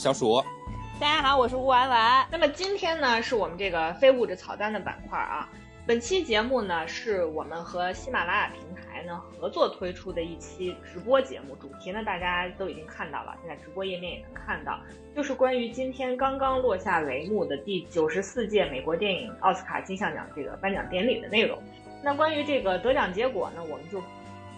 小鼠。大家好，我是吴婉婉。那么今天呢，是我们这个非物质草单的板块啊。本期节目呢，是我们和喜马拉雅平台呢合作推出的一期直播节目。主题呢，大家都已经看到了，现在直播页面也能看到，就是关于今天刚刚落下帷幕的第九十四届美国电影奥斯卡金像奖这个颁奖典礼的内容。那关于这个得奖结果呢，我们就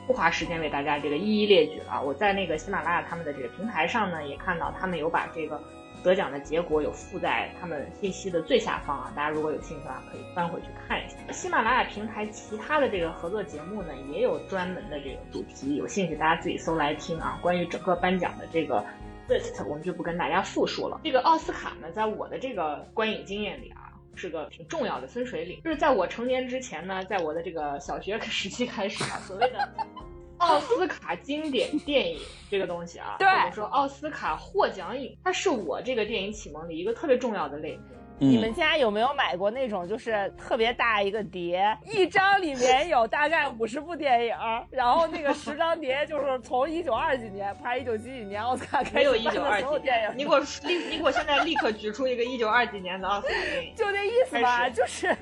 不花时间为大家这个一一列举了。我在那个喜马拉雅他们的这个平台上呢，也看到他们有把这个。得奖的结果有附在他们信息的最下方啊，大家如果有兴趣的话，可以翻回去看一下。喜马拉雅平台其他的这个合作节目呢，也有专门的这个主题，有兴趣大家自己搜来听啊。关于整个颁奖的这个 list，我们就不跟大家复述了。这个奥斯卡呢，在我的这个观影经验里啊，是个挺重要的分水岭。就是在我成年之前呢，在我的这个小学时期开始啊，所谓的。奥斯卡经典电影这个东西啊，或者说奥斯卡获奖影，它是我这个电影启蒙的一个特别重要的类目。你们家有没有买过那种就是特别大一个碟，一张里面有大概五十部电影，然后那个十张碟就是从一九二几年拍一九几几年奥斯卡开始一九二几电影。你给我立，你给我现在立刻举出一个一九二几年的奥斯卡电影。就那意思吧，就是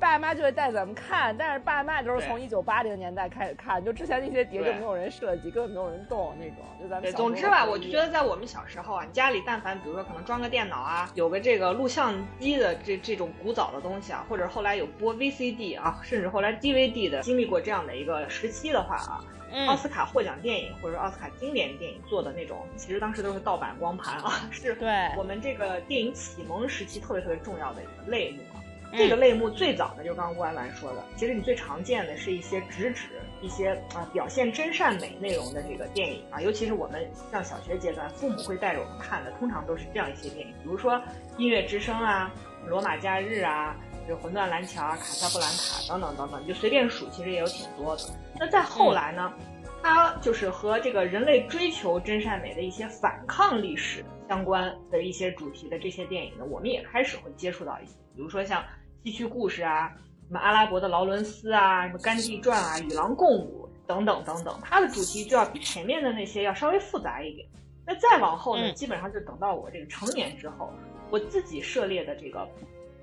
爸妈就会带咱们看，但是爸妈都是从一九八零年代开始看，就之前那些碟就没有人设计，根本没有人动那种。就咱们总之吧，我就觉得在我们小时候啊，家里但凡比如说可能装个电脑啊，有个这个录像机。机的这这种古早的东西啊，或者后来有播 VCD 啊，甚至后来 DVD 的，经历过这样的一个时期的话啊，奥斯卡获奖电影或者奥斯卡经典电影做的那种，其实当时都是盗版光盘啊，是对我们这个电影启蒙时期特别特别重要的一个类目。这个类目最早的就刚刚吴安兰说的，其实你最常见的是一些直指一些啊表现真善美内容的这个电影啊，尤其是我们像小学阶段，父母会带着我们看的，通常都是这样一些电影，比如说《音乐之声》啊，《罗马假日》啊，《就魂断蓝桥》啊，《卡萨布兰卡》等等等等，你就随便数，其实也有挺多的。那再后来呢，它就是和这个人类追求真善美的一些反抗历史相关的一些主题的这些电影呢，我们也开始会接触到一些，比如说像。戏曲故事啊，什么阿拉伯的劳伦斯啊，什么甘地传啊，与狼共舞等等等等，它的主题就要比前面的那些要稍微复杂一点。那再往后呢，基本上就等到我这个成年之后，我自己涉猎的这个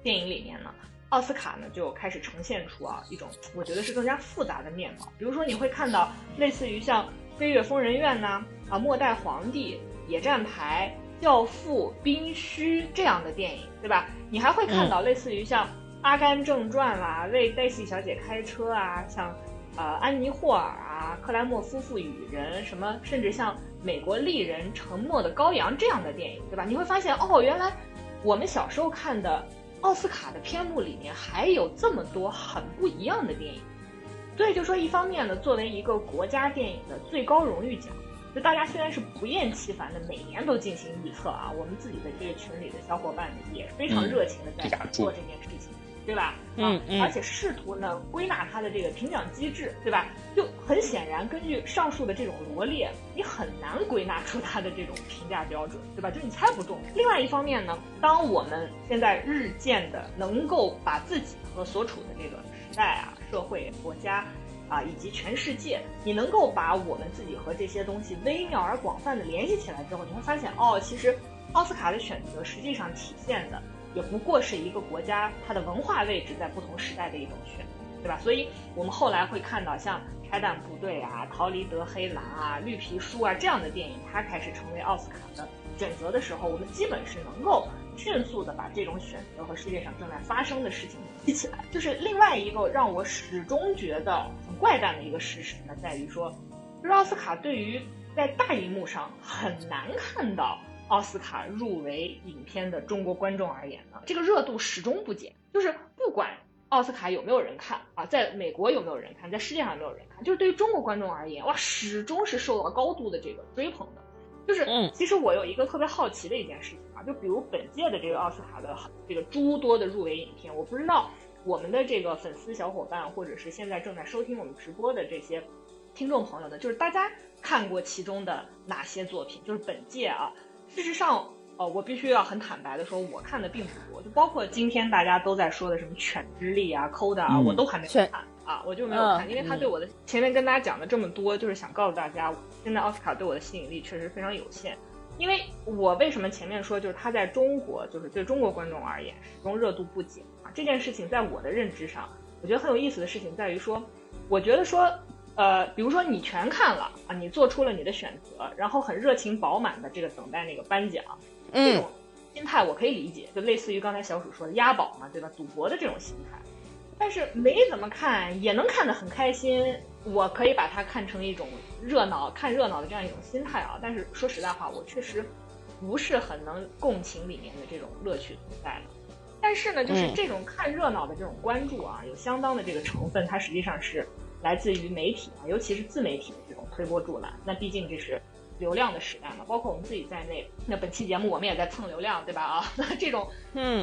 电影里面呢，奥斯卡呢就开始呈现出啊一种我觉得是更加复杂的面貌。比如说你会看到类似于像《飞越疯人院》呐，啊《末代皇帝》《野战排》《教父》《冰虚》这样的电影，对吧？你还会看到类似于像。《阿甘正传》啦，为黛西小姐开车啊，像，呃，安妮霍尔啊，克莱默夫妇与人什么，甚至像美国丽人沉默的羔羊这样的电影，对吧？你会发现，哦，原来我们小时候看的奥斯卡的片目里面还有这么多很不一样的电影。所以就说，一方面呢，作为一个国家电影的最高荣誉奖，就大家虽然是不厌其烦的每年都进行预测啊，我们自己的这个群里的小伙伴也非常热情的在做这件事情。对吧？嗯嗯，而且试图呢归纳它的这个评奖机制，对吧？就很显然，根据上述的这种罗列，你很难归纳出它的这种评价标准，对吧？就你猜不中。另外一方面呢，当我们现在日渐的能够把自己和所处的这个时代啊、社会、国家啊以及全世界，你能够把我们自己和这些东西微妙而广泛的联系起来之后，你会发现，哦，其实奥斯卡的选择实际上体现的。也不过是一个国家它的文化位置在不同时代的一种选择，对吧？所以我们后来会看到像《拆弹部队》啊、《逃离德黑兰》啊、《绿皮书》啊这样的电影，它开始成为奥斯卡的选择的时候，我们基本是能够迅速的把这种选择和世界上正在发生的事情记起来。就是另外一个让我始终觉得很怪诞的一个事实呢，在于说，就是奥斯卡对于在大荧幕上很难看到。奥斯卡入围影片的中国观众而言呢，这个热度始终不减。就是不管奥斯卡有没有人看啊，在美国有没有人看，在世界上有没有人看，就是对于中国观众而言，哇，始终是受到高度的这个追捧的。就是，嗯，其实我有一个特别好奇的一件事情啊，就比如本届的这个奥斯卡的这个诸多的入围影片，我不知道我们的这个粉丝小伙伴，或者是现在正在收听我们直播的这些听众朋友呢，就是大家看过其中的哪些作品？就是本届啊。事实上，呃，我必须要很坦白的说，我看的并不多，就包括今天大家都在说的什么《犬之力》啊、《Coda》啊，我都还没看。啊，我就没有看，因为他对我的前面跟大家讲的这么多，就是想告诉大家，现在奥斯卡对我的吸引力确实非常有限。因为我为什么前面说，就是他在中国，就是对中国观众而言始终热度不减啊。这件事情在我的认知上，我觉得很有意思的事情在于说，我觉得说，呃，比如说你全看了啊，你做出了你的选择，然后很热情饱满的这个等待那个颁奖，这种心态我可以理解，就类似于刚才小鼠说的押宝嘛，对吧？赌博的这种心态。但是没怎么看也能看得很开心，我可以把它看成一种热闹看热闹的这样一种心态啊。但是说实在话，我确实不是很能共情里面的这种乐趣存在的。但是呢，就是这种看热闹的这种关注啊，有相当的这个成分，它实际上是来自于媒体啊，尤其是自媒体的这种推波助澜。那毕竟这是流量的时代嘛，包括我们自己在内。那本期节目我们也在蹭流量，对吧？啊，那这种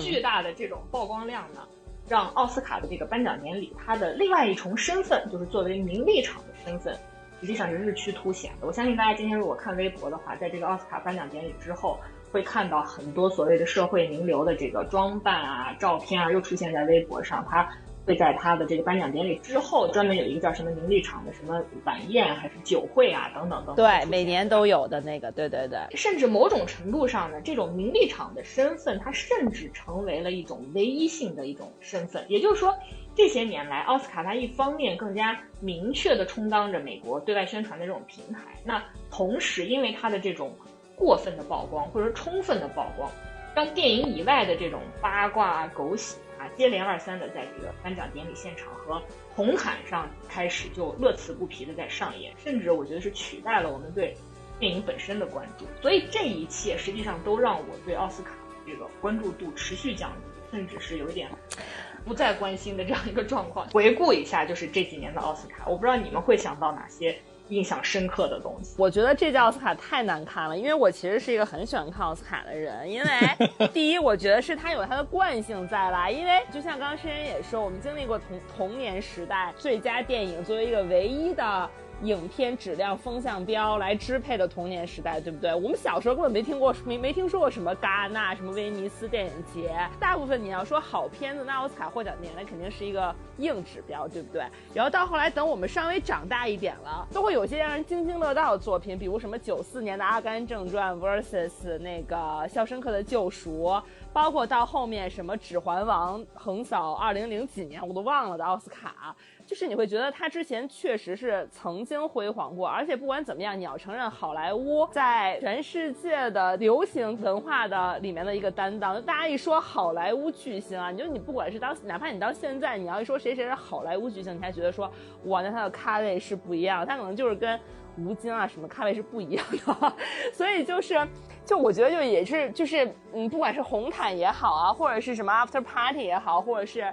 巨大的这种曝光量呢？让奥斯卡的这个颁奖典礼，它的另外一重身份，就是作为名利场的身份，实际上是日趋凸显的。我相信大家今天如果看微博的话，在这个奥斯卡颁奖典礼之后，会看到很多所谓的社会名流的这个装扮啊、照片啊，又出现在微博上。他。会在他的这个颁奖典礼之后，专门有一个叫什么名利场的什么晚宴还是酒会啊，等等等。等对，每年都有的那个，对对对。甚至某种程度上呢，这种名利场的身份，它甚至成为了一种唯一性的一种身份。也就是说，这些年来，奥斯卡它一方面更加明确地充当着美国对外宣传的这种平台，那同时因为它的这种过分的曝光或者充分的曝光，让电影以外的这种八卦狗血。啊，接连二三的在这个颁奖典礼现场和红毯上开始就乐此不疲的在上演，甚至我觉得是取代了我们对电影本身的关注。所以这一切实际上都让我对奥斯卡这个关注度持续降低，甚至是有一点不再关心的这样一个状况。回顾一下，就是这几年的奥斯卡，我不知道你们会想到哪些。印象深刻的东西，我觉得这届奥斯卡太难看了，因为我其实是一个很喜欢看奥斯卡的人，因为 第一，我觉得是它有它的惯性在啦，因为就像刚刚诗人也说，我们经历过童童年时代最佳电影作为一个唯一的。影片质量风向标来支配的童年时代，对不对？我们小时候根本没听过，没没听说过什么戛纳、什么威尼斯电影节。大部分你要说好片子，那奥斯卡获奖年那肯定是一个硬指标，对不对？然后到后来，等我们稍微长大一点了，都会有些让人津津乐道的作品，比如什么九四年的《阿甘正传》vs 那个《肖申克的救赎》，包括到后面什么《指环王》横扫二零零几年我都忘了的奥斯卡。就是你会觉得他之前确实是曾经辉煌过，而且不管怎么样，你要承认好莱坞在全世界的流行文化的里面的一个担当。大家一说好莱坞巨星啊，你就你不管是当哪怕你到现在，你要一说谁谁是好莱坞巨星，你还觉得说哇，那他的咖位是不一样，他可能就是跟吴京啊什么咖位是不一样的。所以就是，就我觉得就也是就是嗯，不管是红毯也好啊，或者是什么 after party 也好，或者是。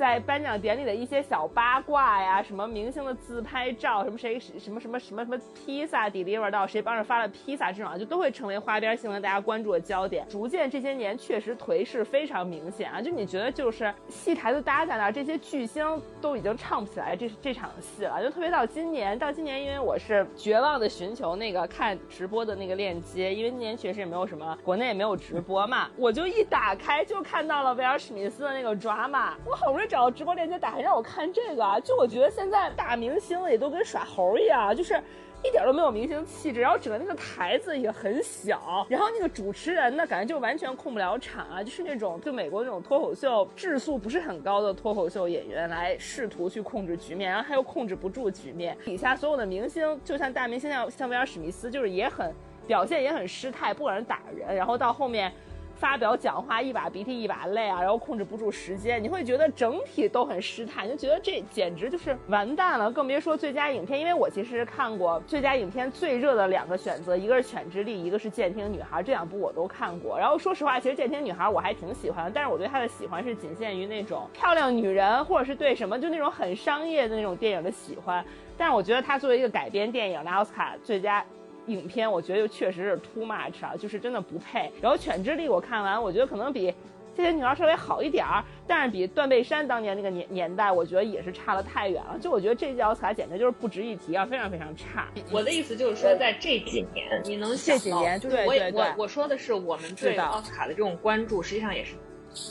在颁奖典礼的一些小八卦呀，什么明星的自拍照，什么谁什么什么什么什么披萨 deliver 到谁帮着发了披萨这种啊，就都会成为花边新闻，大家关注的焦点。逐渐这些年确实颓势非常明显啊，就你觉得就是戏台子搭在那儿，这些巨星都已经唱不起来这这场戏了。就特别到今年，到今年因为我是绝望的寻求那个看直播的那个链接，因为今年确实也没有什么国内也没有直播嘛，我就一打开就看到了威尔史密斯的那个 drama，我好不容易。找直播链接打开让我看这个，就我觉得现在大明星也都跟耍猴一样，就是一点都没有明星气质，然后整个那个台子也很小，然后那个主持人呢，感觉就完全控不了场啊，就是那种就美国那种脱口秀质素不是很高的脱口秀演员来试图去控制局面，然后他又控制不住局面，底下所有的明星就像大明星像像威尔史密斯，就是也很表现也很失态，不管是打人，然后到后面。发表讲话一把鼻涕一把泪啊，然后控制不住时间，你会觉得整体都很失态，就觉得这简直就是完蛋了。更别说最佳影片，因为我其实看过最佳影片最热的两个选择，一个是《犬之力》，一个是《监听女孩》，这两部我都看过。然后说实话，其实《监听女孩》我还挺喜欢的，但是我对她的喜欢是仅限于那种漂亮女人，或者是对什么就那种很商业的那种电影的喜欢。但是我觉得她作为一个改编电影拿奥斯卡最佳。影片我觉得就确实是 too much 啊，就是真的不配。然后《犬之力》我看完，我觉得可能比《这些女孩》稍微好一点儿，但是比《断背山》当年那个年年代，我觉得也是差了太远了。就我觉得这届奥斯卡简直就是不值一提啊，非常非常差。我的意思就是说，在这几年，你能这几年就是我我我说的是我们对奥斯卡的这种关注，实际上也是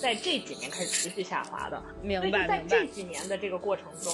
在这几年开始持续下滑的。明白明白。在这几年的这个过程中。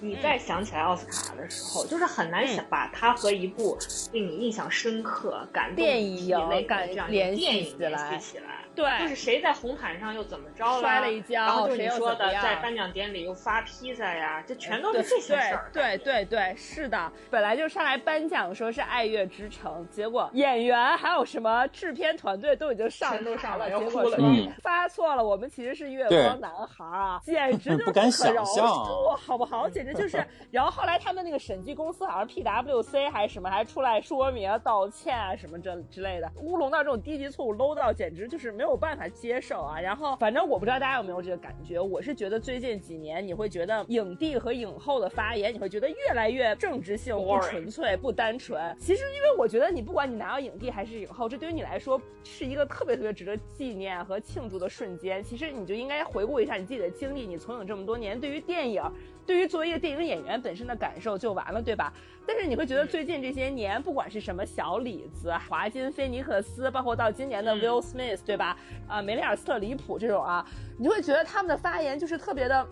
你再想起来奥斯卡的时候，就是很难想把它和一部令你印象深刻、感动电影类感这样联系，起来。对，就是谁在红毯上又怎么着了摔了一跤，然后就是你说的在颁奖典礼又发披萨呀，这全都是这些事儿。对对对，是的，本来就上来颁奖说是爱乐之城，结果演员还有什么制片团队都已经上都上了，结果说发错了，我们其实是月光男孩啊，简 直就不敢想象，好不好？简直就是，然后后来他们那个审计公司好像 PWC 还是什么，还出来说明道歉啊什么这之类的，乌龙到这种低级错误 low 到简直就是没有办法接受。啊，然后反正我不知道大家有没有这个感觉，我是觉得最近几年你会觉得影帝和影后的发言，你会觉得越来越政治性不纯粹不单纯。其实因为我觉得你不管你拿到影帝还是影后，这对于你来说是一个特别特别值得纪念和庆祝的瞬间。其实你就应该回顾一下你自己的经历，你从影这么多年，对于电影，对于作为一个电影演员本身的感受就完了，对吧？但是你会觉得最近这些年，不管是什么小李子、华金、菲尼克斯，包括到今年的 Will Smith，对吧？啊，梅丽尔斯特里普这种啊，你就会觉得他们的发言就是特别的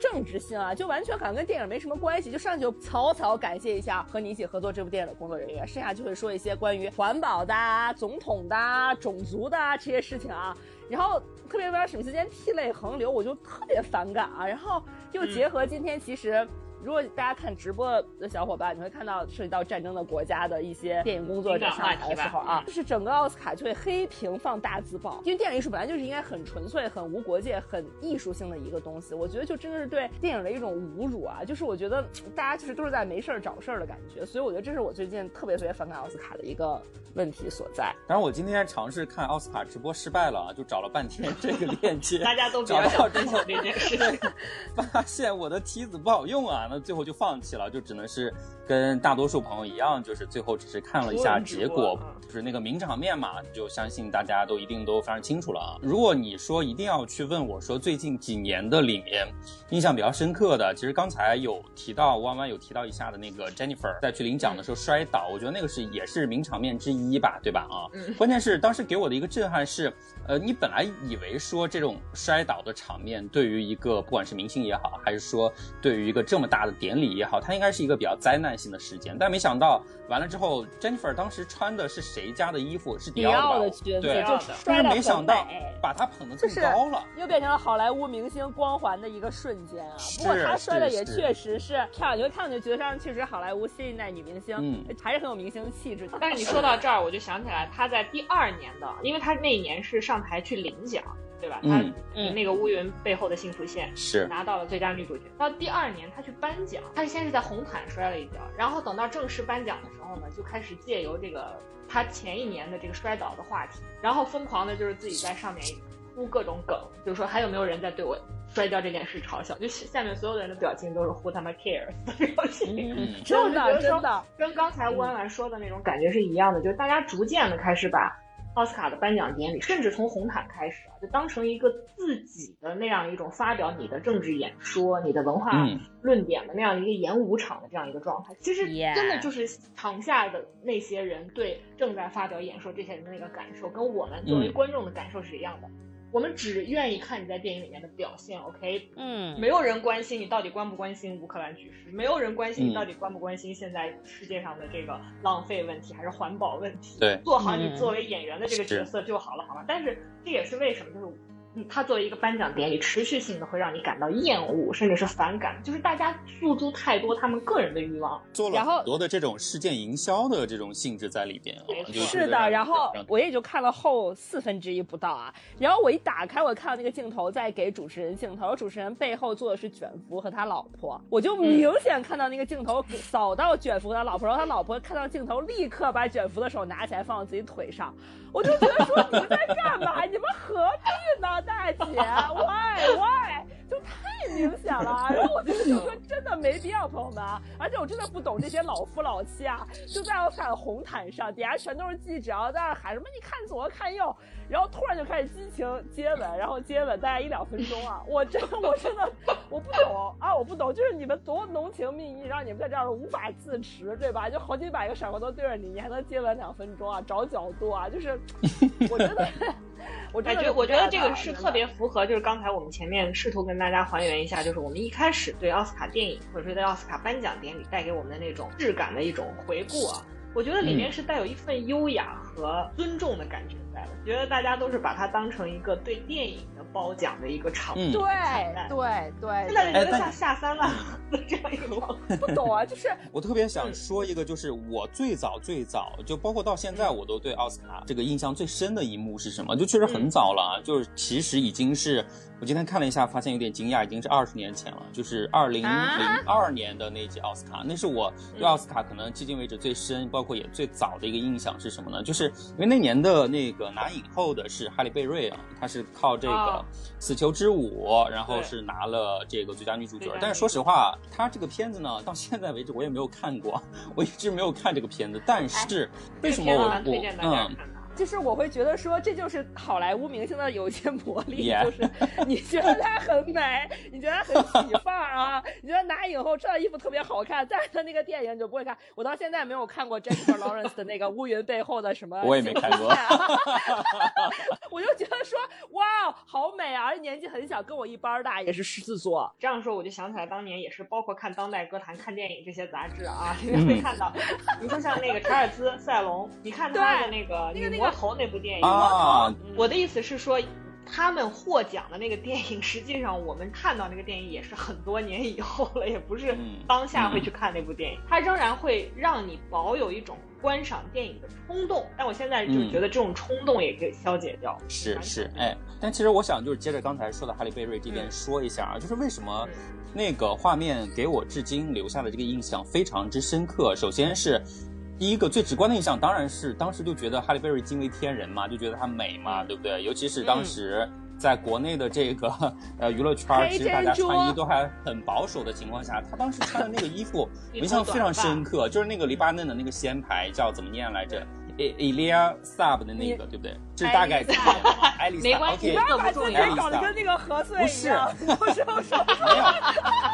政治性啊，就完全可能跟电影没什么关系，就上去就草草感谢一下和你一起合作这部电影的工作人员，剩下就会说一些关于环保的、总统的、种族的这些事情啊，然后特别把史密斯间涕泪横流，我就特别反感啊，然后又结合今天其实。如果大家看直播的小伙伴，你会看到涉及到战争的国家的一些电影工作者上台的时候啊，就是整个奥斯卡就会黑屏放大字报，因为电影艺术本来就是应该很纯粹、很无国界、很艺术性的一个东西，我觉得就真的是对电影的一种侮辱啊！就是我觉得大家就是都是在没事儿找事儿的感觉，所以我觉得这是我最近特别特别反感奥斯卡的一个问题所在。当然，我今天尝试看奥斯卡直播失败了啊，就找了半天这个链接，大家都比较想分享这件事，发现我的梯子不好用啊，那最后就放弃。了，就只能是跟大多数朋友一样，就是最后只是看了一下结果，就是那个名场面嘛，就相信大家都一定都非常清楚了啊。如果你说一定要去问我说最近几年的里面印象比较深刻的，其实刚才有提到弯弯有提到一下的那个 Jennifer 在去领奖的时候摔倒，我觉得那个是也是名场面之一吧，对吧？啊，关键是当时给我的一个震撼是，呃，你本来以为说这种摔倒的场面对于一个不管是明星也好，还是说对于一个这么大的典礼也好。它应该是一个比较灾难性的时间，但没想到完了之后，Jennifer 当时穿的是谁家的衣服？是迪奥的裙子，对，就但是没想到把他捧得这么高了，又变成了好莱坞明星光环的一个瞬间啊！不过他摔的也确实是漂亮，就看上去觉得上确实好莱坞新一代女明星，嗯，还是很有明星气质。但是你说到这儿，我就想起来他在第二年的，因为他那一年是上台去领奖。对吧？他那个乌云背后的幸福线是拿到了最佳女主角。到第二年，他去颁奖，他先是在红毯摔了一跤，然后等到正式颁奖的时候呢，就开始借由这个他前一年的这个摔倒的话题，然后疯狂的就是自己在上面呼各种梗，就是说还有没有人在对我摔跤这件事嘲笑？就下面所有的人的表情都是 Who 他妈 cares 的表情，真的真的跟刚才乌安兰说的那种感觉是一样的，就是大家逐渐的开始把。奥斯卡的颁奖典礼，甚至从红毯开始啊，就当成一个自己的那样一种发表你的政治演说、你的文化论点的那样一个演武场的这样一个状态。其实真的就是场下的那些人对正在发表演说这些人的那个感受，跟我们作为观众的感受是一样的。我们只愿意看你在电影里面的表现，OK？嗯，没有人关心你到底关不关心乌克兰局势，没有人关心你到底关不关心现在世界上的这个浪费问题还是环保问题。对，做好你作为演员的这个角色就好了，好吗？但是这也是为什么，就是。它作为一个颁奖典礼，持续性的会让你感到厌恶，甚至是反感。就是大家诉诸太多他们个人的欲望，做了很多的这种事件营销的这种性质在里边。是的，然后我也就看了后四分之一不到啊。然后我一打开，我看到那个镜头在给主持人镜头，主持人背后坐的是卷福和他老婆，我就明显看到那个镜头扫到卷福和他老婆，然后他老婆看到镜头，立刻把卷福的手拿起来放到自己腿上。我就觉得说你们在干嘛？你们何必呢，大姐？Why why？就太明显了。然后我就觉得真的没必要，朋友们。而且我真的不懂这些老夫老妻啊，就在我看红毯上，底下全都是记者，在那喊什么你看左看右，然后突然就开始激情接吻，然后接吻大概一两分钟啊。我真的我真的我不懂啊，我不懂，就是你们多浓情蜜意，让你们在这儿无法自持，对吧？就好几百个闪光灯对着你，你还能接吻两分钟啊？找角度啊，就是。我觉得，我觉得，我觉得这个是特别符合，就是刚才我们前面试图跟大大家还原一下，就是我们一开始对奥斯卡电影或者说对奥斯卡颁奖典礼带给我们的那种质感的一种回顾啊，我觉得里面是带有一份优雅和尊重的感觉觉得大家都是把它当成一个对电影的褒奖的一个场嗯对对对，现在就觉得像下三滥的这样一个。不懂啊，就是 我特别想说一个，就是我最早最早就包括到现在，我都对奥斯卡这个印象最深的一幕是什么？就确实很早了，就是其实已经是我今天看了一下，发现有点惊讶，已经是二十年前了，就是二零零二年的那届奥斯卡，那是我对奥斯卡可能迄今为止最深，包括也最早的一个印象是什么呢？就是因为那年的那个拿影后的是哈利贝瑞啊，她是靠这个哦《死囚之舞》，然后是拿了这个最佳女主角。但是说实话，她这个片子呢，到现在为止我也没有看过，我一直没有看这个片子。但是为什么我我嗯。就是我会觉得说，这就是好莱坞明星的有一些魔力就是你觉得她很美，你觉得她很起范儿啊，你觉得拿影后穿的衣服特别好看，但是她那个电影你就不会看。我到现在没有看过 Jennifer Lawrence 的那个乌云背后的什么，我也没看过 我就觉得说，哇，好美啊，而且年纪很小，跟我一般儿大，也是狮子座。这样说，我就想起来当年也是，包括看《当代歌坛》、看电影这些杂志啊，里嗯面会看到，你说像那个查尔斯·塞隆，你看他的那个《那个女魔头》那部电影，啊，我的意思是说。他们获奖的那个电影，实际上我们看到那个电影也是很多年以后了，也不是嗯当下会去看那部电影，它仍然会让你保有一种观赏电影的冲动。但我现在就觉得这种冲动也给消解掉。是，是哎，但其实我想就是接着刚才说的哈利贝瑞这边嗯说一下啊，就是为什么嗯那个画面给我至今留下的这个印象非常之深刻。首先是。第一个最直观的印象当然是当时就觉得哈利贝瑞惊为天人嘛，就觉得她美嘛，嗯对不对？尤其是当时在国内的这个 呃娱乐圈其实大家穿衣都还很保守的情况下，她当时穿的那个衣服，我印象非常深刻，就是那个黎巴嫩的那个仙牌叫怎么念来着？e e l i a Sab 的那个，对不对？这大概没关系不要把自己艾丽莎搞得跟那个何穗不是一样，不是。不是，没有，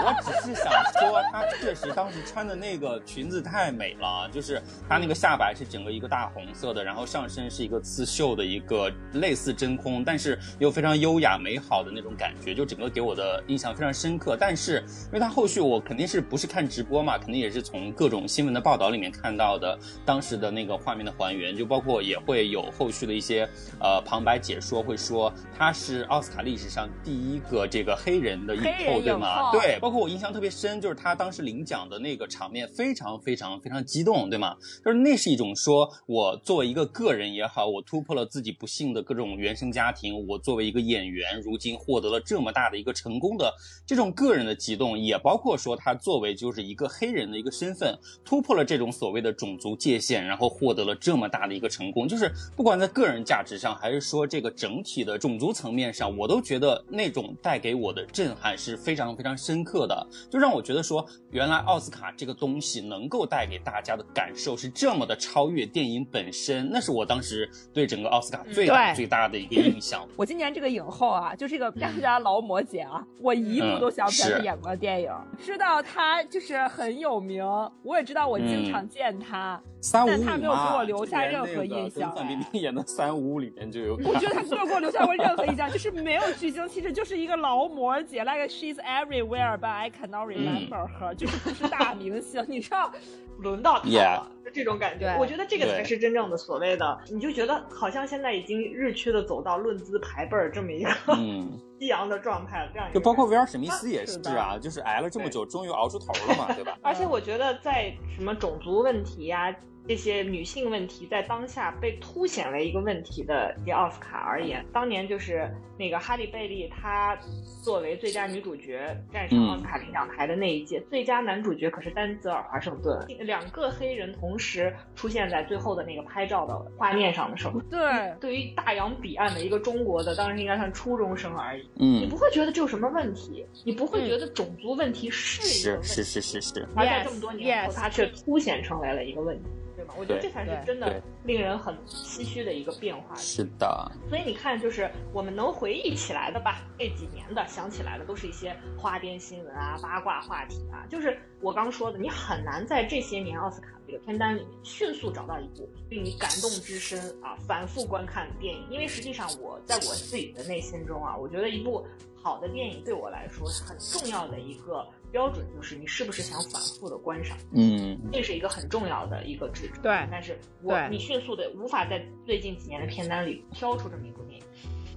我只是想说，她确实当时穿的那个裙子太美了，就是她那个下摆是整个一个大红色的，然后上身是一个刺绣的一个类似真空，但是又非常优雅美好的那种感觉，就整个给我的印象非常深刻。但是因为她后续我肯定是不是看直播嘛，肯定也是从各种新闻的报道里面看到的当时的那个画面的还原，就包括也会有后续的一些呃旁白解说，会说他是奥斯卡历史上第一个这个黑人的影后，对吗？对，包括我印象特别深，就是他当时领奖的那个场面非常非常非常激动，对吗？就是那是一种说我作为一个个人也好，我突破了自己不幸的各种原生家庭，我作为一个演员，如今获得了这么大的一个成功的这种个人的激动，也包括说他作为就是一个黑人的一个身份，突破了这种所谓的种族界限，然后获得了这么大的一个成功，就是不管在个人价值上，还是说这个整体的种族层面上，我都觉得那种带给我的震撼是非常非常深刻的，就让我觉得说，原来奥斯卡这个东西能够带给大家的感受是这么的超越电影本身，那是我当时对整个奥斯卡最大最大的一个印象。我今年这个影后啊，就这个大家劳模姐啊，我一部都想不起来她演过的电影。知道她就是很有名，我也知道我经嗯常见她。三五五但他没有给我留下任何印象范冰冰演的三五五里面就有。我觉得他没有给我留下过任何印象，就是没有巨星气质，就是一个劳模姐，like she's everywhere but I cannot remember her，、就是不是大明星，你知道？轮到他 Yeah 了就这种感觉。我觉得这个才是真正的所谓的，你就觉得好像现在已经日趋的走到论资排辈儿这么一个嗯，激昂的状态了。这样就包括感威尔史密斯也是是啊，就是挨了这么久，终于熬出头了嘛，对吧？而且我觉得在什么种族问题呀、这些女性问题在当下被凸显为一个问题的这奥斯卡而言，当年就是那个哈利贝利，她作为最佳女主角站上嗯奥斯卡领奖台的那一届，最佳男主角可是丹泽尔华盛顿，两个黑人同时出现在最后的那个拍照的画面上的时候，对，对于大洋彼岸的一个中国的，当时应该算初中生而已，嗯你嗯不，会觉得这有什么问题，你不会觉得种族问题是一个问题。是是是是是，而在这么多年后.它却凸显成为了一个问题，我觉得这才是真的令人很唏嘘的一个变化。是的，所以你看，就是我们能回忆起来的吧，这几年的想起来的都是一些花边新闻啊、八卦话题啊。就是我刚说的，你很难在这些年奥斯卡这个片单里面迅速找到一部令你感动之深啊、反复观看的电影。因为实际上我在我自己的内心中啊，我觉得一部好的电影对我来说很重要的一个标准，就是你是不是想反复的观赏。嗯，这是一个很重要的一个指标。对，但是我你迅速的无法在最近几年的片单里挑出这么一部电影。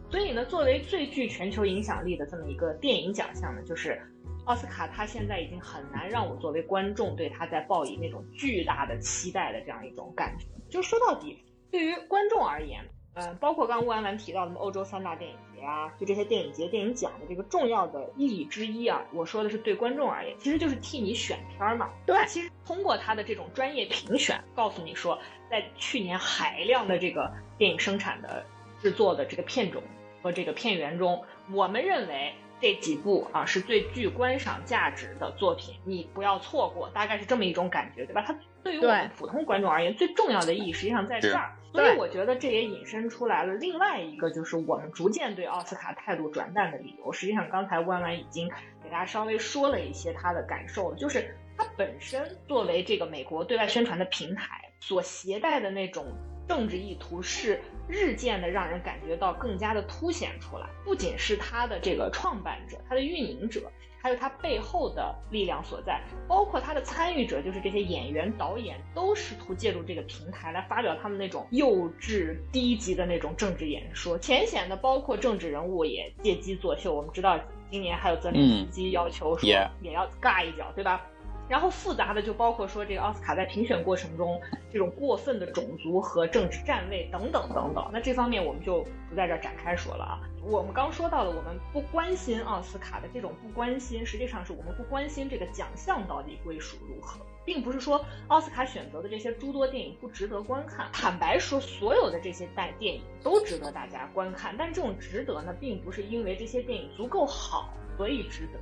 所以呢，作为最具全球影响力的这么一个电影奖项呢，就是奥斯卡，它现在已经很难让我作为观众对它在抱以那种巨大的期待的这样一种感觉。就说到底，对于观众而言，呃，包括刚刚吴安完提到的欧洲三大电影节啊，就这些电影节、电影奖的这个重要的意义之一啊，我说的是对观众而言，其实就是替你选片儿嘛。对其实通过他的这种专业评选，告诉你说，在去年海量的这个电影生产的制作的这个片种和这个片源中，我们认为这几部啊是最具观赏价值的作品，你不要错过，大概是这么一种感觉，对吧？它对于我们普通观众而言，最重要的意义实际上在这儿。所以我觉得这也引申出来了另外一个，就是我们逐渐对奥斯卡态度转淡的理由。实际上，刚才弯弯已经给大家稍微说了一些他的感受了，就是它本身作为这个美国对外宣传的平台所携带的那种政治意图是日渐的让人感觉到更加的凸显出来。不仅是它的这个创办者、它的运营者，还有它背后的力量所在，包括它的参与者，就是这些演员、导演，都试图借助这个平台来发表他们那种幼稚、低级的那种政治演说。浅显的，包括政治人物也借机作秀。我们知道，今年还有泽连斯基要求说也要尬一脚，对吧？然后复杂的就包括说这个奥斯卡在评选过程中这种过分的种族和政治站位等等等等。那这方面我们就不在这展开说了啊。我们刚说到的，我们不关心奥斯卡的这种不关心，实际上是我们不关心这个奖项到底归属如何，并不是说奥斯卡选择的这些诸多电影不值得观看。坦白说，所有的这些大电影都值得大家观看，但这种值得呢，并不是因为这些电影足够好所以值得。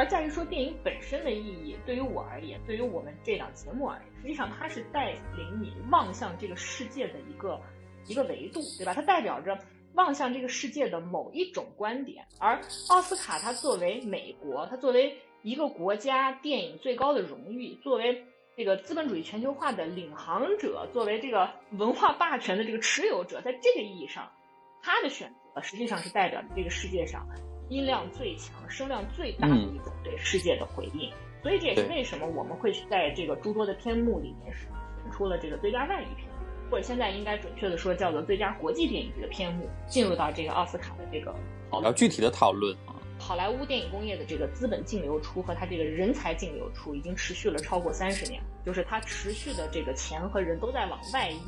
而在于说电影本身的意义，对于我而言，对于我们这档节目而言，实际上它是带领你望向这个世界的一个一个维度，对吧？它代表着望向这个世界的某一种观点。而奥斯卡它作为美国，它作为一个国家电影最高的荣誉，作为这个资本主义全球化的领航者，作为这个文化霸权的这个持有者，在这个意义上，他的选择实际上是代表着这个世界上。音量最强、声量最大的一种对世界的回应，所以这也是为什么我们会在这个诸多的篇目里面选出了这个最佳外语片，或者现在应该准确的说叫做最佳国际电影这个篇目，进入到这个奥斯卡的这个好，要具体的讨论啊。好莱坞电影工业的这个资本净流出和它这个人才净流出已经持续了超过三十年，就是它持续的这个钱和人都在往外溢。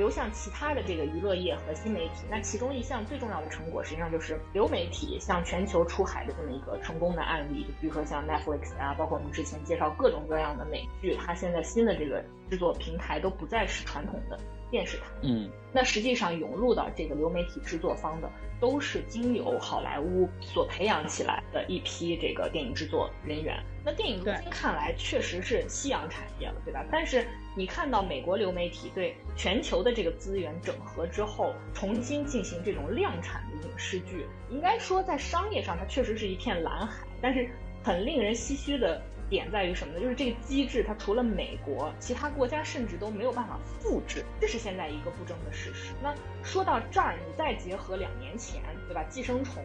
流向其他的这个娱乐业和新媒体，那其中一项最重要的成果，实际上就是流媒体向全球出海的这么一个成功的案例。就比如说像 Netflix 啊，包括我们之前介绍各种各样的美剧，它现在新的这个制作平台都不再是传统的电视台。嗯，那实际上涌入到这个流媒体制作方的，都是经由好莱坞所培养起来的一批这个电影制作人员。那电影如今看来确实是夕阳产业了，对吧？但是你看到美国流媒体对全球的这个资源整合之后，重新进行这种量产的影视剧，应该说在商业上它确实是一片蓝海。但是很令人唏嘘的点在于什么呢？就是这个机制它除了美国，其他国家甚至都没有办法复制，这是现在一个不争的事实。那说到这儿，你再结合两年前，对吧？《寄生虫》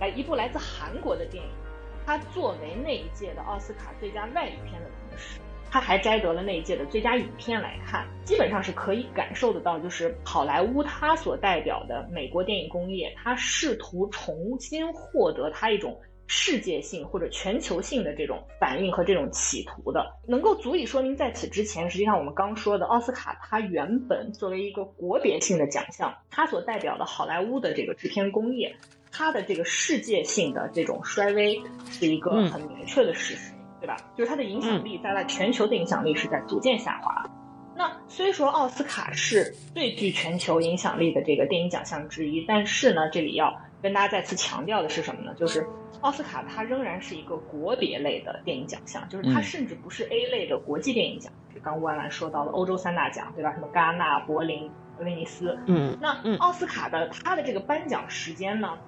来一部来自韩国的电影。它作为那一届的奥斯卡最佳外语片的同时，它还摘得了那一届的最佳影片来看，基本上是可以感受得到，就是好莱坞它所代表的美国电影工业，它试图重新获得它一种世界性或者全球性的这种反应和这种企图的，能够足以说明在此之前，实际上我们刚说的奥斯卡，它原本作为一个国别性的奖项，它所代表的好莱坞的这个制片工业。它的这个世界性的这种衰微是一个很明确的事实，嗯、对吧？就是它的影响力在全球的影响力是在逐渐下滑。那虽说奥斯卡是最具全球影响力的这个电影奖项之一，但是呢，这里要跟大家再次强调的是什么呢？就是奥斯卡它仍然是一个国别类的电影奖项，就是它甚至不是 A 类的国际电影奖。嗯、刚吴安澜说到了欧洲三大奖，对吧？什么戛纳、柏林、威尼斯。嗯，那奥斯卡的它的这个颁奖时间呢？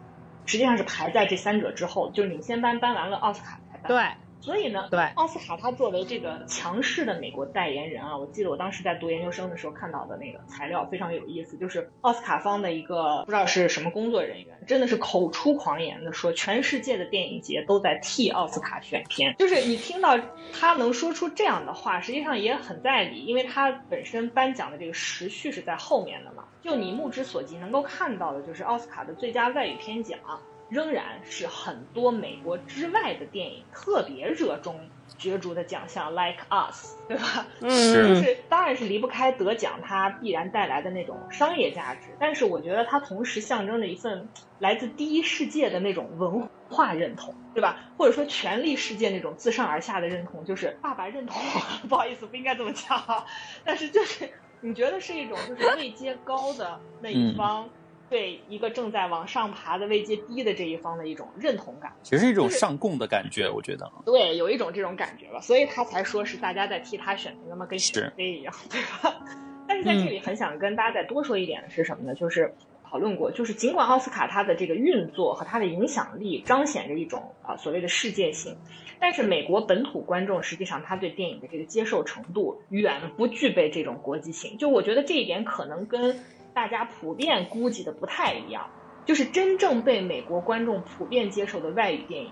实际上是排在这三者之后，就是领先班颁完了奥斯卡才颁。对，所以呢，对奥斯卡他作为这个强势的美国代言人啊，我记得我当时在读研究生的时候看到的那个材料非常有意思，就是奥斯卡方的一个不知道是什么工作人员，真的是口出狂言的说，全世界的电影节都在替奥斯卡选片。就是你听到他能说出这样的话，实际上也很在理，因为他本身颁奖的这个时序是在后面的嘛。就你目之所及能够看到的，就是奥斯卡的最佳外语片奖。仍然是很多美国之外的电影特别热衷角逐的奖项，Like Us，对吧？嗯就是当然是离不开得奖它必然带来的那种商业价值，但是我觉得它同时象征着一份来自第一世界的那种文化认同，对吧？或者说权力世界那种自上而下的认同，就是爸爸认同我，不好意思，不应该这么讲啊，但是就是你觉得是一种就是位阶高的那一方。对一个正在往上爬的位阶低的这一方的一种认同感，其实是一种上供的感觉，我觉得。对，有一种这种感觉吧，所以他才说是大家在替他选择，那么跟选妃一样，对吧？但是在这里很想跟大家再多说一点的是什么呢？就是讨论过，就是尽管奥斯卡它的这个运作和它的影响力彰显着一种啊所谓的世界性，但是美国本土观众实际上他对电影的这个接受程度远不具备这种国际性。就我觉得这一点可能跟大家普遍估计的不太一样，就是真正被美国观众普遍接受的外语电影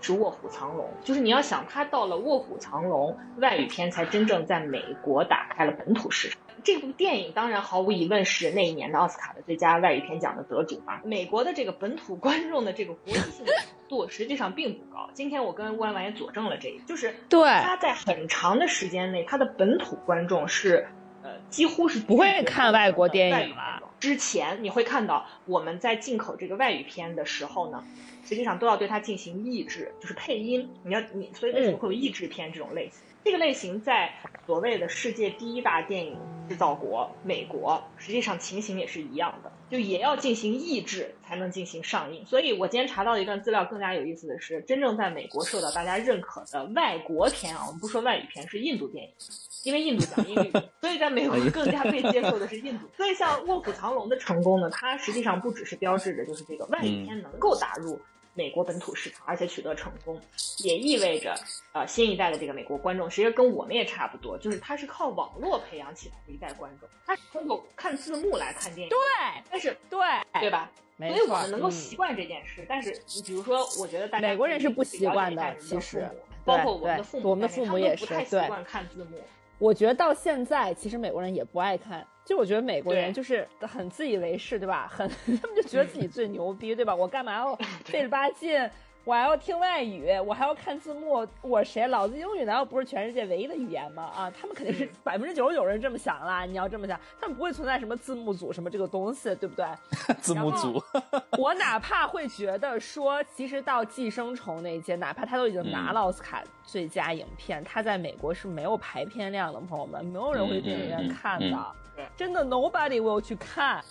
是《卧虎藏龙》，就是你要想，它到了《卧虎藏龙》外语片才真正在美国打开了本土市场。这部电影当然毫无疑问是那一年的奥斯卡的最佳外语片奖的得主嘛。美国的这个本土观众的这个国际性程度实际上并不高。今天我跟乌兰完也佐证了这一，就是对他在很长的时间内，他的本土观众是。呃，几乎是不会看外国电影了。之前你会看到我们在进口这个外语片的时候呢，实际上都要对它进行译制，就是配音。你要你，所以为什么会有译制片这种类型？这个类型在所谓的世界第一大电影制造国美国，实际上情形也是一样的，就也要进行抑制才能进行上映。所以我今天查到一段资料，更加有意思的是，真正在美国受到大家认可的外国片啊，我们不说外语片，是印度电影。因为印度讲英语，所以在美国更加被接受的是印度。所以像《卧虎藏龙》的成功呢，它实际上不只是标志着就是这个外语片能够打入美国本土市场，而且取得成功，也意味着呃新一代的这个美国观众，其实跟我们也差不多，就是他是靠网络培养起来的一代观众，他是通过看字幕来看电影。对，但是对对吧？所以我们能够习惯这件事。但是你比如说，我觉得大家美国人是不习惯的，其实包括我们的父母，我们的父母也是不太习惯看字幕。我觉得到现在，其实美国人也不爱看。就我觉得美国人就是很自以为是，对吧？很 他们就觉得自己最牛逼，对吧？我干嘛要 费了吧劲？我还要听外语，我还要看字幕，我谁？老子英语难道不是全世界唯一的语言吗？啊，他们肯定是百分之九十九人这么想啦。你要这么想，他们不会存在什么字幕组什么这个东西，对不对？字幕组，我哪怕会觉得说，其实到《寄生虫》那一届，哪怕他都已经拿了奥斯卡最佳影片，他在美国是没有排片量的，朋友们，没有人会电影院看的。真的，nobody will 去看，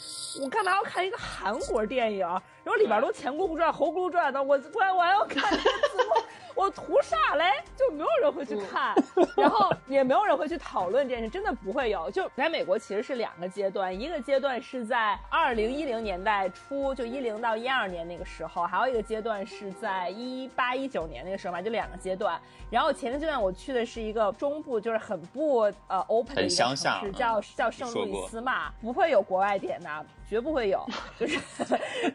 我干嘛要看一个韩国电影？然后里边都前轱辘转后轱辘转的，我我我还要看字幕。我图啥嘞？就没有人会去看，然后也没有人会去讨论这件事，真的不会有。就在美国，其实是两个阶段，一个阶段是在二零一零年代初，就一零到一二年那个时候，还有一个阶段是在一八一九年那个时候嘛，就两个阶段。然后前个阶段我去的是一个中部，就是很不呃 open 的一个城市，叫叫圣路易斯嘛，不会有国外点的。绝不会有，就是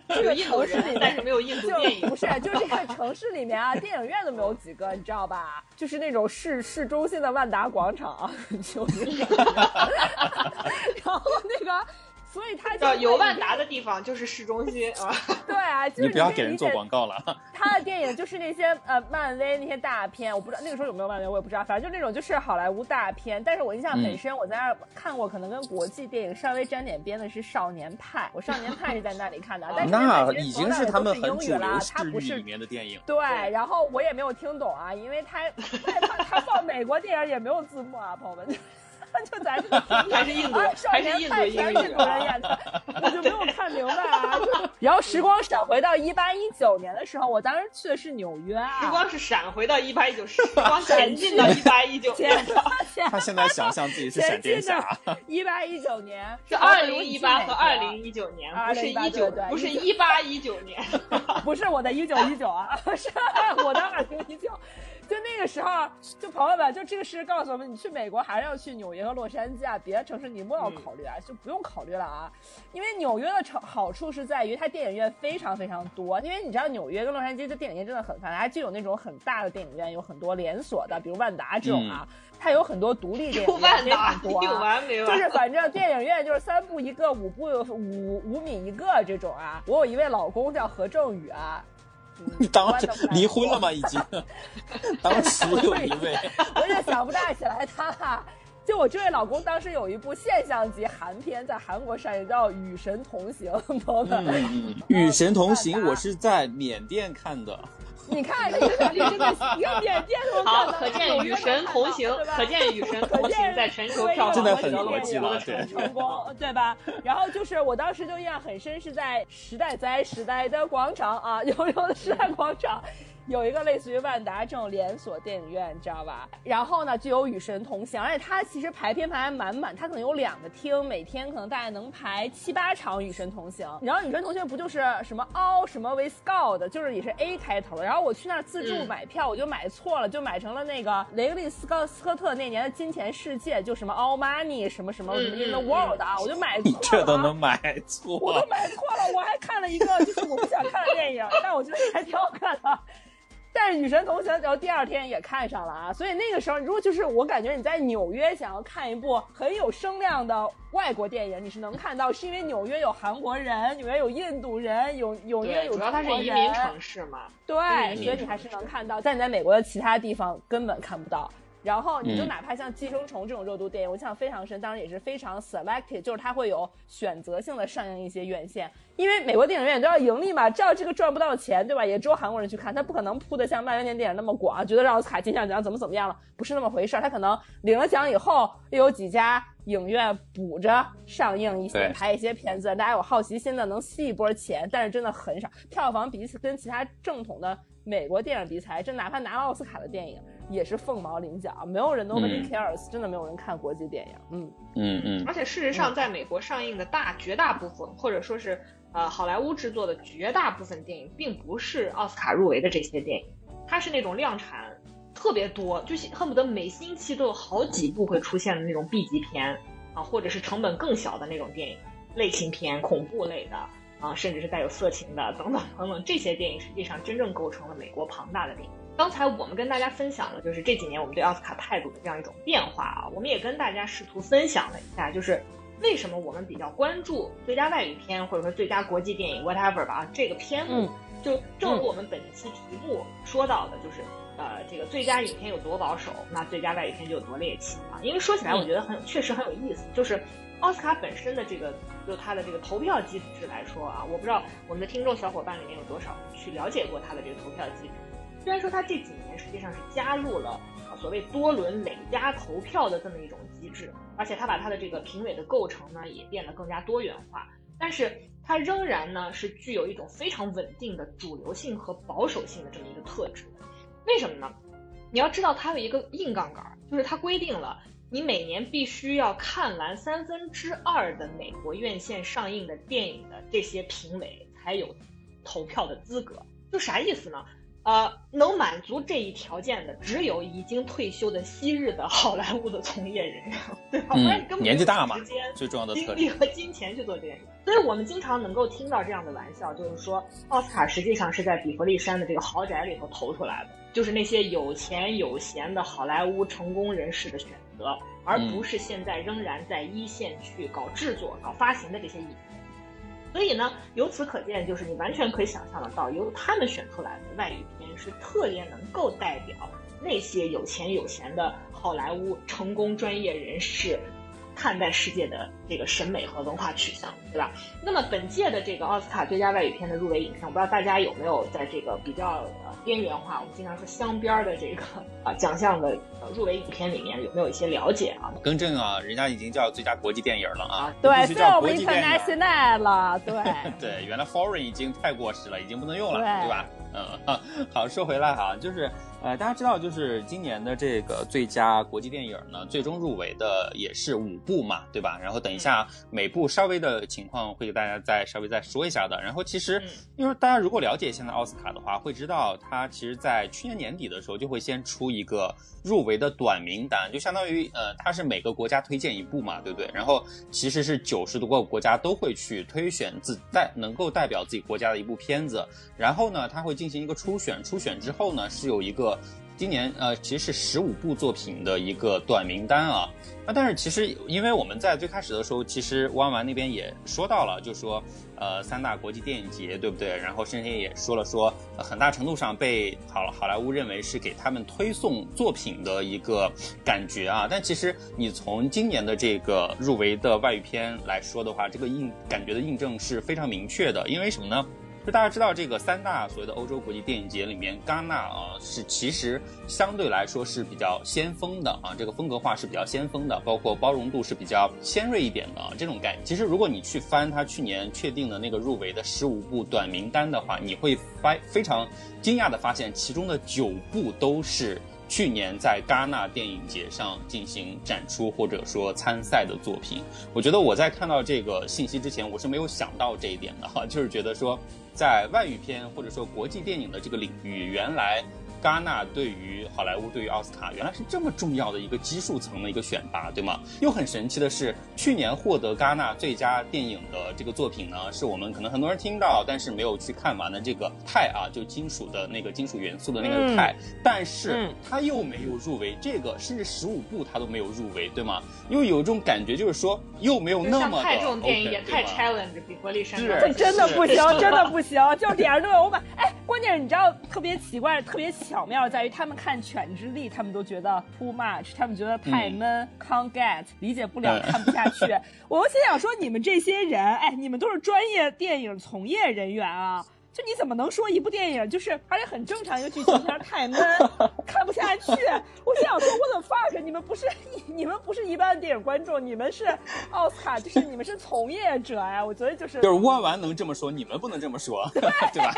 这个城市里面没有印度电影，不是，就这个城市里面啊，电影院都没有几个，你知道吧？就是那种市市中心的万达广场，就是，然后那个。所以他叫有万达的地方就是市中心 啊。对啊，你不要给人 做广告了。他的电影就是那些呃漫威那些大片，我不知道那个时候有没有漫威，我也不知道。反正就那种就是好莱坞大片。但是我印象很深，我在那儿看过，可能跟国际电影稍微沾点边的是《少年派》。我《少年派》是在那里看的，但是那已经是他们很主流他不是里面的电影。对，然后我也没有听懂啊，因为他他他放美国电影也没有字幕啊，朋友们。就咱这个还是印度，还是印度人演的，我就没有看明白啊。然后时光闪回到一八一九年的时候，我当时去的是纽约啊。时光是闪回到一八一九，时 光前进到一八一九年。他现在想象自己是闪电侠。一八一九年是二零一八和二零一九年，不是一九，不是一八一九年，不是我的一九一九啊，是我的二零一九。就那那个时候，就朋友们，就这个事告诉我们，你去美国还是要去纽约和洛杉矶啊，别的城市你莫要考虑啊，就不用考虑了啊。因为纽约的成好处是在于它电影院非常非常多，因为你知道纽约跟洛杉矶的电影院真的很发达，就有那种很大的电影院，有很多连锁的，比如万达这种啊，它有很多独立电影院 非常多啊，就是反正电影院就是三步一个，五步五五米一个这种啊。我有一位老公叫何正宇啊。你当时离婚了吗？已经，当时有一位，我也想不大起来他。就我这位老公当时有一部现象级韩片在韩国上映，叫《与神同行》。朋友们，《与神同行》我是在缅甸看的。你看，这个一个缅甸都看好，可见与神同行，可见与神同行在全球票房很逻辑了，成功，对吧？然后就是我当时就印象很深，是在时代在时代的广场啊，有有的时代广场。有一个类似于万达这种连锁电影院，你知道吧？然后呢，就有与神同行，而且它其实排片排还满满，它可能有两个厅，每天可能大概能排七八场与神同行。然后与神同行不就是什么凹什么 with God，就是也是 A 开头的。然后我去那儿自助买票，我就买错了，就买成了那个雷格利斯科斯科特那年的金钱世界，就什么 All Money 什么什么什么 In the World 啊，我就买错了。这都能买错？我都买错了，我还看了一个就是我不想看的电影，但我觉得还挺好看的。但是《与神同行》然后第二天也看上了啊，所以那个时候，如果就是我感觉你在纽约想要看一部很有声量的外国电影，你是能看到，是因为纽约有韩国人，纽约有印度人，有 纽约有主要它是移民城市嘛，对，所以你还是能看到，但你在美国的其他地方根本看不到。然后你就哪怕像《寄生虫》这种热度电影，我印象非常深，当然也是非常 selected，就是它会有选择性的上映一些院线，因为美国电影院都要盈利嘛，知道这个赚不到钱，对吧？也只有韩国人去看，他不可能铺的像漫威年电影那么广，觉得奥斯卡金像奖怎么怎么样了，不是那么回事儿。他可能领了奖以后，又有几家影院补着上映一些，拍一些片子，大家有好奇心的能吸一波钱，但是真的很少，票房比起跟其他正统的美国电影比起来，这哪怕拿了奥斯卡的电影。也是凤毛麟角，没有人 nobody cares，真的没有人看国际电影。嗯嗯嗯。而且事实上，在美国上映的大绝大部分，或者说是呃好莱坞制作的绝大部分电影，并不是奥斯卡入围的这些电影，它是那种量产特别多，就是恨不得每星期都有好几部会出现的那种 B 级片啊，或者是成本更小的那种电影，类型片、恐怖类的啊，甚至是带有色情的等等等等，这些电影实际上真正构成了美国庞大的电影。刚才我们跟大家分享了，就是这几年我们对奥斯卡态度的这样一种变化啊，我们也跟大家试图分享了一下，就是为什么我们比较关注最佳外语片或者说最佳国际电影 whatever 吧啊，这个片目就正如我们本期题目说到的，就是呃这个最佳影片有多保守，那最佳外语片就有多猎奇啊。因为说起来，我觉得很确实很有意思，就是奥斯卡本身的这个就它的这个投票机制来说啊，我不知道我们的听众小伙伴里面有多少去了解过它的这个投票机制。虽然说它这几年实际上是加入了所谓多轮累加投票的这么一种机制，而且它把它的这个评委的构成呢也变得更加多元化，但是它仍然呢是具有一种非常稳定的主流性和保守性的这么一个特质。为什么呢？你要知道它有一个硬杠杆，就是它规定了你每年必须要看完三分之二的美国院线上映的电影的这些评委才有投票的资格。就啥意思呢？呃，能满足这一条件的只有已经退休的昔日的好莱坞的从业人员，对吧？不然你根本年纪大嘛，时间、最重要的精力和金钱去做这件事。所以我们经常能够听到这样的玩笑，就是说奥斯卡实际上是在比弗利山的这个豪宅里头投出来的，就是那些有钱有闲的好莱坞成功人士的选择，而不是现在仍然在一线去搞制作、搞发行的这些影。所以呢，由此可见，就是你完全可以想象得到，由他们选出来的外语片是特别能够代表那些有钱有闲的好莱坞成功专业人士。看待世界的这个审美和文化取向，对吧？那么本届的这个奥斯卡最佳外语片的入围影片，我不知道大家有没有在这个比较呃边缘化，我们经常说镶边的这个啊奖项的入围影片里面有没有一些了解啊？更正啊，人家已经叫最佳国际电影了啊，对，必须叫国际电影了，对 对，原来 foreign 已经太过时了，已经不能用了，对吧？嗯，好，说回来哈，就是呃，大家知道，就是今年的这个最佳国际电影呢，最终入围的也是五部嘛，对吧？然后等一下每部稍微的情况会给大家再稍微再说一下的。然后其实，因为大家如果了解现在奥斯卡的话，会知道它其实在去年年底的时候就会先出一个入围的短名单，就相当于呃，它是每个国家推荐一部嘛，对不对？然后其实是九十多个国家都会去推选自代能够代表自己国家的一部片子，然后呢，它会进行一个初选，初选之后呢是有一个。今年呃，其实是十五部作品的一个短名单啊。那但是其实，因为我们在最开始的时候，其实弯弯那边也说到了，就说呃三大国际电影节，对不对？然后甚至也说了说，很大程度上被好好莱坞认为是给他们推送作品的一个感觉啊。但其实你从今年的这个入围的外语片来说的话，这个印感觉的印证是非常明确的。因为什么呢？就大家知道，这个三大所谓的欧洲国际电影节里面，戛纳啊是其实相对来说是比较先锋的啊，这个风格化是比较先锋的，包括包容度是比较尖锐一点的啊，这种概念。其实如果你去翻他去年确定的那个入围的十五部短名单的话，你会发非常惊讶的发现，其中的九部都是。去年在戛纳电影节上进行展出或者说参赛的作品，我觉得我在看到这个信息之前，我是没有想到这一点的哈，就是觉得说，在外语片或者说国际电影的这个领域，原来。戛纳对于好莱坞，对于奥斯卡，原来是这么重要的一个基数层的一个选拔，对吗？又很神奇的是，去年获得戛纳最佳电影的这个作品呢，是我们可能很多人听到，但是没有去看完的这个钛啊，就金属的那个金属元素的那个钛，但是它又没有入围，这个甚至十五部它都没有入围，对吗？因为有一种感觉，就是说又没有那么太这种电影也太 challenge，比国立山这真的不行，真的不行，就点上都有我把哎，关键是你知道特别奇怪，特别。巧妙在于，他们看《犬之力》，他们都觉得 too much，他们觉得太闷，can't get，理解不了，看不下去。我心想说，你们这些人，哎，你们都是专业电影从业人员啊。就你怎么能说一部电影就是，而且很正常一个剧情片太闷，看不下去？我心想说，我的 fuck，你们不是 你们不是一般的电影观众，你们是奥斯卡，就是你们是从业者呀。我觉得就是就是弯弯能这么说，你们不能这么说，对 吧？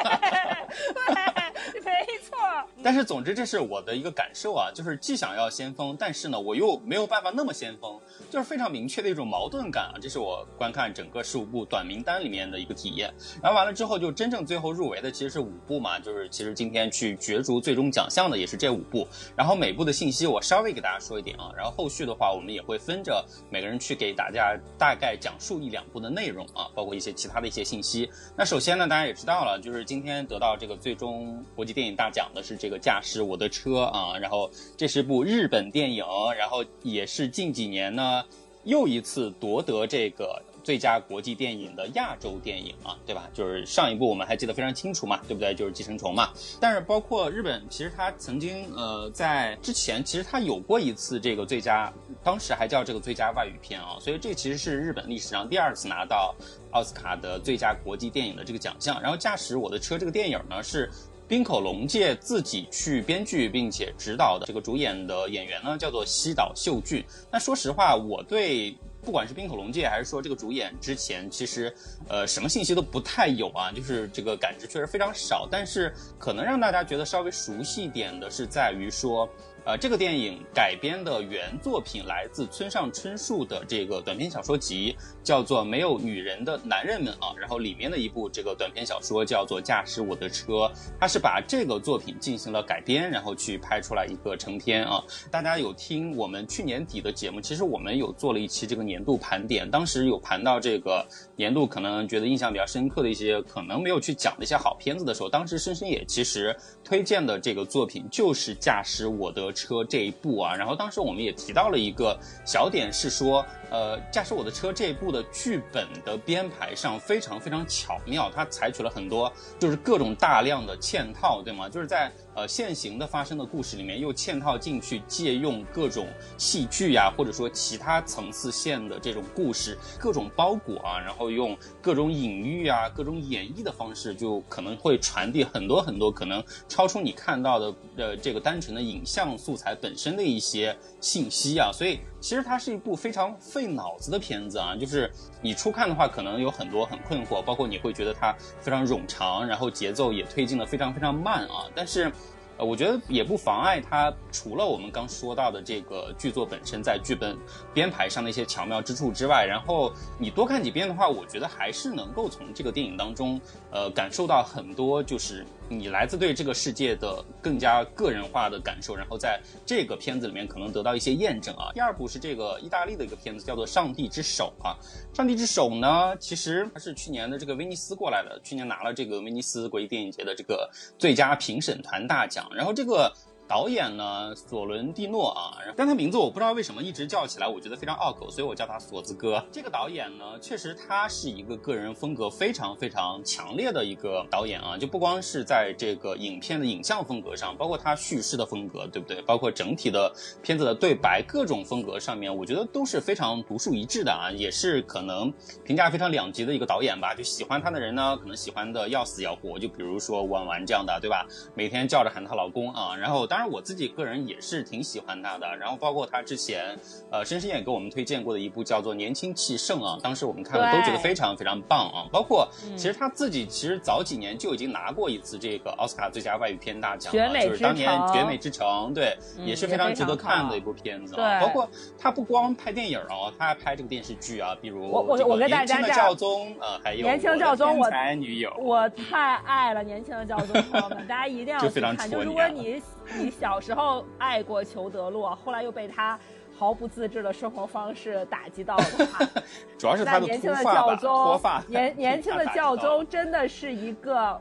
对，没错。但是总之这是我的一个感受啊，就是既想要先锋，但是呢我又没有办法那么先锋，就是非常明确的一种矛盾感啊。这是我观看整个十五部短名单里面的一个体验。然后完了之后，就真正最后。入围的其实是五部嘛，就是其实今天去角逐最终奖项的也是这五部，然后每部的信息我稍微给大家说一点啊，然后后续的话我们也会分着每个人去给大家大概讲述一两部的内容啊，包括一些其他的一些信息。那首先呢，大家也知道了，就是今天得到这个最终国际电影大奖的是这个《驾驶我的车》啊，然后这是部日本电影，然后也是近几年呢又一次夺得这个。最佳国际电影的亚洲电影啊，对吧？就是上一部我们还记得非常清楚嘛，对不对？就是《寄生虫》嘛。但是包括日本，其实它曾经呃在之前，其实它有过一次这个最佳，当时还叫这个最佳外语片啊。所以这其实是日本历史上第二次拿到奥斯卡的最佳国际电影的这个奖项。然后《驾驶我的车》这个电影呢，是滨口龙介自己去编剧并且指导的。这个主演的演员呢叫做西岛秀俊。那说实话，我对。不管是冰口龙介还是说这个主演之前，其实，呃，什么信息都不太有啊，就是这个感知确实非常少。但是可能让大家觉得稍微熟悉一点的是在于说。呃，这个电影改编的原作品来自村上春树的这个短篇小说集，叫做《没有女人的男人们》啊。然后里面的一部这个短篇小说叫做《驾驶我的车》，它是把这个作品进行了改编，然后去拍出来一个成片啊。大家有听我们去年底的节目？其实我们有做了一期这个年度盘点，当时有盘到这个年度可能觉得印象比较深刻的一些，可能没有去讲的一些好片子的时候，当时深深也其实推荐的这个作品就是《驾驶我的》。车这一部啊，然后当时我们也提到了一个小点，是说，呃，驾驶我的车这一部的剧本的编排上非常非常巧妙，它采取了很多就是各种大量的嵌套，对吗？就是在。呃，现行的发生的故事里面又嵌套进去，借用各种戏剧呀，或者说其他层次线的这种故事，各种包裹啊，然后用各种隐喻啊、各种演绎的方式，就可能会传递很多很多可能超出你看到的呃这个单纯的影像素材本身的一些信息啊。所以其实它是一部非常费脑子的片子啊，就是你初看的话，可能有很多很困惑，包括你会觉得它非常冗长，然后节奏也推进的非常非常慢啊，但是。呃，我觉得也不妨碍它除了我们刚说到的这个剧作本身在剧本编排上的一些巧妙之处之外，然后你多看几遍的话，我觉得还是能够从这个电影当中，呃，感受到很多就是你来自对这个世界的更加个人化的感受，然后在这个片子里面可能得到一些验证啊。第二部是这个意大利的一个片子，叫做《上帝之手》啊，《上帝之手》呢，其实它是去年的这个威尼斯过来的，去年拿了这个威尼斯国际电影节的这个最佳评审团大奖。然后这个导演呢，索伦蒂诺啊，但他名字我不知道为什么一直叫起来，我觉得非常拗口，所以我叫他锁子哥。这个导演呢，确实他是一个个人风格非常非常强烈的一个导演啊，就不光是在这个影片的影像风格上，包括他叙事的风格，对不对？包括整体的片子的对白，各种风格上面，我觉得都是非常独树一帜的啊，也是可能评价非常两极的一个导演吧。就喜欢他的人呢，可能喜欢的要死要活，就比如说婉婉这样的，对吧？每天叫着喊她老公啊，然后当然。当然，我自己个人也是挺喜欢他的。然后，包括他之前，呃，深深也给我们推荐过的一部叫做《年轻气盛》啊，当时我们看了都觉得非常非常棒啊。包括其实他自己其实早几年就已经拿过一次这个奥斯卡最佳外语片大奖了，就是当年《绝美之城》，对，也是非常值得看的一部片子。啊。包括他不光拍电影哦，他还拍这个电视剧啊，比如我我我跟大家讲，教宗，呃，还有年轻教宗，我才女友，我太爱了年轻的教宗朋友们，大家一定要去看。就如果你。你小时候爱过裘德洛，后来又被他毫不自制的生活方式打击到了 主要是他的年轻的教宗，年 年轻的教宗真的是一个，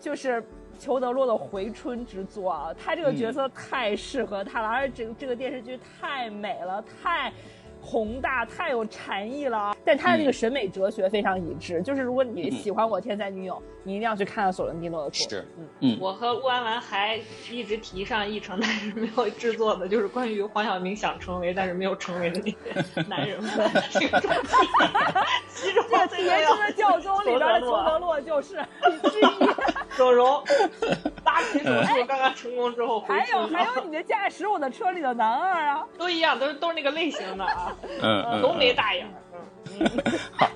就是裘德洛的回春之作啊！他这个角色太适合他了，而且这个这个电视剧太美了，太。宏大太有禅意了，但他的那个审美哲学非常一致。就是如果你喜欢我天才女友，你一定要去看看索伦蒂诺的作。是，嗯嗯。我和乌安完还一直提上议程，但是没有制作的，就是关于黄晓明想成为但是没有成为的那些 男人们。这个年轻的 教宗里边的裘德洛就是之一。整容，拉皮手术刚刚成功之后，还有还有你的驾驶我的车里的男二啊，都一样，都是都是那个类型的啊。嗯，浓眉大眼。好，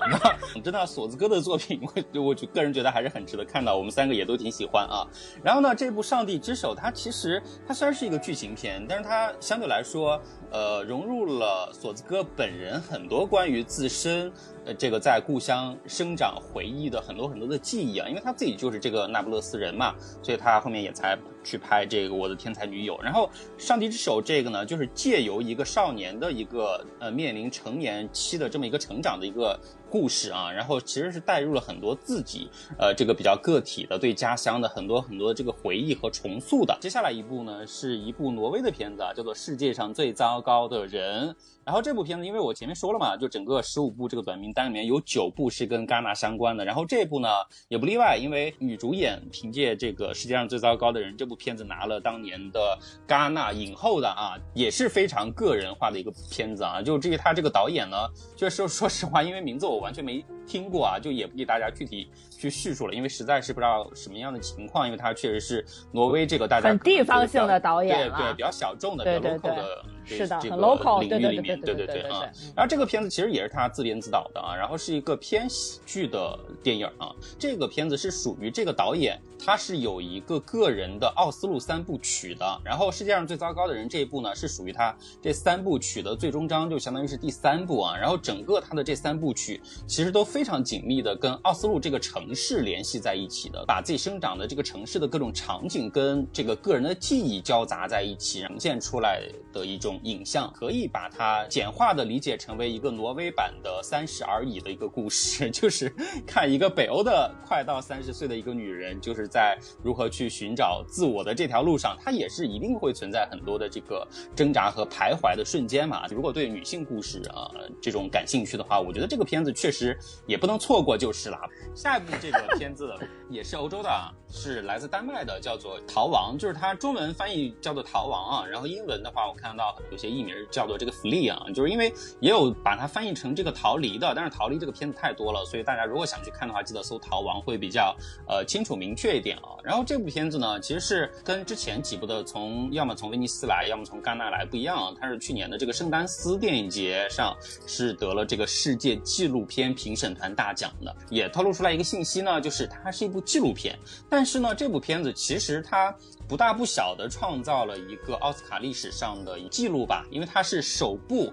那真的锁子哥的作品，我我就个人觉得还是很值得看到，我们三个也都挺喜欢啊。然后呢，这部《上帝之手》，它其实它虽然是一个剧情片，但是它相对来说，呃，融入了锁子哥本人很多关于自身。呃，这个在故乡生长回忆的很多很多的记忆啊，因为他自己就是这个那不勒斯人嘛，所以他后面也才去拍这个我的天才女友。然后《上帝之手》这个呢，就是借由一个少年的一个呃面临成年期的这么一个成长的一个。故事啊，然后其实是带入了很多自己，呃，这个比较个体的对家乡的很多很多这个回忆和重塑的。接下来一部呢，是一部挪威的片子啊，叫做《世界上最糟糕的人》。然后这部片子，因为我前面说了嘛，就整个十五部这个短名单里面有九部是跟戛纳相关的，然后这部呢也不例外，因为女主演凭借这个《世界上最糟糕的人》这部片子拿了当年的戛纳影后的啊，也是非常个人化的一个片子啊。就至于他这个导演呢，就是说实话，因为名字我。完全没听过啊，就也不给大家具体去叙述了，因为实在是不知道什么样的情况，因为他确实是挪威这个大家很地方性的导演对对，比较小众的，比较 local 的。是的，这个领域里面，对对对啊。然后这个片子其实也是他自编自导的啊，然后是一个偏喜剧的电影啊。这个片子是属于这个导演，他是有一个个人的奥斯陆三部曲的。然后世界上最糟糕的人这一部呢，是属于他这三部曲的最终章，就相当于是第三部啊。然后整个他的这三部曲其实都非常紧密的跟奥斯陆这个城市联系在一起的，把自己生长的这个城市的各种场景跟这个个人的记忆交杂在一起，呈现出来的一种。影像可以把它简化的理解成为一个挪威版的《三十而已》的一个故事，就是看一个北欧的快到三十岁的一个女人，就是在如何去寻找自我的这条路上，它也是一定会存在很多的这个挣扎和徘徊的瞬间嘛。如果对女性故事啊这种感兴趣的话，我觉得这个片子确实也不能错过就是了。下一部这个片子也是欧洲的，是来自丹麦的，叫做《逃亡》，就是它中文翻译叫做《逃亡》啊，然后英文的话我看到。有些译名叫做这个 flee 啊，就是因为也有把它翻译成这个逃离的，但是逃离这个片子太多了，所以大家如果想去看的话，记得搜逃亡会比较呃清楚明确一点啊。然后这部片子呢，其实是跟之前几部的从要么从威尼斯来，要么从戛纳来不一样，它是去年的这个圣丹斯电影节上是得了这个世界纪录片评审团大奖的，也透露出来一个信息呢，就是它是一部纪录片，但是呢，这部片子其实它不大不小的创造了一个奥斯卡历史上的记录吧，因为它是首部。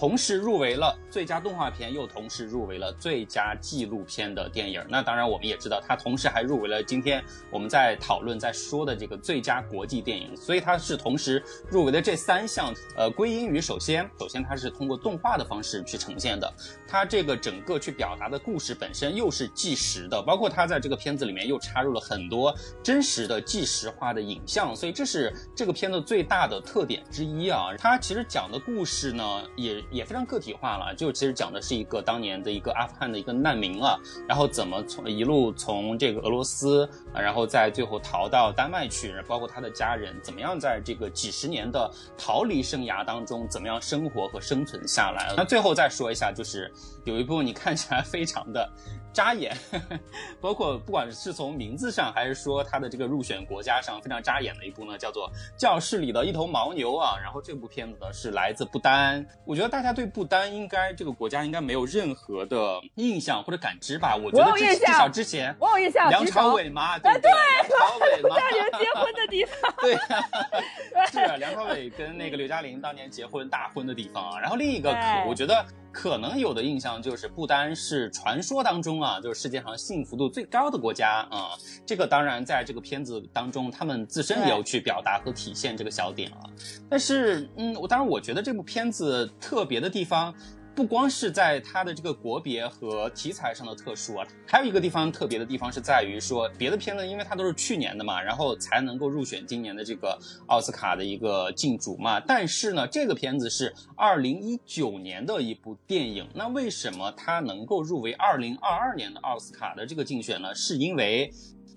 同时入围了最佳动画片，又同时入围了最佳纪录片的电影。那当然，我们也知道，它同时还入围了今天我们在讨论、在说的这个最佳国际电影。所以它是同时入围的这三项，呃，归因于首先，首先它是通过动画的方式去呈现的，它这个整个去表达的故事本身又是纪实的，包括它在这个片子里面又插入了很多真实的纪实化的影像，所以这是这个片子最大的特点之一啊。它其实讲的故事呢，也。也非常个体化了，就其实讲的是一个当年的一个阿富汗的一个难民啊，然后怎么从一路从这个俄罗斯，然后再最后逃到丹麦去，包括他的家人怎么样在这个几十年的逃离生涯当中怎么样生活和生存下来。那最后再说一下，就是有一部你看起来非常的。扎眼，包括不管是从名字上，还是说它的这个入选国家上，非常扎眼的一部呢，叫做《教室里的一头牦牛》啊。然后这部片子呢是来自不丹，我觉得大家对不丹应该这个国家应该没有任何的印象或者感知吧？我觉得至少之前我有印象，梁朝伟嘛，对对，梁朝伟嘛，家人结婚的地方，对，是梁朝伟跟那个刘嘉玲当年结婚大婚的地方啊。然后另一个，我觉得。可能有的印象就是不丹是传说当中啊，就是世界上幸福度最高的国家啊。这个当然在这个片子当中，他们自身也有去表达和体现这个小点啊。但是，嗯，我当然我觉得这部片子特别的地方。不光是在它的这个国别和题材上的特殊啊，还有一个地方特别的地方是在于说，别的片子因为它都是去年的嘛，然后才能够入选今年的这个奥斯卡的一个竞逐嘛。但是呢，这个片子是二零一九年的一部电影，那为什么它能够入围二零二二年的奥斯卡的这个竞选呢？是因为。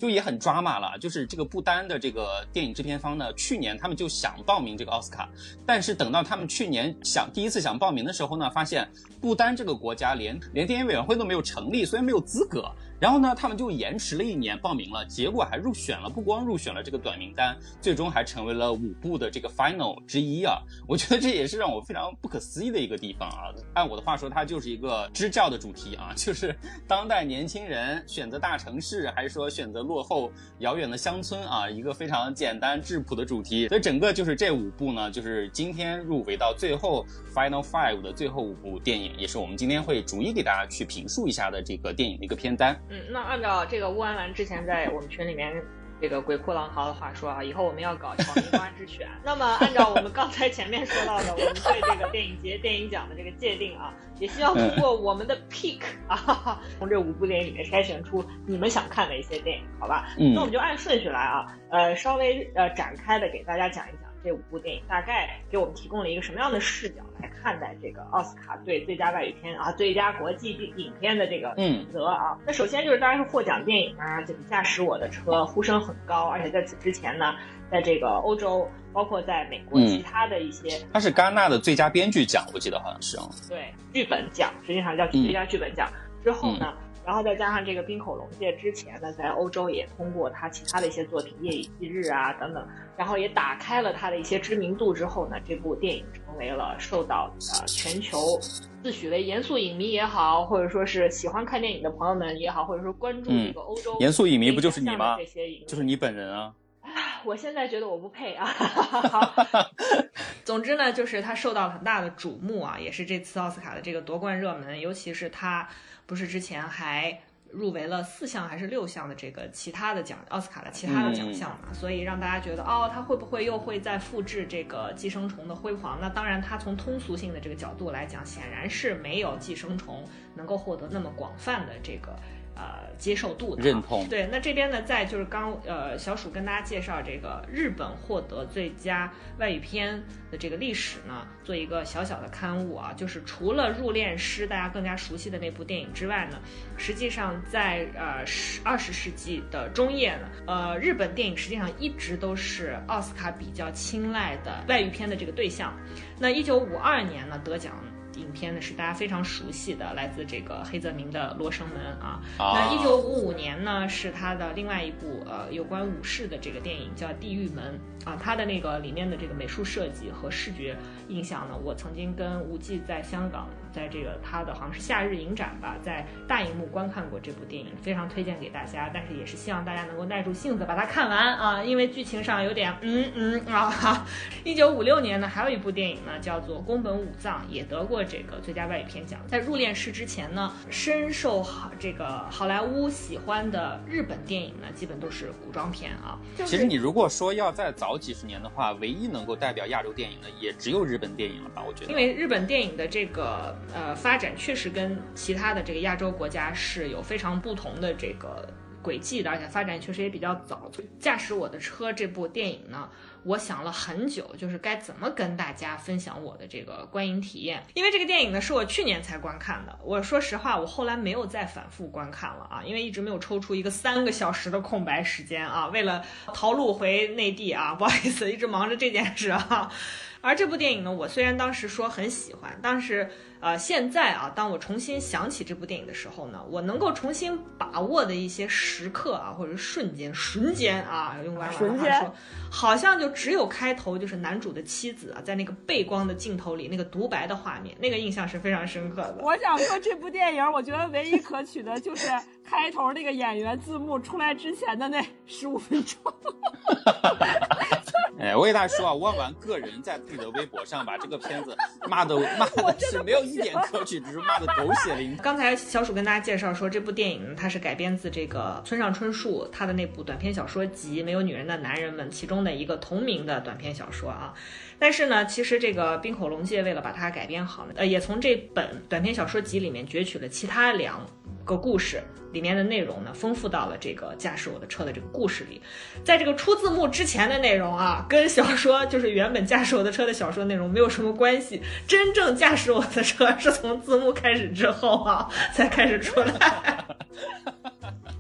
就也很抓马了，就是这个不丹的这个电影制片方呢，去年他们就想报名这个奥斯卡，但是等到他们去年想第一次想报名的时候呢，发现不丹这个国家连连电影委员会都没有成立，所以没有资格。然后呢，他们就延迟了一年报名了，结果还入选了，不光入选了这个短名单，最终还成为了五部的这个 final 之一啊！我觉得这也是让我非常不可思议的一个地方啊！按我的话说，它就是一个支教的主题啊，就是当代年轻人选择大城市，还是说选择落后遥远的乡村啊，一个非常简单质朴的主题。所以整个就是这五部呢，就是今天入围到最后 final five 的最后五部电影，也是我们今天会逐一给大家去评述一下的这个电影的一个片单。嗯，那按照这个乌安兰之前在我们群里面这个鬼哭狼嚎的话说啊，以后我们要搞朝明关之选。那么按照我们刚才前面说到的，我们对这个电影节电影奖的这个界定啊，也希望通过我们的 pick 啊，从这五部电影里面筛选出你们想看的一些电影，好吧？嗯那我们就按顺序来啊，呃，稍微呃展开的给大家讲一讲。这五部电影大概给我们提供了一个什么样的视角来看待这个奥斯卡对最佳外语片啊、最佳国际影片的这个选择啊？那首先就是当然是获奖电影啊，这个《驾驶我的车》呼声很高，而且在此之前呢，在这个欧洲，包括在美国其他的一些，它是戛纳的最佳编剧奖，我记得好像是啊。对，剧本奖实际上叫最佳剧本奖之后呢？然后再加上这个冰口龙介之前呢，在欧洲也通过他其他的一些作品《夜以继日》啊等等，然后也打开了他的一些知名度之后呢，这部电影成为了受到呃全球自诩为严肃影迷也好，或者说是喜欢看电影的朋友们也好，或者说关注这个欧洲严肃影迷不就是你吗？这些影就是你本人啊。我现在觉得我不配啊。总之呢，就是他受到很大的瞩目啊，也是这次奥斯卡的这个夺冠热门，尤其是他。不是之前还入围了四项还是六项的这个其他的奖，奥斯卡的其他的奖项嘛，所以让大家觉得哦，他会不会又会再复制这个寄生虫的辉煌？那当然，他从通俗性的这个角度来讲，显然是没有寄生虫能够获得那么广泛的这个。呃，接受度的认同对，那这边呢，在就是刚呃，小鼠跟大家介绍这个日本获得最佳外语片的这个历史呢，做一个小小的刊物啊，就是除了入殓师大家更加熟悉的那部电影之外呢，实际上在呃十二十世纪的中叶呢，呃，日本电影实际上一直都是奥斯卡比较青睐的外语片的这个对象。那一九五二年呢，得奖。影片呢是大家非常熟悉的，来自这个黑泽明的《罗生门》啊。那一九五五年呢是他的另外一部呃有关武士的这个电影叫《地狱门》啊，他的那个里面的这个美术设计和视觉印象呢，我曾经跟吴忌在香港。在这个他的好像是夏日影展吧，在大荧幕观看过这部电影，非常推荐给大家。但是也是希望大家能够耐住性子把它看完啊，因为剧情上有点嗯嗯啊。一 九五六年呢，还有一部电影呢，叫做《宫本武藏》，也得过这个最佳外语片奖。在入殓师之前呢，深受好这个好莱坞喜欢的日本电影呢，基本都是古装片啊。其实你如果说要再早几十年的话，唯一能够代表亚洲电影的，也只有日本电影了吧？我觉得，因为日本电影的这个。呃，发展确实跟其他的这个亚洲国家是有非常不同的这个轨迹的，而且发展确实也比较早。驾驶我的车这部电影呢，我想了很久，就是该怎么跟大家分享我的这个观影体验。因为这个电影呢，是我去年才观看的。我说实话，我后来没有再反复观看了啊，因为一直没有抽出一个三个小时的空白时间啊，为了逃路回内地啊，不好意思，一直忙着这件事啊。而这部电影呢，我虽然当时说很喜欢，但是。呃，现在啊，当我重新想起这部电影的时候呢，我能够重新把握的一些时刻啊，或者瞬间、瞬间啊，用外文话说，好像就只有开头，就是男主的妻子啊，在那个背光的镜头里那个独白的画面，那个印象是非常深刻的。我想说，这部电影，我觉得唯一可取的就是开头那个演员字幕出来之前的那十五分钟。哎，我给大家说啊，万万个人在自己的微博上把这个片子骂的骂的是没有一点可取，只是骂的狗血淋头。刚才小鼠跟大家介绍说，这部电影它是改编自这个村上春树他的那部短篇小说集《没有女人的男人们》其中的一个同名的短篇小说啊。但是呢，其实这个冰口龙介为了把它改编好呢，呃，也从这本短篇小说集里面攫取了其他两个故事。里面的内容呢，丰富到了这个驾驶我的车的这个故事里，在这个出字幕之前的内容啊，跟小说就是原本驾驶我的车的小说内容没有什么关系。真正驾驶我的车是从字幕开始之后啊，才开始出来。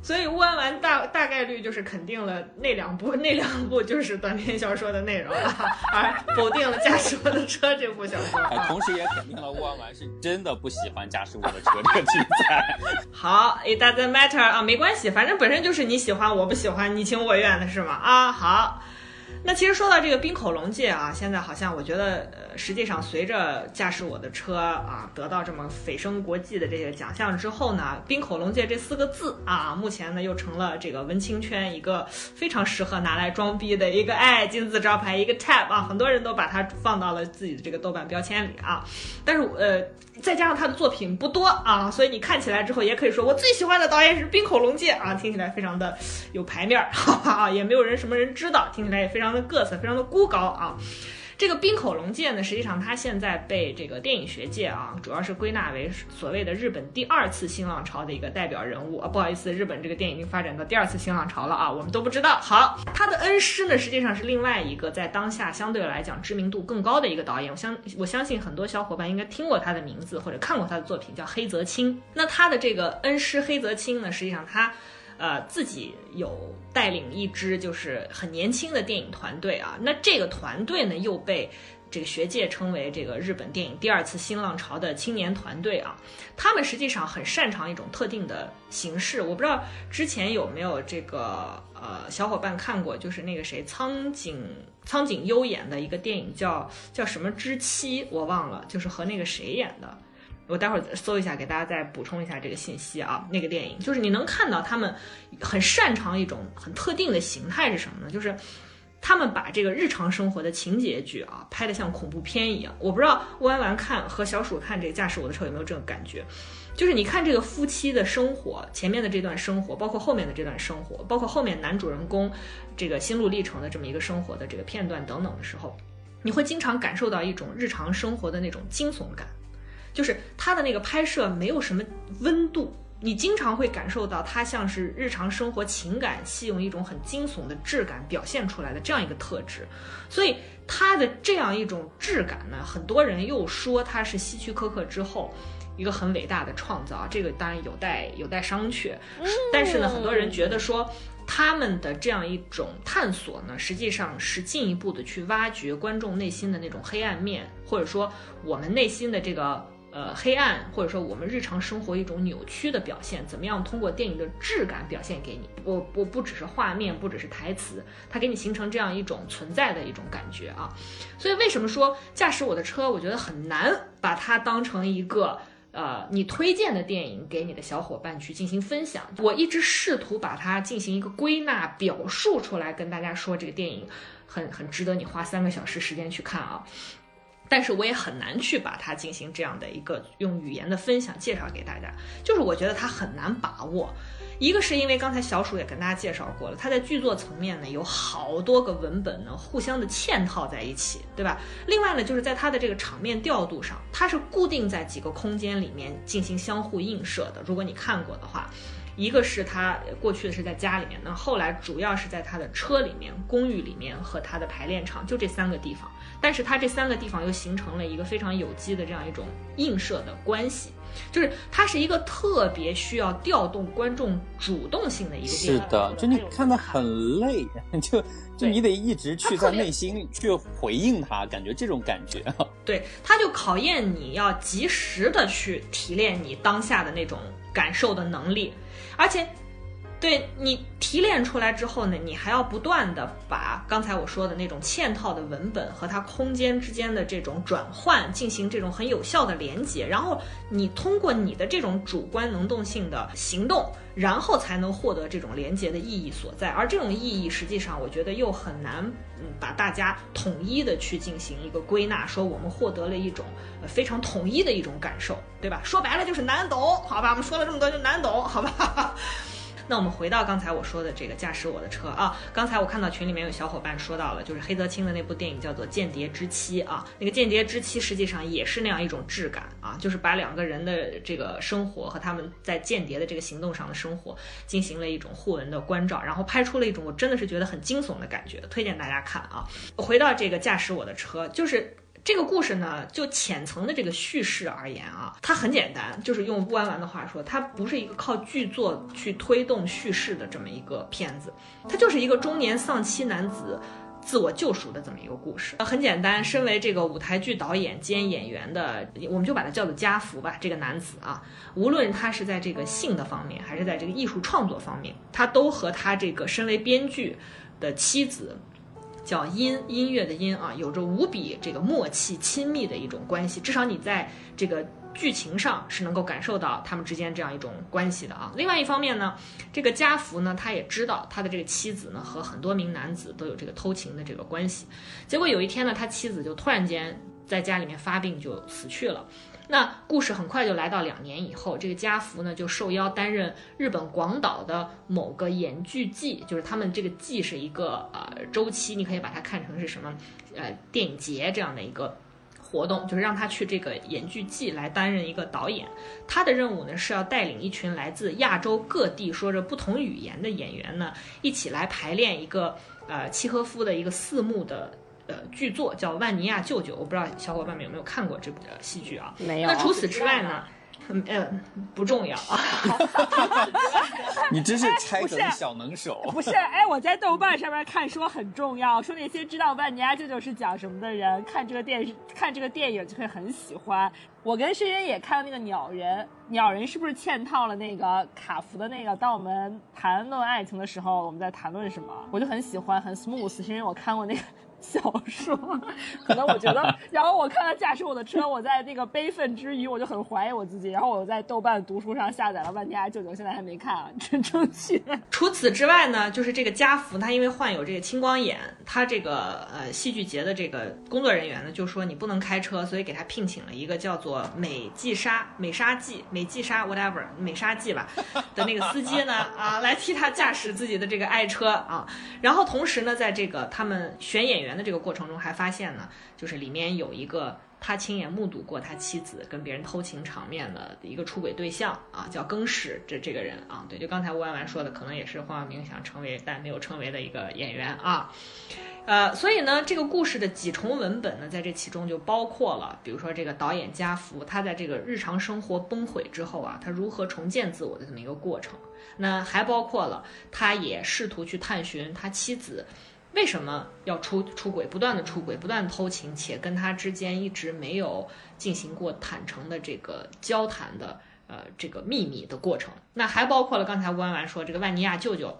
所以弯弯大大概率就是肯定了那两部那两部就是短篇小说的内容了，而否定了驾驶我的车这部小说，同时也肯定了弯弯是真的不喜欢驾驶我的车这个题材。好，it doesn't matter 啊，没关系，反正本身就是你喜欢我不喜欢，你情我愿的是吗？啊，好。那其实说到这个冰口龙介啊，现在好像我觉得，呃，实际上随着驾驶我的车啊得到这么蜚声国际的这个奖项之后呢，冰口龙介这四个字啊，目前呢又成了这个文青圈一个非常适合拿来装逼的一个哎金字招牌，一个 tab 啊，很多人都把它放到了自己的这个豆瓣标签里啊。但是呃，再加上他的作品不多啊，所以你看起来之后也可以说我最喜欢的导演是冰口龙介啊，听起来非常的有牌面儿，哈哈，也没有人什么人知道，听起来也非常。的个色非常的孤高啊，这个冰口龙介呢，实际上他现在被这个电影学界啊，主要是归纳为所谓的日本第二次新浪潮的一个代表人物啊。不好意思，日本这个电影已经发展到第二次新浪潮了啊，我们都不知道。好，他的恩师呢，实际上是另外一个在当下相对来讲知名度更高的一个导演。我相我相信很多小伙伴应该听过他的名字或者看过他的作品，叫黑泽清。那他的这个恩师黑泽清呢，实际上他。呃，自己有带领一支就是很年轻的电影团队啊，那这个团队呢又被这个学界称为这个日本电影第二次新浪潮的青年团队啊，他们实际上很擅长一种特定的形式，我不知道之前有没有这个呃小伙伴看过，就是那个谁苍井苍井优演的一个电影叫叫什么之妻，我忘了，就是和那个谁演的。我待会儿搜一下，给大家再补充一下这个信息啊。那个电影就是你能看到他们很擅长一种很特定的形态是什么呢？就是他们把这个日常生活的情节剧啊拍得像恐怖片一样。我不知道弯弯看和小鼠看这个驾驶我的车有没有这种感觉？就是你看这个夫妻的生活，前面的这段生活，包括后面的这段生活，包括后面男主人公这个心路历程的这么一个生活的这个片段等等的时候，你会经常感受到一种日常生活的那种惊悚感。就是他的那个拍摄没有什么温度，你经常会感受到他像是日常生活情感戏用一种很惊悚的质感表现出来的这样一个特质，所以他的这样一种质感呢，很多人又说他是希区柯克之后一个很伟大的创造，这个当然有待有待商榷。但是呢，很多人觉得说他们的这样一种探索呢，实际上是进一步的去挖掘观众内心的那种黑暗面，或者说我们内心的这个。呃黑暗，或者说我们日常生活一种扭曲的表现，怎么样通过电影的质感表现给你？我我不只是画面，不只是台词，它给你形成这样一种存在的一种感觉啊。所以为什么说驾驶我的车，我觉得很难把它当成一个。呃，你推荐的电影给你的小伙伴去进行分享，我一直试图把它进行一个归纳表述出来，跟大家说这个电影很很值得你花三个小时时间去看啊。但是我也很难去把它进行这样的一个用语言的分享介绍给大家，就是我觉得它很难把握。一个是因为刚才小鼠也跟大家介绍过了，它在剧作层面呢有好多个文本呢互相的嵌套在一起，对吧？另外呢，就是在它的这个场面调度上，它是固定在几个空间里面进行相互映射的。如果你看过的话，一个是他过去的是在家里面，那后来主要是在他的车里面、公寓里面和他的排练场，就这三个地方。但是它这三个地方又形成了一个非常有机的这样一种映射的关系。就是它是一个特别需要调动观众主动性的一个电影，是的，就你看的很累，就就你得一直去在内心去回应它，感觉这种感觉。对，它就考验你要及时的去提炼你当下的那种感受的能力，而且。对你提炼出来之后呢，你还要不断的把刚才我说的那种嵌套的文本和它空间之间的这种转换进行这种很有效的连接，然后你通过你的这种主观能动性的行动，然后才能获得这种连接的意义所在。而这种意义实际上，我觉得又很难，嗯，把大家统一的去进行一个归纳，说我们获得了一种非常统一的一种感受，对吧？说白了就是难懂，好吧？我们说了这么多就难懂，好吧？那我们回到刚才我说的这个驾驶我的车啊，刚才我看到群里面有小伙伴说到了，就是黑泽清的那部电影叫做《间谍之妻》啊，那个间谍之妻实际上也是那样一种质感啊，就是把两个人的这个生活和他们在间谍的这个行动上的生活进行了一种互文的关照，然后拍出了一种我真的是觉得很惊悚的感觉，推荐大家看啊。回到这个驾驶我的车，就是。这个故事呢，就浅层的这个叙事而言啊，它很简单，就是用不完完的话说，它不是一个靠剧作去推动叙事的这么一个片子，它就是一个中年丧妻男子自我救赎的这么一个故事。很简单，身为这个舞台剧导演兼演员的，我们就把他叫做家福吧。这个男子啊，无论他是在这个性的方面，还是在这个艺术创作方面，他都和他这个身为编剧的妻子。叫音音乐的音啊，有着无比这个默契亲密的一种关系，至少你在这个剧情上是能够感受到他们之间这样一种关系的啊。另外一方面呢，这个家福呢，他也知道他的这个妻子呢和很多名男子都有这个偷情的这个关系，结果有一天呢，他妻子就突然间在家里面发病就死去了。那故事很快就来到两年以后，这个家福呢就受邀担任日本广岛的某个演剧季，就是他们这个季是一个呃周期，你可以把它看成是什么呃电影节这样的一个活动，就是让他去这个演剧季来担任一个导演。他的任务呢是要带领一群来自亚洲各地说着不同语言的演员呢一起来排练一个呃契诃夫的一个四幕的。呃，剧作叫《万尼亚舅舅》，我不知道小伙伴们有没有看过这部戏剧啊？没有。那除此之外呢？嗯，不重要啊。你真是拆梗小能手。不是，哎，我在豆瓣上面看说很重要，说那些知道《万尼亚舅舅》是讲什么的人，看这个电视、看这个电影就会很喜欢。我跟深渊也看了那个《鸟人》，《鸟人》是不是嵌套了那个卡福的那个？当我们谈论爱情的时候，我们在谈论什么？我就很喜欢，很 smooth，是因为我看过那个。小说，可能我觉得，然后我看他驾驶我的车，我在那个悲愤之余，我就很怀疑我自己。然后我在豆瓣读书上下载了《万家舅舅》，现在还没看，真争气。除此之外呢，就是这个家福，他因为患有这个青光眼，他这个呃戏剧节的这个工作人员呢，就说你不能开车，所以给他聘请了一个叫做美纪沙、美沙纪、美纪沙 whatever 美沙纪吧的那个司机呢，啊，来替他驾驶自己的这个爱车啊。然后同时呢，在这个他们选演员。的这个过程中还发现呢，就是里面有一个他亲眼目睹过他妻子跟别人偷情场面的一个出轨对象啊，叫更始这这个人啊，对，就刚才吴婉婉说的，可能也是黄晓明想成为但没有成为的一个演员啊，呃，所以呢，这个故事的几重文本呢，在这其中就包括了，比如说这个导演家福，他在这个日常生活崩毁之后啊，他如何重建自我的这么一个过程，那还包括了，他也试图去探寻他妻子。为什么要出出轨，不断的出轨，不断偷情，且跟他之间一直没有进行过坦诚的这个交谈的呃这个秘密的过程。那还包括了刚才吴婉婉说这个万尼亚舅舅。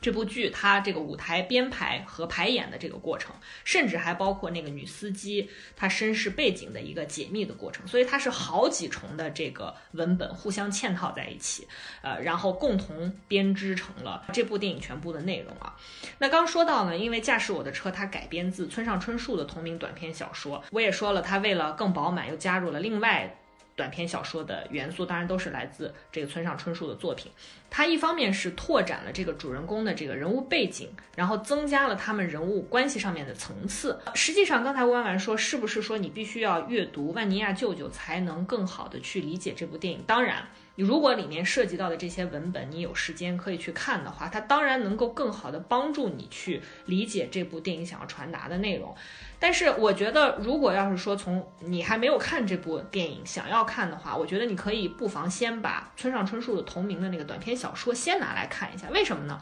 这部剧它这个舞台编排和排演的这个过程，甚至还包括那个女司机她身世背景的一个解密的过程，所以它是好几重的这个文本互相嵌套在一起，呃，然后共同编织成了这部电影全部的内容啊。那刚说到呢，因为《驾驶我的车》它改编自村上春树的同名短篇小说，我也说了，它为了更饱满又加入了另外。短篇小说的元素当然都是来自这个村上春树的作品。它一方面是拓展了这个主人公的这个人物背景，然后增加了他们人物关系上面的层次。实际上，刚才吴婉婉说，是不是说你必须要阅读《万尼亚舅舅》才能更好的去理解这部电影？当然，如果里面涉及到的这些文本，你有时间可以去看的话，它当然能够更好的帮助你去理解这部电影想要传达的内容。但是我觉得，如果要是说从你还没有看这部电影想要看的话，我觉得你可以不妨先把村上春树的同名的那个短篇小说先拿来看一下。为什么呢？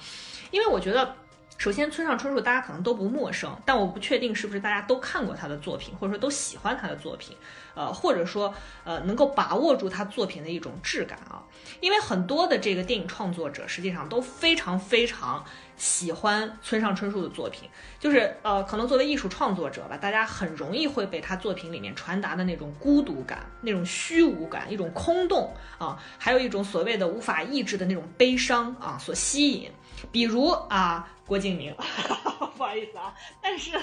因为我觉得，首先村上春树大家可能都不陌生，但我不确定是不是大家都看过他的作品，或者说都喜欢他的作品，呃，或者说呃能够把握住他作品的一种质感啊。因为很多的这个电影创作者实际上都非常非常。喜欢村上春树的作品，就是呃，可能作为艺术创作者吧，大家很容易会被他作品里面传达的那种孤独感、那种虚无感、一种空洞啊，还有一种所谓的无法抑制的那种悲伤啊所吸引。比如啊，郭敬明，不好意思啊，但是就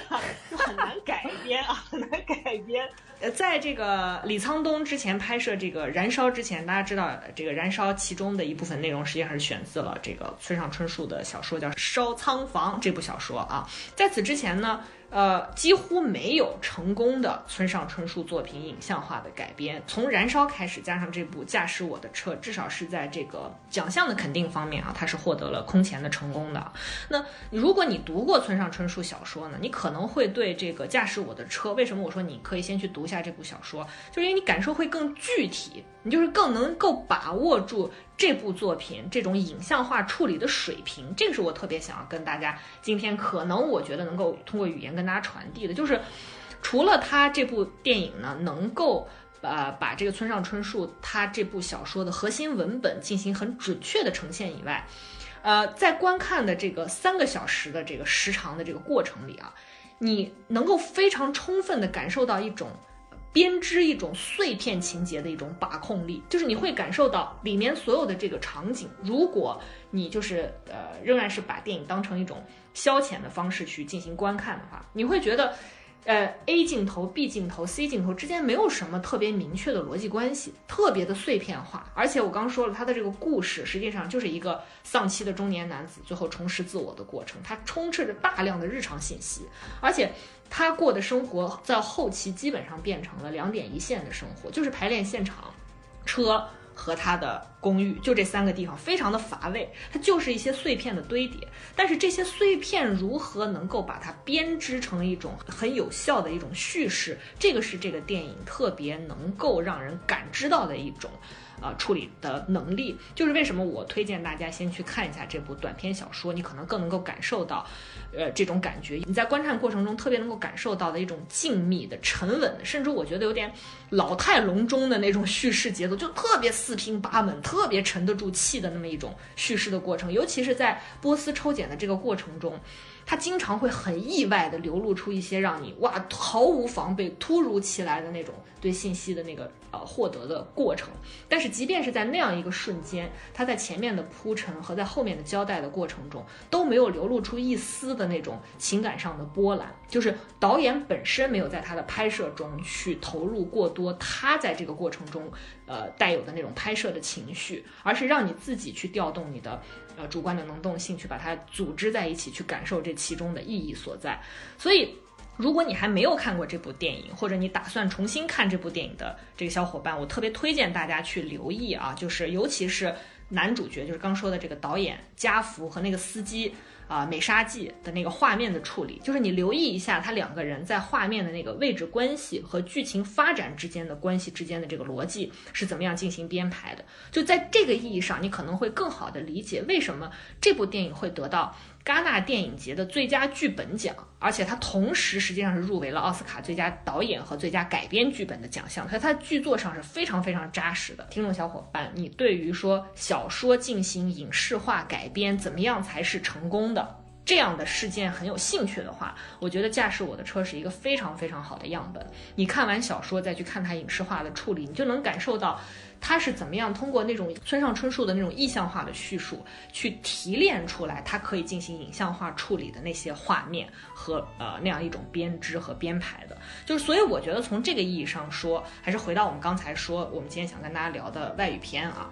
很难改编啊，很难改编。呃，在这个李沧东之前拍摄这个《燃烧》之前，大家知道这个《燃烧》其中的一部分内容实际上是选自了这个村上春树的小说，叫《烧仓房》这部小说啊。在此之前呢。呃，几乎没有成功的村上春树作品影像化的改编。从《燃烧》开始，加上这部《驾驶我的车》，至少是在这个奖项的肯定方面啊，它是获得了空前的成功的。那如果你读过村上春树小说呢，你可能会对这个《驾驶我的车》，为什么我说你可以先去读一下这部小说，就是因为你感受会更具体，你就是更能够把握住。这部作品这种影像化处理的水平，这个是我特别想要跟大家今天可能我觉得能够通过语言跟大家传递的，就是除了他这部电影呢能够呃把这个村上春树他这部小说的核心文本进行很准确的呈现以外，呃，在观看的这个三个小时的这个时长的这个过程里啊，你能够非常充分的感受到一种。编织一种碎片情节的一种把控力，就是你会感受到里面所有的这个场景。如果你就是呃，仍然是把电影当成一种消遣的方式去进行观看的话，你会觉得，呃，A 镜头、B 镜头、C 镜头之间没有什么特别明确的逻辑关系，特别的碎片化。而且我刚说了，他的这个故事实际上就是一个丧妻的中年男子最后重拾自我的过程，它充斥着大量的日常信息，而且。他过的生活在后期基本上变成了两点一线的生活，就是排练现场、车和他的公寓，就这三个地方，非常的乏味。它就是一些碎片的堆叠，但是这些碎片如何能够把它编织成一种很有效的一种叙事，这个是这个电影特别能够让人感知到的一种。呃，处理的能力就是为什么我推荐大家先去看一下这部短篇小说，你可能更能够感受到，呃，这种感觉。你在观看过程中特别能够感受到的一种静谧的、沉稳的，甚至我觉得有点老态龙钟的那种叙事节奏，就特别四平八稳、特别沉得住气的那么一种叙事的过程。尤其是在波斯抽检的这个过程中，他经常会很意外的流露出一些让你哇毫无防备、突如其来的那种对信息的那个。呃，获得的过程，但是即便是在那样一个瞬间，他在前面的铺陈和在后面的交代的过程中，都没有流露出一丝的那种情感上的波澜，就是导演本身没有在他的拍摄中去投入过多他在这个过程中，呃，带有的那种拍摄的情绪，而是让你自己去调动你的呃主观的能动性，去把它组织在一起，去感受这其中的意义所在，所以。如果你还没有看过这部电影，或者你打算重新看这部电影的这个小伙伴，我特别推荐大家去留意啊，就是尤其是男主角，就是刚说的这个导演加福和那个司机啊美沙纪的那个画面的处理，就是你留意一下他两个人在画面的那个位置关系和剧情发展之间的关系之间的这个逻辑是怎么样进行编排的。就在这个意义上，你可能会更好的理解为什么这部电影会得到。戛纳电影节的最佳剧本奖，而且它同时实际上是入围了奥斯卡最佳导演和最佳改编剧本的奖项，所以它剧作上是非常非常扎实的。听众小伙伴，你对于说小说进行影视化改编，怎么样才是成功的？这样的事件很有兴趣的话，我觉得《驾驶我的车》是一个非常非常好的样本。你看完小说再去看它影视化的处理，你就能感受到它是怎么样通过那种村上春树的那种意象化的叙述，去提炼出来它可以进行影像化处理的那些画面和呃那样一种编织和编排的。就是所以我觉得从这个意义上说，还是回到我们刚才说，我们今天想跟大家聊的外语片啊。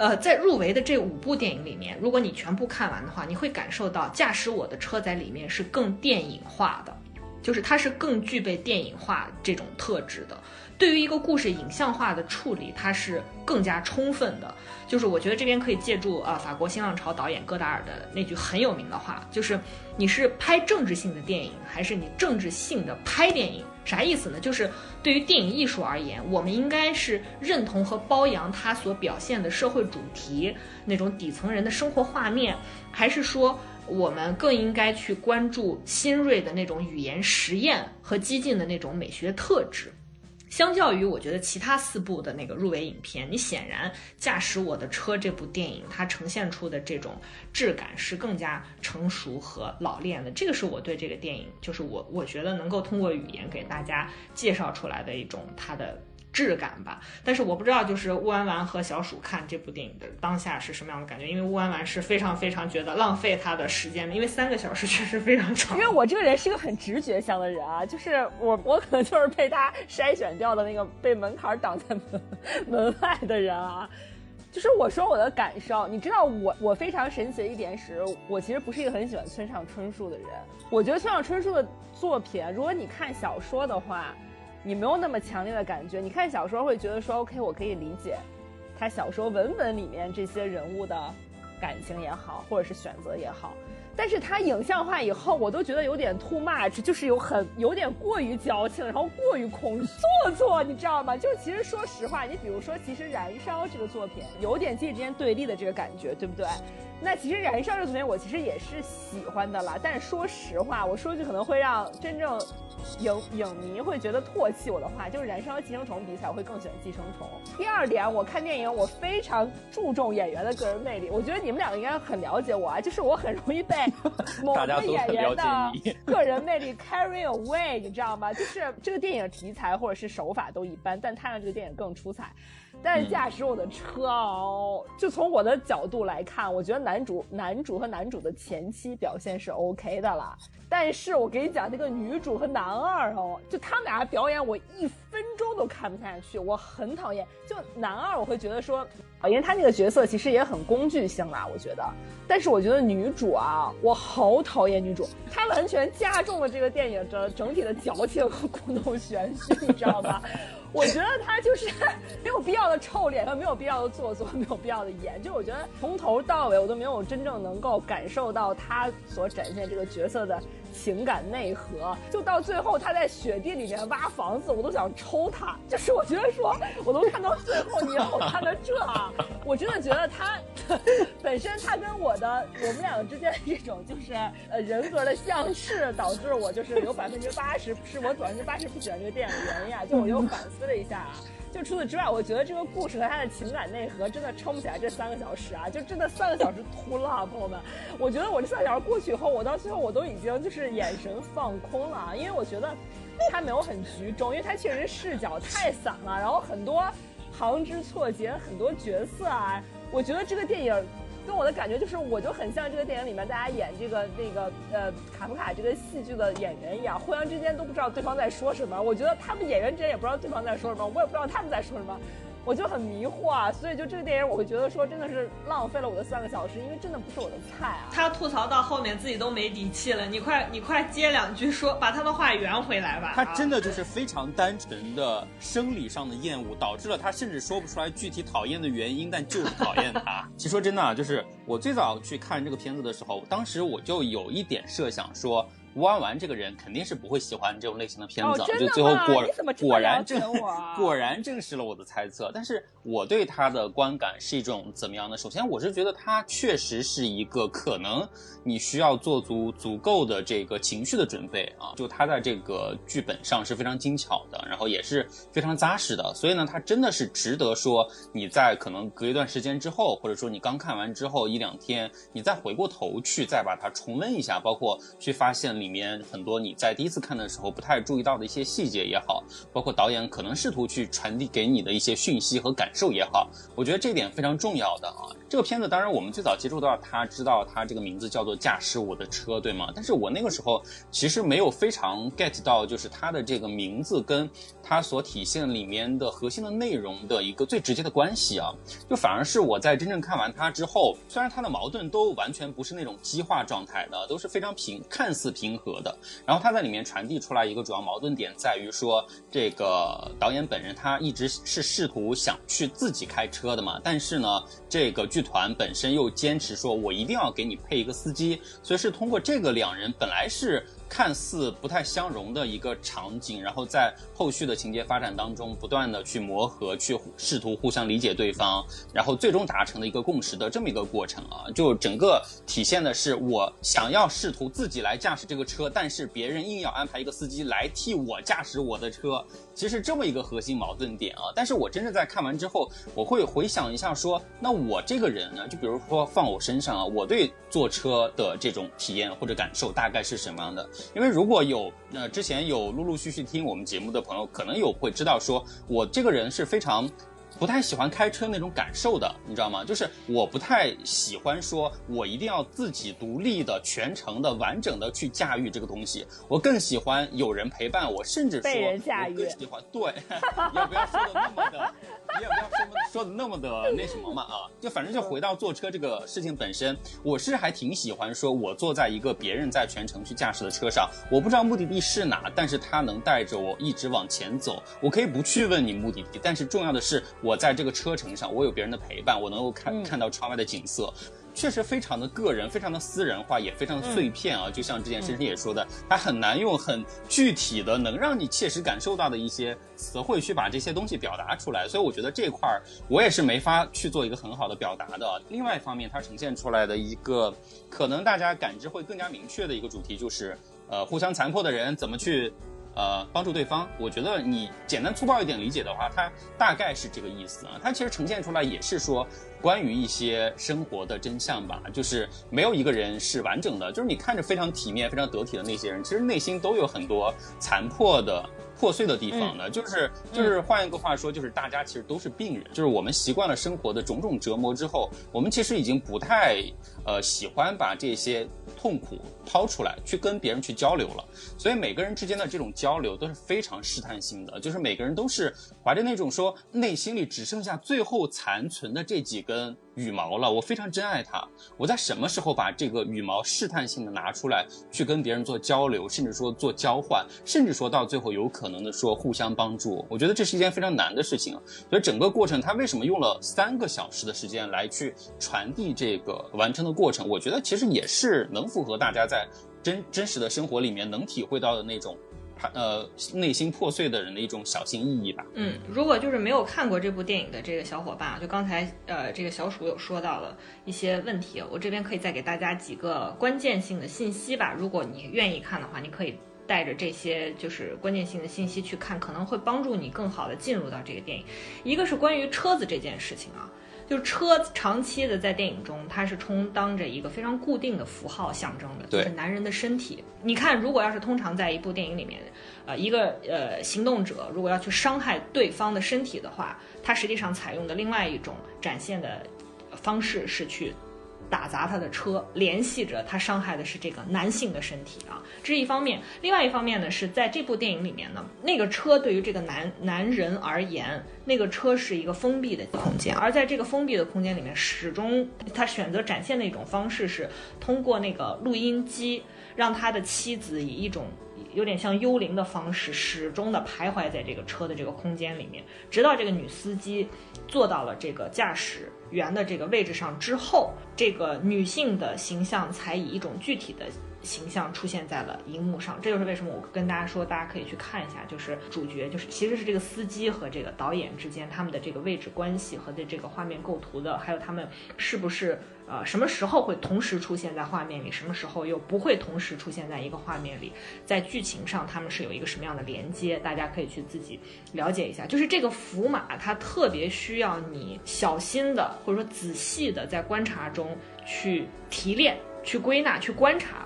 呃，在入围的这五部电影里面，如果你全部看完的话，你会感受到《驾驶我的车》在里面是更电影化的，就是它是更具备电影化这种特质的。对于一个故事影像化的处理，它是更加充分的。就是我觉得这边可以借助啊法国新浪潮导演戈达尔的那句很有名的话，就是你是拍政治性的电影，还是你政治性的拍电影？啥意思呢？就是对于电影艺术而言，我们应该是认同和褒扬它所表现的社会主题，那种底层人的生活画面，还是说我们更应该去关注新锐的那种语言实验和激进的那种美学特质？相较于我觉得其他四部的那个入围影片，你显然《驾驶我的车》这部电影它呈现出的这种质感是更加成熟和老练的。这个是我对这个电影，就是我我觉得能够通过语言给大家介绍出来的一种它的。质感吧，但是我不知道，就是乌丸丸和小鼠看这部电影的当下是什么样的感觉？因为乌丸丸是非常非常觉得浪费他的时间的，因为三个小时确实非常长。因为我这个人是个很直觉型的人啊，就是我我可能就是被他筛选掉的那个被门槛挡在门 门外的人啊。就是我说我的感受，你知道我我非常神奇的一点是，我其实不是一个很喜欢村上春树的人。我觉得村上春树的作品，如果你看小说的话。你没有那么强烈的感觉，你看小说会觉得说，OK，我可以理解，他小说文本里面这些人物的感情也好，或者是选择也好。但是他影像化以后，我都觉得有点 too much，就是有很有点过于矫情，然后过于空做作，你知道吗？就其实说实话，你比如说，其实《燃烧》这个作品有点介之间对立的这个感觉，对不对？那其实《燃烧》这个作品我其实也是喜欢的啦。但是说实话，我说句可能会让真正影影迷会觉得唾弃我的话，就是《燃烧》和《寄生虫》比起来，我会更喜欢《寄生虫》。第二点，我看电影我非常注重演员的个人魅力。我觉得你们两个应该很了解我啊，就是我很容易被。某个演员的 个人魅力 carry away，你知道吗？就是这个电影题材或者是手法都一般，但他让这个电影更出彩。但是驾驶我的车哦，就从我的角度来看，我觉得男主、男主和男主的前期表现是 OK 的了。但是我给你讲那个女主和男二哦，就他们俩表演，我一分钟都看不下去，我很讨厌。就男二，我会觉得说，因为他那个角色其实也很工具性啦，我觉得。但是我觉得女主啊，我好讨厌女主，她完全加重了这个电影的整体的矫情和故弄玄虚，你知道吗？我觉得他就是没有必要的臭脸，没有必要的做作，没有必要的演。就我觉得从头到尾，我都没有真正能够感受到他所展现这个角色的。情感内核，就到最后他在雪地里面挖房子，我都想抽他。就是我觉得说，我都看到最后，你让我看到这，我真的觉得他本身他跟我的我们两个之间的这种就是呃人格的相斥，导致我就是有百分之八十是我百分之八十不喜欢这个电影的原因啊。就我又反思思了一下啊。就除此之外，我觉得这个故事和他的情感内核真的撑不起来这三个小时啊！就真的三个小时秃了，啊朋友们。我觉得我这三个小时过去以后，我到最后我都已经就是眼神放空了啊，因为我觉得他没有很集中，因为他确实视角太散了，然后很多行之错节，很多角色啊，我觉得这个电影。跟我的感觉就是，我就很像这个电影里面大家演这个那个呃卡夫卡这个戏剧的演员一样，互相之间都不知道对方在说什么。我觉得他们演员之间也不知道对方在说什么，我也不知道他们在说什么。我就很迷惑啊，所以就这个电影，我会觉得说真的是浪费了我的三个小时，因为真的不是我的菜啊。他吐槽到后面自己都没底气了，你快你快接两句说，把他的话圆回来吧。他真的就是非常单纯的生理上的厌恶，导致了他甚至说不出来具体讨厌的原因，但就是讨厌他。其实说真的啊，就是我最早去看这个片子的时候，当时我就有一点设想说。吴婉婉这个人肯定是不会喜欢这种类型的片子，哦就最后果果然证 果然证实了我的猜测。但是我对他的观感是一种怎么样呢？首先，我是觉得他确实是一个可能你需要做足足够的这个情绪的准备啊，就他在这个剧本上是非常精巧的，然后也是非常扎实的，所以呢，他真的是值得说你在可能隔一段时间之后，或者说你刚看完之后一两天，你再回过头去再把它重温一下，包括去发现里面很多你在第一次看的时候不太注意到的一些细节也好，包括导演可能试图去传递给你的一些讯息和感受也好，我觉得这点非常重要的啊。这个片子当然我们最早接触到它，知道它这个名字叫做《驾驶我的车》，对吗？但是我那个时候其实没有非常 get 到，就是它的这个名字跟它所体现里面的核心的内容的一个最直接的关系啊。就反而是我在真正看完它之后，虽然它的矛盾都完全不是那种激化状态的，都是非常平，看似平和的。然后他在里面传递出来一个主要矛盾点在于说，这个导演本人他一直是试图想去自己开车的嘛，但是呢，这个剧团本身又坚持说我一定要给你配一个司机，所以是通过这个两人本来是。看似不太相容的一个场景，然后在后续的情节发展当中，不断的去磨合，去试图互相理解对方，然后最终达成的一个共识的这么一个过程啊，就整个体现的是我想要试图自己来驾驶这个车，但是别人硬要安排一个司机来替我驾驶我的车，其实这么一个核心矛盾点啊。但是我真正在看完之后，我会回想一下说，那我这个人呢，就比如说放我身上啊，我对坐车的这种体验或者感受大概是什么样的？因为如果有呃之前有陆陆续续听我们节目的朋友，可能有会知道说，我这个人是非常。不太喜欢开车那种感受的，你知道吗？就是我不太喜欢说，我一定要自己独立的、全程的、完整的去驾驭这个东西。我更喜欢有人陪伴我，甚至说，被人驾驭我更喜欢对，也不要说的那么的，你也不要说的说的那么的那什么嘛啊！就反正就回到坐车这个事情本身，我是还挺喜欢说，我坐在一个别人在全程去驾驶的车上，我不知道目的地是哪，但是他能带着我一直往前走。我可以不去问你目的地，但是重要的是我在这个车程上，我有别人的陪伴，我能够看、嗯看到窗外的景色。确实非常的个人，非常的私人化，也非常的碎片啊。就像之前深深也说的，它很难用很具体的、能让你切实感受到的一些词汇去把这些东西表达出来。所以我觉得这块儿我也是没法去做一个很好的表达的。另外一方面，它呈现出来的一个可能大家感知会更加明确的一个主题，就是呃，互相残破的人怎么去。呃，帮助对方，我觉得你简单粗暴一点理解的话，它大概是这个意思啊。它其实呈现出来也是说，关于一些生活的真相吧，就是没有一个人是完整的，就是你看着非常体面、非常得体的那些人，其实内心都有很多残破的。破碎的地方呢，就是就是换一个话说，就是大家其实都是病人，就是我们习惯了生活的种种折磨之后，我们其实已经不太呃喜欢把这些痛苦掏出来去跟别人去交流了。所以每个人之间的这种交流都是非常试探性的，就是每个人都是怀着那种说内心里只剩下最后残存的这几根羽毛了，我非常珍爱它。我在什么时候把这个羽毛试探性的拿出来去跟别人做交流，甚至说做交换，甚至说到最后有可能的说互相帮助，我觉得这是一件非常难的事情。所以整个过程，他为什么用了三个小时的时间来去传递这个完成的过程？我觉得其实也是能符合大家在真真实的生活里面能体会到的那种。呃，内心破碎的人的一种小心翼翼吧。嗯，如果就是没有看过这部电影的这个小伙伴啊，就刚才呃这个小鼠有说到了一些问题，我这边可以再给大家几个关键性的信息吧。如果你愿意看的话，你可以带着这些就是关键性的信息去看，可能会帮助你更好的进入到这个电影。一个是关于车子这件事情啊。就是车长期的在电影中，它是充当着一个非常固定的符号象征的，就是男人的身体。你看，如果要是通常在一部电影里面，呃，一个呃行动者如果要去伤害对方的身体的话，他实际上采用的另外一种展现的方式是去打砸他的车，联系着他伤害的是这个男性的身体啊，这是一方面。另外一方面呢，是在这部电影里面呢，那个车对于这个男男人而言，那个车是一个封闭的空间，而在这个封闭的空间里面，始终他选择展现的一种方式是通过那个录音机，让他的妻子以一种有点像幽灵的方式，始终的徘徊在这个车的这个空间里面，直到这个女司机坐到了这个驾驶圆的这个位置上之后，这个女性的形象才以一种具体的形象出现在了荧幕上。这就是为什么我跟大家说，大家可以去看一下，就是主角就是其实是这个司机和这个导演之间他们的这个位置关系和的这个画面构图的，还有他们是不是。呃，什么时候会同时出现在画面里？什么时候又不会同时出现在一个画面里？在剧情上，他们是有一个什么样的连接？大家可以去自己了解一下。就是这个符码，它特别需要你小心的，或者说仔细的在观察中去提炼、去归纳、去观察。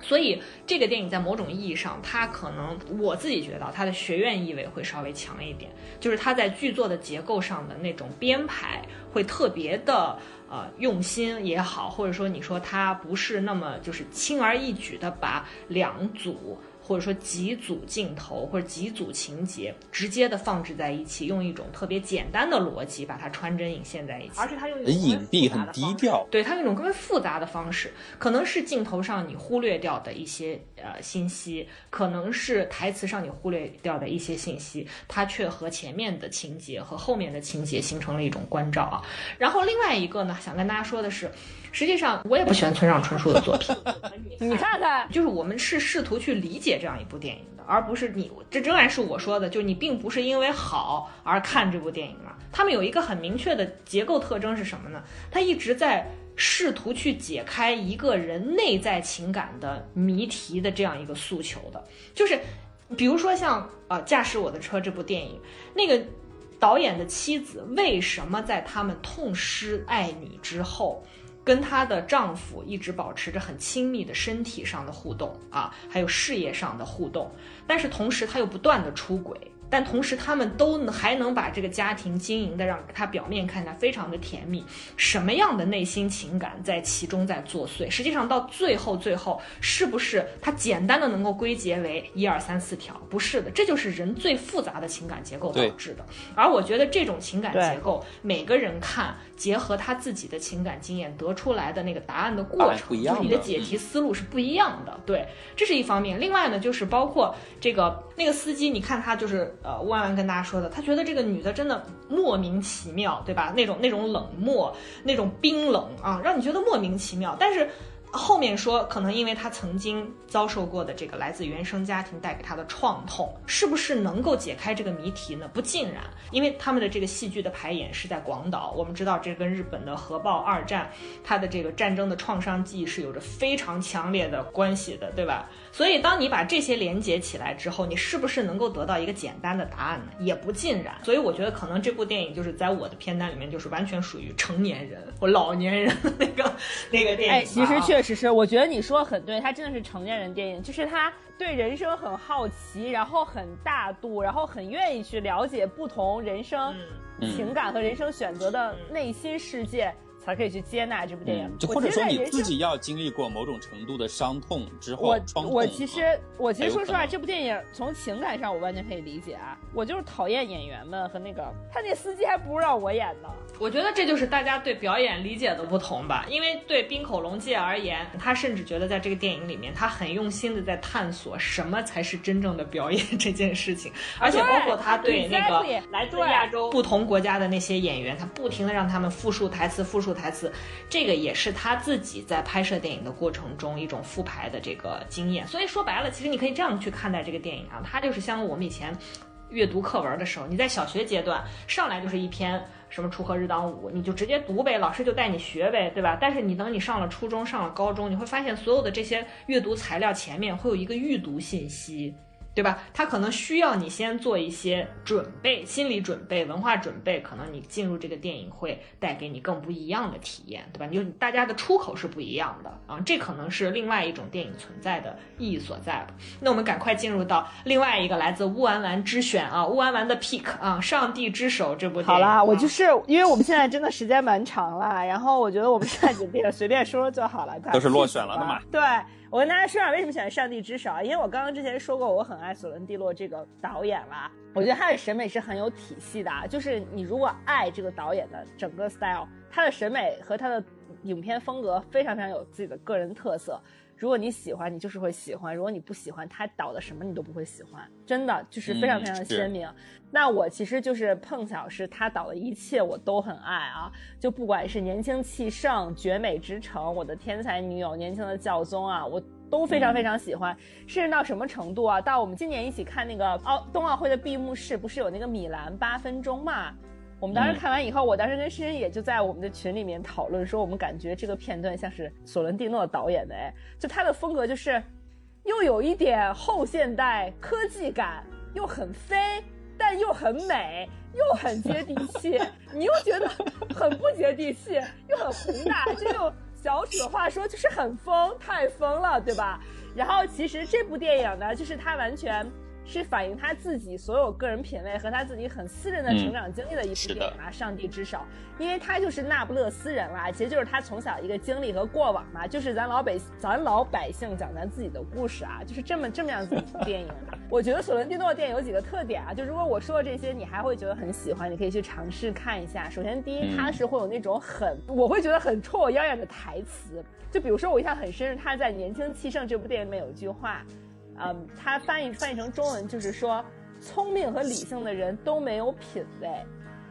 所以这个电影在某种意义上，它可能我自己觉得它的学院意味会稍微强一点，就是它在剧作的结构上的那种编排会特别的。呃，用心也好，或者说你说他不是那么就是轻而易举的把两组。或者说几组镜头或者几组情节直接的放置在一起，用一种特别简单的逻辑把它穿针引线在一起，而且它用很隐蔽、很低调，对它用一种更为复杂的方式，可能是镜头上你忽略掉的一些呃信息，可能是台词上你忽略掉的一些信息，它却和前面的情节和后面的情节形成了一种关照啊。然后另外一个呢，想跟大家说的是。实际上，我也不喜欢村上春树的作品。你看看，就是我们是试图去理解这样一部电影的，而不是你。这仍然是我说的，就你并不是因为好而看这部电影嘛。他们有一个很明确的结构特征是什么呢？他一直在试图去解开一个人内在情感的谜题的这样一个诉求的。就是，比如说像呃《驾驶我的车》这部电影，那个导演的妻子为什么在他们痛失爱女之后？跟她的丈夫一直保持着很亲密的身体上的互动啊，还有事业上的互动，但是同时她又不断的出轨。但同时，他们都还能把这个家庭经营的让他表面看起来非常的甜蜜。什么样的内心情感在其中在作祟？实际上到最后，最后是不是他简单的能够归结为一二三四条？不是的，这就是人最复杂的情感结构导致的。而我觉得这种情感结构，每个人看结合他自己的情感经验得出来的那个答案的过程，就是你的解题思路是不一样的。对，这是一方面。另外呢，就是包括这个那个司机，你看他就是。呃，万万跟大家说的，他觉得这个女的真的莫名其妙，对吧？那种那种冷漠，那种冰冷啊，让你觉得莫名其妙。但是。后面说，可能因为他曾经遭受过的这个来自原生家庭带给他的创痛，是不是能够解开这个谜题呢？不尽然，因为他们的这个戏剧的排演是在广岛，我们知道这跟日本的核爆二战，它的这个战争的创伤记忆是有着非常强烈的关系的，对吧？所以当你把这些连接起来之后，你是不是能够得到一个简单的答案呢？也不尽然。所以我觉得可能这部电影就是在我的片单里面就是完全属于成年人或老年人那个 那个电影。哎，其实确。实是，我觉得你说的很对，它真的是成年人电影，就是他对人生很好奇，然后很大度，然后很愿意去了解不同人生情感和人生选择的内心世界。才可以去接纳这部电影，就或者说你自己要经历过某种程度的伤痛之后，我我其实我其实说实话，这部电影从情感上我完全可以理解啊，我就是讨厌演员们和那个他那司机还不如让我演呢。我觉得这就是大家对表演理解的不同吧，因为对冰口龙介而言，他甚至觉得在这个电影里面，他很用心的在探索什么才是真正的表演这件事情，而且包括他对那个来自亚洲不同国家的那些演员，他不停的让他们复述台词，复述。台词，这个也是他自己在拍摄电影的过程中一种复排的这个经验。所以说白了，其实你可以这样去看待这个电影啊，它就是像我们以前阅读课文的时候，你在小学阶段上来就是一篇什么《锄禾日当午》，你就直接读呗，老师就带你学呗，对吧？但是你等你上了初中、上了高中，你会发现所有的这些阅读材料前面会有一个预读信息。对吧？他可能需要你先做一些准备，心理准备、文化准备，可能你进入这个电影会带给你更不一样的体验，对吧？你就大家的出口是不一样的啊，这可能是另外一种电影存在的意义所在吧。那我们赶快进入到另外一个来自乌丸丸之选啊，乌丸丸的 pick 啊，《上帝之手》这部电影。好啦，我就是因为我们现在真的时间蛮长了，然后我觉得我们现在就便随便说说就好了，都是落选了的嘛。对。我跟大家说下为什么喜欢《上帝之手》啊？因为我刚刚之前说过，我很爱索伦蒂洛这个导演啦。我觉得他的审美是很有体系的啊。就是你如果爱这个导演的整个 style，他的审美和他的影片风格非常非常有自己的个人特色。如果你喜欢，你就是会喜欢；如果你不喜欢，他导的什么你都不会喜欢。真的就是非常非常的鲜明。那我其实就是碰巧是他导的一切我都很爱啊，就不管是年轻气盛、绝美之城、我的天才女友、年轻的教宗啊，我都非常非常喜欢，甚至到什么程度啊？到我们今年一起看那个奥冬奥会的闭幕式，不是有那个米兰八分钟嘛？我们当时看完以后，我当时跟诗人也就在我们的群里面讨论说，我们感觉这个片段像是索伦蒂诺导演的，哎，就他的风格就是又有一点后现代科技感，又很飞，但又很美，又很接地气，你又觉得很不接地气，又很宏大，就用小楚的话说就是很疯，太疯了，对吧？然后其实这部电影呢，就是它完全。是反映他自己所有个人品味和他自己很私人的成长经历的一部电影啊，《上帝之手》，因为他就是那不勒斯人啦，其实就是他从小一个经历和过往嘛，就是咱老百咱老百姓讲咱自己的故事啊，就是这么这么样子一部电影。我觉得索伦蒂诺的电影有几个特点啊，就如果我说的这些你还会觉得很喜欢，你可以去尝试看一下。首先，第一，他是会有那种很我会觉得很戳我腰眼的台词，就比如说我印象很深，他在《年轻气盛》这部电影里面有一句话。嗯，他翻译翻译成中文就是说，聪明和理性的人都没有品味。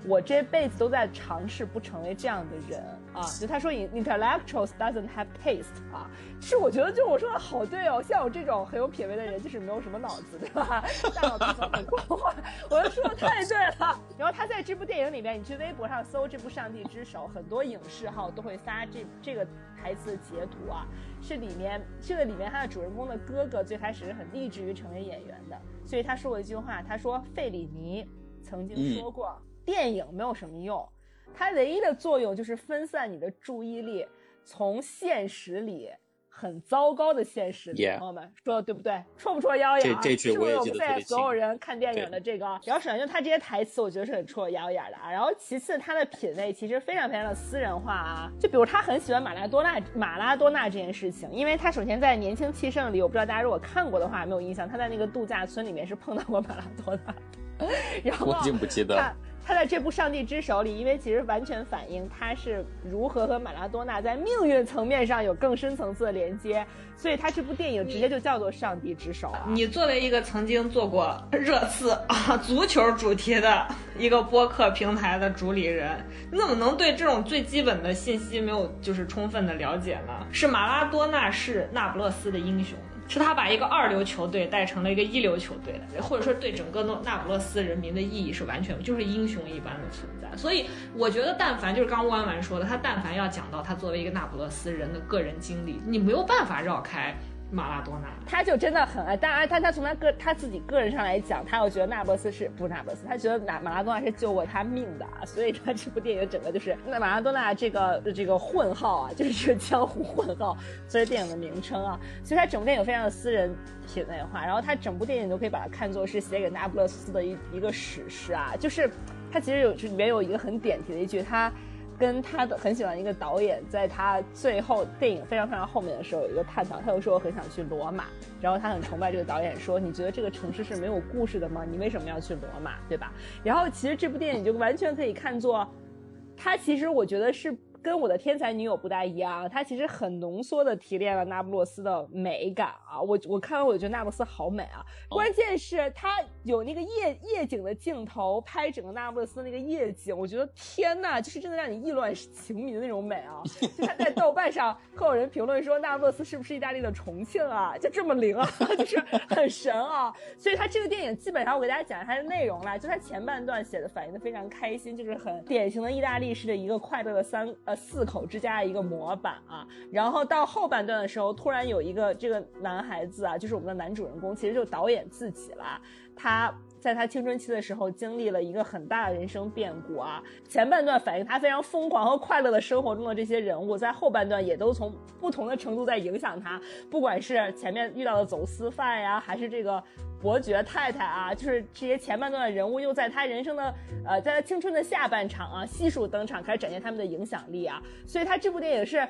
我这辈子都在尝试不成为这样的人啊！就他说，intellectuals doesn't have taste 啊，是我觉得就我说的好对哦，像我这种很有品味的人，就是没有什么脑子，对吧？大脑皮层很光滑，我说的太对了。然后他在这部电影里面，你去微博上搜这部《上帝之手》，很多影视号都会发这这个台词的截图啊，是里面这个里面他的主人公的哥哥最开始是很立志于成为演员的，所以他说过一句话，他说费里尼曾经说过。电影没有什么用，它唯一的作用就是分散你的注意力，从现实里很糟糕的现实里，朋友们说的对不对？戳不戳妖眼？这这句我也记得在所有人看电影的这个，然后首先就他这些台词，我觉得是很戳妖眼的啊。然后其次，他的品味其实非常非常的私人化啊。就比如他很喜欢马拉多纳，马拉多纳这件事情，因为他首先在《年轻气盛》里，我不知道大家如果看过的话没有印象，他在那个度假村里面是碰到过马拉多纳，然后我已经不记得。他在这部《上帝之手》里，因为其实完全反映他是如何和马拉多纳在命运层面上有更深层次的连接，所以他这部电影直接就叫做《上帝之手》啊。你作为一个曾经做过热刺啊足球主题的一个播客平台的主理人，你怎么能对这种最基本的信息没有就是充分的了解呢？是马拉多纳是那不勒斯的英雄。是他把一个二流球队带成了一个一流球队的，或者说对整个诺那不勒斯人民的意义是完全就是英雄一般的存在。所以我觉得，但凡就是刚弯弯说的，他但凡要讲到他作为一个那不勒斯人的个人经历，你没有办法绕开。马拉多纳，他就真的很爱，当然他他从他个他自己个人上来讲，他又觉得那不勒斯是不是纳波斯，他觉得马马拉多纳是救过他命的，所以他这部电影整个就是那马拉多纳这个这个混号啊，就是这个江湖混号，作为电影的名称啊，所以他整部电影非常的私人品味化，然后他整部电影都可以把它看作是写给那不勒斯的一一个史诗啊，就是他其实有里面有一个很点题的一句他。跟他的很喜欢一个导演，在他最后电影非常非常后面的时候有一个探讨，他又说我很想去罗马，然后他很崇拜这个导演，说你觉得这个城市是没有故事的吗？你为什么要去罗马，对吧？然后其实这部电影就完全可以看作，他其实我觉得是。跟我的天才女友不大一样，它其实很浓缩的提炼了那不勒斯的美感啊！我我看完我就觉得那不勒斯好美啊！关键是它有那个夜夜景的镜头拍整个那不勒斯那个夜景，我觉得天呐，就是真的让你意乱情迷的那种美啊！就他在豆瓣上会有人评论说那不勒斯是不是意大利的重庆啊？就这么灵啊，就是很神啊！所以他这个电影基本上我给大家讲一下它的内容啦，就它前半段写的反映的非常开心，就是很典型的意大利式的一个快乐的三。四口之家的一个模板啊，然后到后半段的时候，突然有一个这个男孩子啊，就是我们的男主人公，其实就导演自己了。他在他青春期的时候经历了一个很大的人生变故啊。前半段反映他非常疯狂和快乐的生活中的这些人物，在后半段也都从不同的程度在影响他，不管是前面遇到的走私犯呀，还是这个。伯爵太太啊，就是这些前半段的人物，又在他人生的，呃，在他青春的下半场啊，悉数登场，开始展现他们的影响力啊，所以他这部电影是。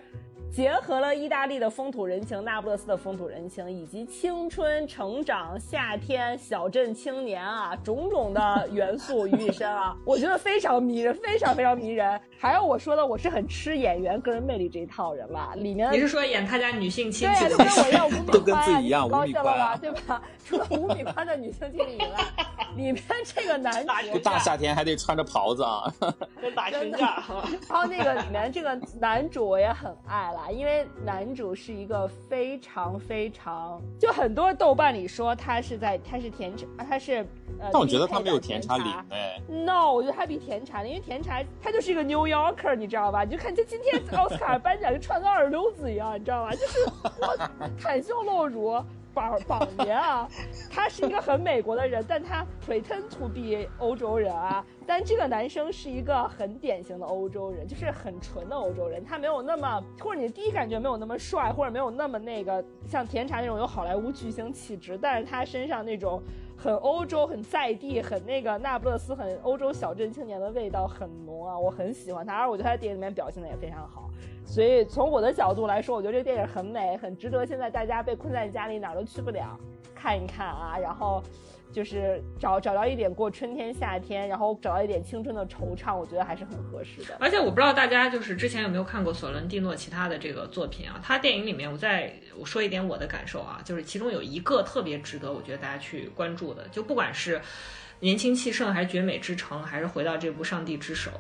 结合了意大利的风土人情、那不勒斯的风土人情，以及青春、成长、夏天、小镇青年啊，种种的元素于一身啊，我觉得非常迷人，非常非常迷人。还有我说的，我是很吃演员个人魅力这一套人吧。里面你是说演他家女性亲戚？对，就跟我一样，吴米宽，高兴了吧？对吧？除了吴米宽的女性经理以外，里面这个男主大夏天还得穿着袍子啊，跟打群架。然后那个里面这个男主我也很爱了。啦，因为男主是一个非常非常，就很多豆瓣里说他是在他是甜茶，他是呃，但我觉得他没有甜茶领哎。No，我觉得他比甜茶领，因为甜茶他就是一个 New Yorker，你知道吧？你就看这今天奥斯卡颁奖就穿个二流子一样，你知道吧？就是我 袒胸露乳。榜榜爷啊，他是一个很美国的人，但他 pretend to be 欧洲人啊。但这个男生是一个很典型的欧洲人，就是很纯的欧洲人。他没有那么，或者你第一感觉没有那么帅，或者没有那么那个像甜茶那种有好莱坞巨星气质，但是他身上那种很欧洲、很在地、很那个那不勒斯、很欧洲小镇青年的味道很浓啊，我很喜欢他，而我觉得他在电影里面表现的也非常好。所以从我的角度来说，我觉得这个电影很美，很值得现在大家被困在家里哪儿都去不了，看一看啊，然后就是找找到一点过春天夏天，然后找到一点青春的惆怅，我觉得还是很合适的。而且我不知道大家就是之前有没有看过索伦蒂诺其他的这个作品啊？他电影里面，我再我说一点我的感受啊，就是其中有一个特别值得我觉得大家去关注的，就不管是。年轻气盛，还是绝美之城，还是回到这部《上帝之手》，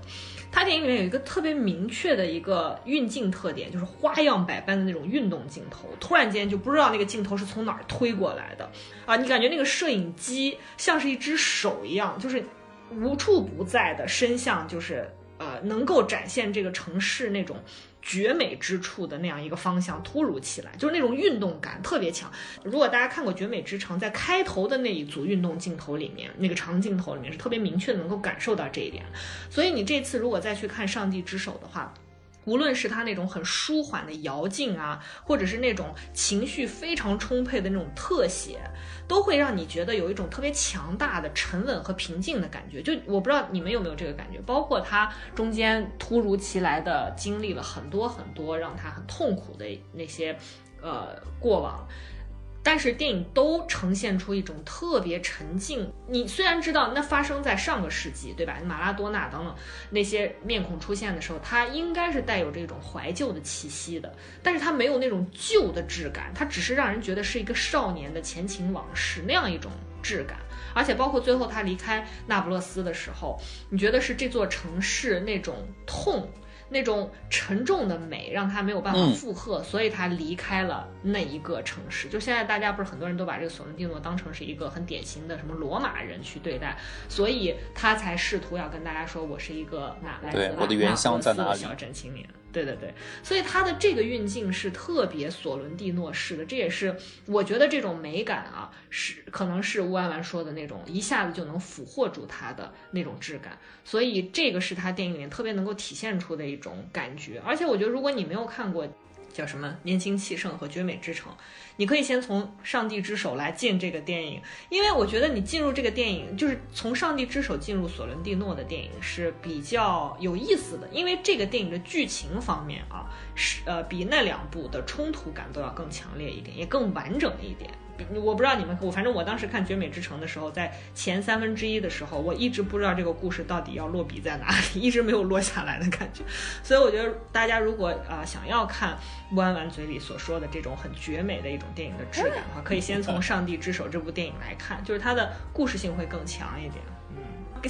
他电影里面有一个特别明确的一个运镜特点，就是花样百般的那种运动镜头，突然间就不知道那个镜头是从哪儿推过来的啊！你感觉那个摄影机像是一只手一样，就是无处不在的伸向，就是呃，能够展现这个城市那种。绝美之处的那样一个方向突如其来，就是那种运动感特别强。如果大家看过《绝美之城》，在开头的那一组运动镜头里面，那个长镜头里面是特别明确的能够感受到这一点。所以你这次如果再去看《上帝之手》的话，无论是他那种很舒缓的摇镜啊，或者是那种情绪非常充沛的那种特写，都会让你觉得有一种特别强大的沉稳和平静的感觉。就我不知道你们有没有这个感觉，包括他中间突如其来的经历了很多很多让他很痛苦的那些呃过往。但是电影都呈现出一种特别沉静。你虽然知道那发生在上个世纪，对吧？马拉多纳等等那些面孔出现的时候，它应该是带有这种怀旧的气息的，但是它没有那种旧的质感，它只是让人觉得是一个少年的前情往事那样一种质感。而且包括最后他离开那不勒斯的时候，你觉得是这座城市那种痛。那种沉重的美让他没有办法负荷，嗯、所以他离开了那一个城市。就现在大家不是很多人都把这个索伦蒂诺当成是一个很典型的什么罗马人去对待，所以他才试图要跟大家说我是一个哪来自我的原乡在哪里小镇青年。对对对，所以他的这个运镜是特别索伦蒂诺式的，这也是我觉得这种美感啊，是可能是乌安完说的那种一下子就能俘获住他的那种质感，所以这个是他电影里面特别能够体现出的一种感觉。而且我觉得，如果你没有看过叫什么《年轻气盛》和《绝美之城》，你可以先从《上帝之手》来进这个电影，因为我觉得你进入这个电影，就是从《上帝之手》进入索伦蒂诺的电影是比较有意思的，因为这个电影的剧情方面啊，是呃比那两部的冲突感都要更强烈一点，也更完整一点。我不知道你们，我反正我当时看《绝美之城》的时候，在前三分之一的时候，我一直不知道这个故事到底要落笔在哪里，一直没有落下来的感觉。所以我觉得大家如果啊、呃、想要看弯弯嘴里所说的这种很绝美的一种电影的质感的话，可以先从《上帝之手》这部电影来看，就是它的故事性会更强一点。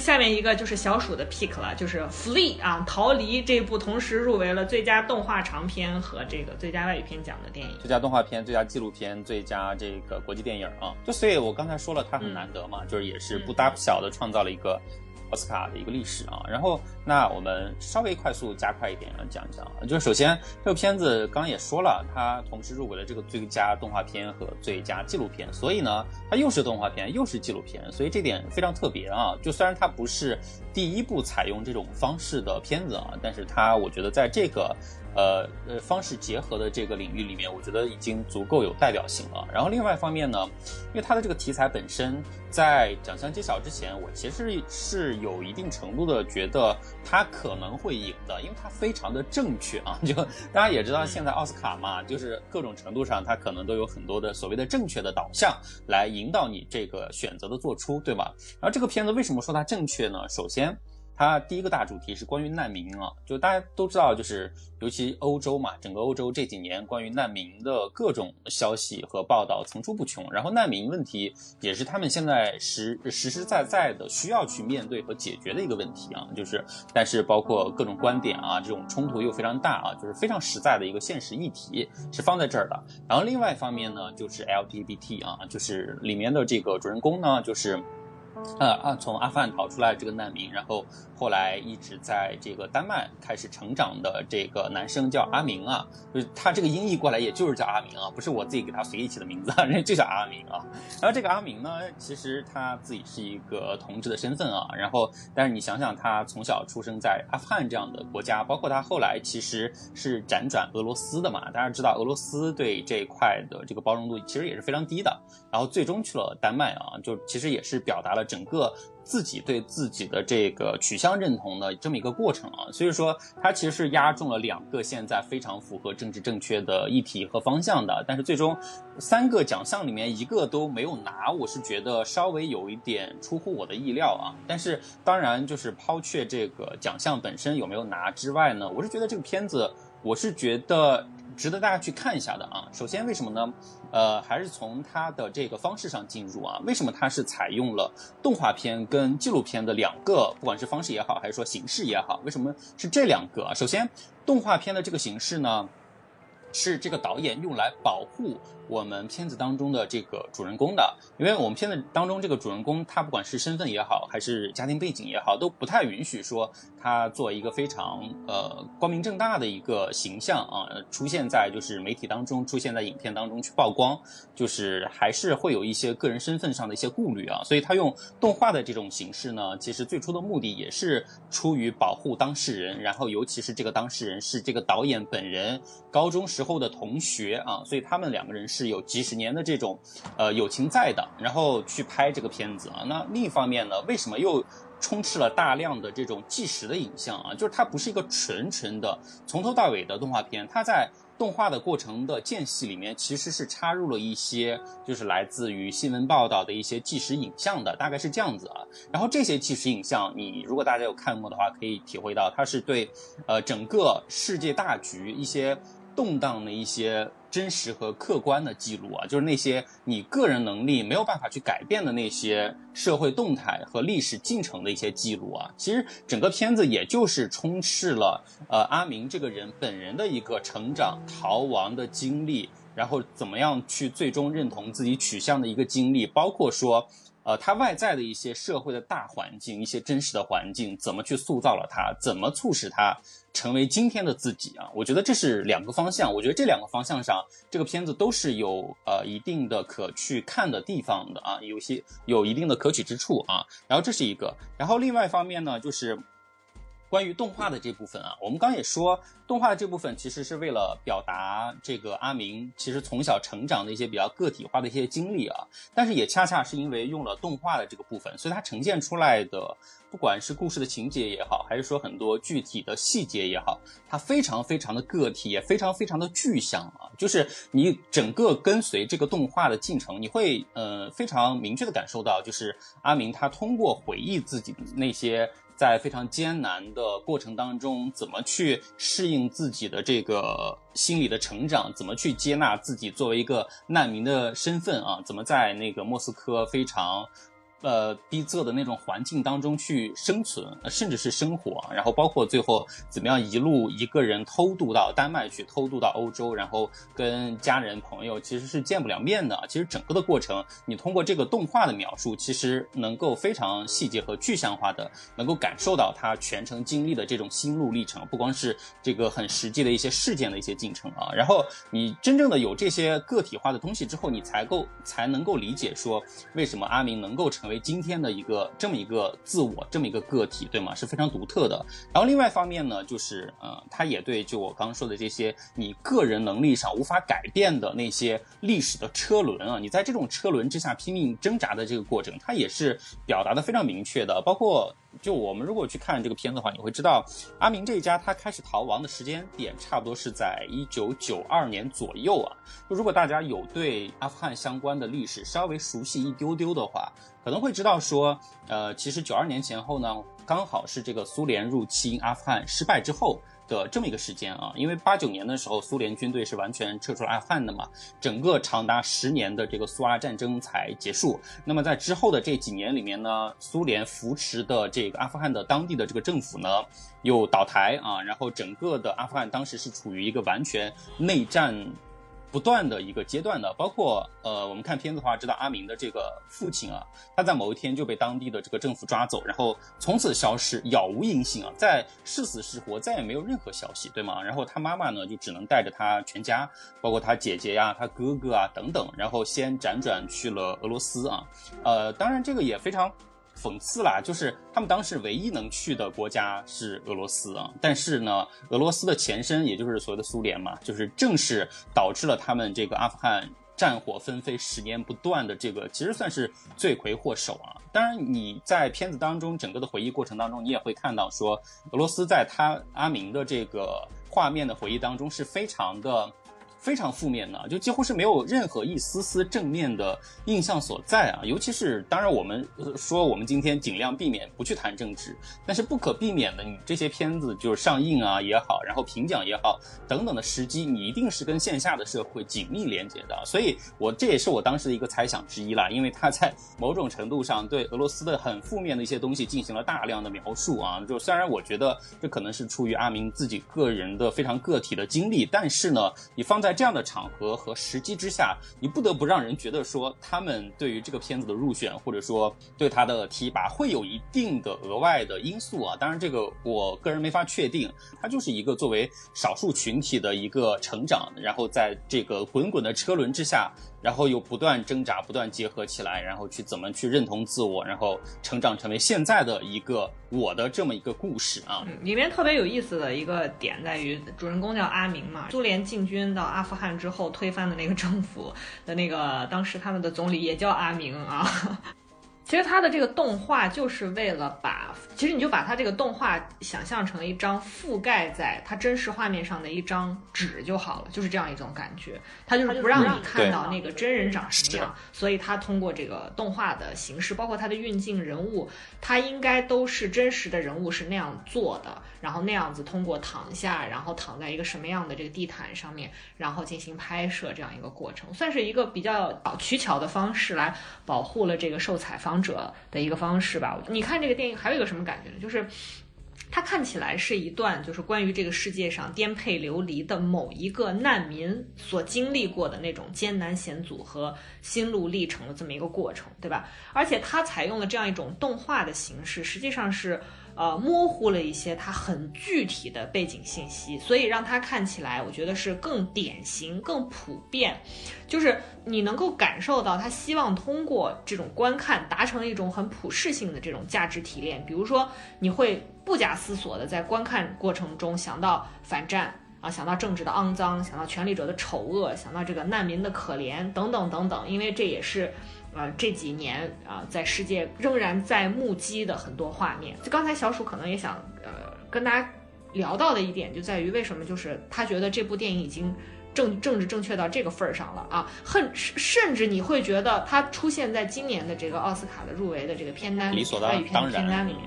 下面一个就是小鼠的 pick 了，就是《Flee》啊，逃离这部同时入围了最佳动画长片和这个最佳外语片奖的电影。最佳动画片、最佳纪录片、最佳这个国际电影啊，就所以我刚才说了，它很难得嘛，嗯、就是也是不大不小的创造了一个奥斯卡的一个历史啊。然后那我们稍微快速加快一点啊讲一讲啊，就是首先这个片子刚刚也说了，它同时入围了这个最佳动画片和最佳纪录片，所以呢，它又是动画片又是纪录片，所以这点非常特别啊。就虽然它不是第一部采用这种方式的片子啊，但是它我觉得在这个呃呃方式结合的这个领域里面，我觉得已经足够有代表性了。然后另外一方面呢，因为它的这个题材本身在奖项揭晓之前，我其实是有一定程度的觉得它可能会赢的，因为它非常的正确啊。就大家也知道，现在奥斯卡嘛，就是各种程度上它可能都有很多的所谓的正确的导向来引导你这个选择的做出，对吧？然后这个片子为什么说它正确呢？首先。它第一个大主题是关于难民啊，就大家都知道，就是尤其欧洲嘛，整个欧洲这几年关于难民的各种消息和报道层出不穷，然后难民问题也是他们现在实实实在在的需要去面对和解决的一个问题啊，就是但是包括各种观点啊，这种冲突又非常大啊，就是非常实在的一个现实议题是放在这儿的。然后另外一方面呢，就是 LGBT 啊，就是里面的这个主人公呢，就是。呃啊，从阿富汗逃出来这个难民，然后后来一直在这个丹麦开始成长的这个男生叫阿明啊，就是他这个音译过来也就是叫阿明啊，不是我自己给他随意起的名字，人家就叫阿明啊。然后这个阿明呢，其实他自己是一个同志的身份啊，然后但是你想想，他从小出生在阿富汗这样的国家，包括他后来其实是辗转俄罗斯的嘛，大家知道俄罗斯对这一块的这个包容度其实也是非常低的，然后最终去了丹麦啊，就其实也是表达了。整个自己对自己的这个取向认同的这么一个过程啊，所以说它其实是压中了两个现在非常符合政治正确的议题和方向的，但是最终三个奖项里面一个都没有拿，我是觉得稍微有一点出乎我的意料啊。但是当然就是抛却这个奖项本身有没有拿之外呢，我是觉得这个片子，我是觉得。值得大家去看一下的啊。首先，为什么呢？呃，还是从它的这个方式上进入啊。为什么它是采用了动画片跟纪录片的两个，不管是方式也好，还是说形式也好，为什么是这两个？首先，动画片的这个形式呢？是这个导演用来保护我们片子当中的这个主人公的，因为我们片子当中这个主人公，他不管是身份也好，还是家庭背景也好，都不太允许说他做一个非常呃光明正大的一个形象啊，出现在就是媒体当中，出现在影片当中去曝光，就是还是会有一些个人身份上的一些顾虑啊，所以他用动画的这种形式呢，其实最初的目的也是出于保护当事人，然后尤其是这个当事人是这个导演本人高中时。候的同学啊，所以他们两个人是是有几十年的这种，呃友情在的，然后去拍这个片子啊。那另一方面呢，为什么又充斥了大量的这种纪实的影像啊？就是它不是一个纯纯的从头到尾的动画片，它在动画的过程的间隙里面，其实是插入了一些就是来自于新闻报道的一些纪实影像的，大概是这样子啊。然后这些纪实影像，你如果大家有看过的话，可以体会到它是对呃整个世界大局一些。动荡的一些真实和客观的记录啊，就是那些你个人能力没有办法去改变的那些社会动态和历史进程的一些记录啊。其实整个片子也就是充斥了呃阿明这个人本人的一个成长、逃亡的经历，然后怎么样去最终认同自己取向的一个经历，包括说。呃，他外在的一些社会的大环境，一些真实的环境，怎么去塑造了他，怎么促使他成为今天的自己啊？我觉得这是两个方向，我觉得这两个方向上，这个片子都是有呃一定的可去看的地方的啊，有些有一定的可取之处啊。然后这是一个，然后另外一方面呢，就是。关于动画的这部分啊，我们刚也说，动画的这部分其实是为了表达这个阿明其实从小成长的一些比较个体化的一些经历啊，但是也恰恰是因为用了动画的这个部分，所以它呈现出来的，不管是故事的情节也好，还是说很多具体的细节也好，它非常非常的个体，也非常非常的具象啊，就是你整个跟随这个动画的进程，你会呃非常明确的感受到，就是阿明他通过回忆自己那些。在非常艰难的过程当中，怎么去适应自己的这个心理的成长？怎么去接纳自己作为一个难民的身份啊？怎么在那个莫斯科非常。呃，逼仄的那种环境当中去生存，甚至是生活，然后包括最后怎么样一路一个人偷渡到丹麦去，偷渡到欧洲，然后跟家人朋友其实是见不了面的。其实整个的过程，你通过这个动画的描述，其实能够非常细节和具象化的，能够感受到他全程经历的这种心路历程，不光是这个很实际的一些事件的一些进程啊。然后你真正的有这些个体化的东西之后，你才够才能够理解说为什么阿明能够成。为今天的一个这么一个自我，这么一个个体，对吗？是非常独特的。然后另外一方面呢，就是呃，他也对就我刚刚说的这些你个人能力上无法改变的那些历史的车轮啊，你在这种车轮之下拼命挣扎的这个过程，他也是表达的非常明确的。包括就我们如果去看这个片子的话，你会知道阿明这一家他开始逃亡的时间点差不多是在一九九二年左右啊。就如果大家有对阿富汗相关的历史稍微熟悉一丢丢的话，可能会知道说，呃，其实九二年前后呢，刚好是这个苏联入侵阿富汗失败之后。的这么一个时间啊，因为八九年的时候，苏联军队是完全撤出了阿富汗的嘛，整个长达十年的这个苏阿战争才结束。那么在之后的这几年里面呢，苏联扶持的这个阿富汗的当地的这个政府呢，又倒台啊，然后整个的阿富汗当时是处于一个完全内战。不断的一个阶段的，包括呃，我们看片子的话，知道阿明的这个父亲啊，他在某一天就被当地的这个政府抓走，然后从此消失，杳无音信啊，在是死是活再也没有任何消息，对吗？然后他妈妈呢，就只能带着他全家，包括他姐姐呀、他哥哥啊等等，然后先辗转去了俄罗斯啊，呃，当然这个也非常。讽刺啦，就是他们当时唯一能去的国家是俄罗斯啊，但是呢，俄罗斯的前身也就是所谓的苏联嘛，就是正是导致了他们这个阿富汗战火纷飞、十年不断的这个，其实算是罪魁祸首啊。当然，你在片子当中整个的回忆过程当中，你也会看到说，俄罗斯在他阿明的这个画面的回忆当中是非常的。非常负面的，就几乎是没有任何一丝丝正面的印象所在啊！尤其是，当然我们说我们今天尽量避免不去谈政治，但是不可避免的，你这些片子就是上映啊也好，然后评奖也好等等的时机，你一定是跟线下的社会紧密连接的。所以，我这也是我当时的一个猜想之一啦，因为他在某种程度上对俄罗斯的很负面的一些东西进行了大量的描述啊。就虽然我觉得这可能是出于阿明自己个人的非常个体的经历，但是呢，你放在这样的场合和时机之下，你不得不让人觉得说，他们对于这个片子的入选，或者说对他的提拔，会有一定的额外的因素啊。当然，这个我个人没法确定。它就是一个作为少数群体的一个成长，然后在这个滚滚的车轮之下。然后又不断挣扎，不断结合起来，然后去怎么去认同自我，然后成长成为现在的一个我的这么一个故事啊。里面特别有意思的一个点在于，主人公叫阿明嘛，苏联进军到阿富汗之后推翻的那个政府的那个当时他们的总理也叫阿明啊。其实它的这个动画就是为了把，其实你就把它这个动画想象成一张覆盖在它真实画面上的一张纸就好了，就是这样一种感觉。它就是不让你看到那个真人长什么样，所以它通过这个动画的形式，包括它的运镜人物，它应该都是真实的人物是那样做的，然后那样子通过躺下，然后躺在一个什么样的这个地毯上面，然后进行拍摄这样一个过程，算是一个比较取巧的方式来保护了这个受采访。者的一个方式吧。你看这个电影还有一个什么感觉呢？就是它看起来是一段就是关于这个世界上颠沛流离的某一个难民所经历过的那种艰难险阻和心路历程的这么一个过程，对吧？而且它采用了这样一种动画的形式，实际上是。呃，模糊了一些它很具体的背景信息，所以让它看起来，我觉得是更典型、更普遍，就是你能够感受到他希望通过这种观看达成一种很普适性的这种价值提炼。比如说，你会不假思索的在观看过程中想到反战啊，想到政治的肮脏，想到权力者的丑恶，想到这个难民的可怜等等等等，因为这也是。呃，这几年啊，在世界仍然在目击的很多画面。就刚才小鼠可能也想呃跟大家聊到的一点，就在于为什么就是他觉得这部电影已经政政治正确到这个份儿上了啊，甚甚至你会觉得它出现在今年的这个奥斯卡的入围的这个片单里，外语片片单里面，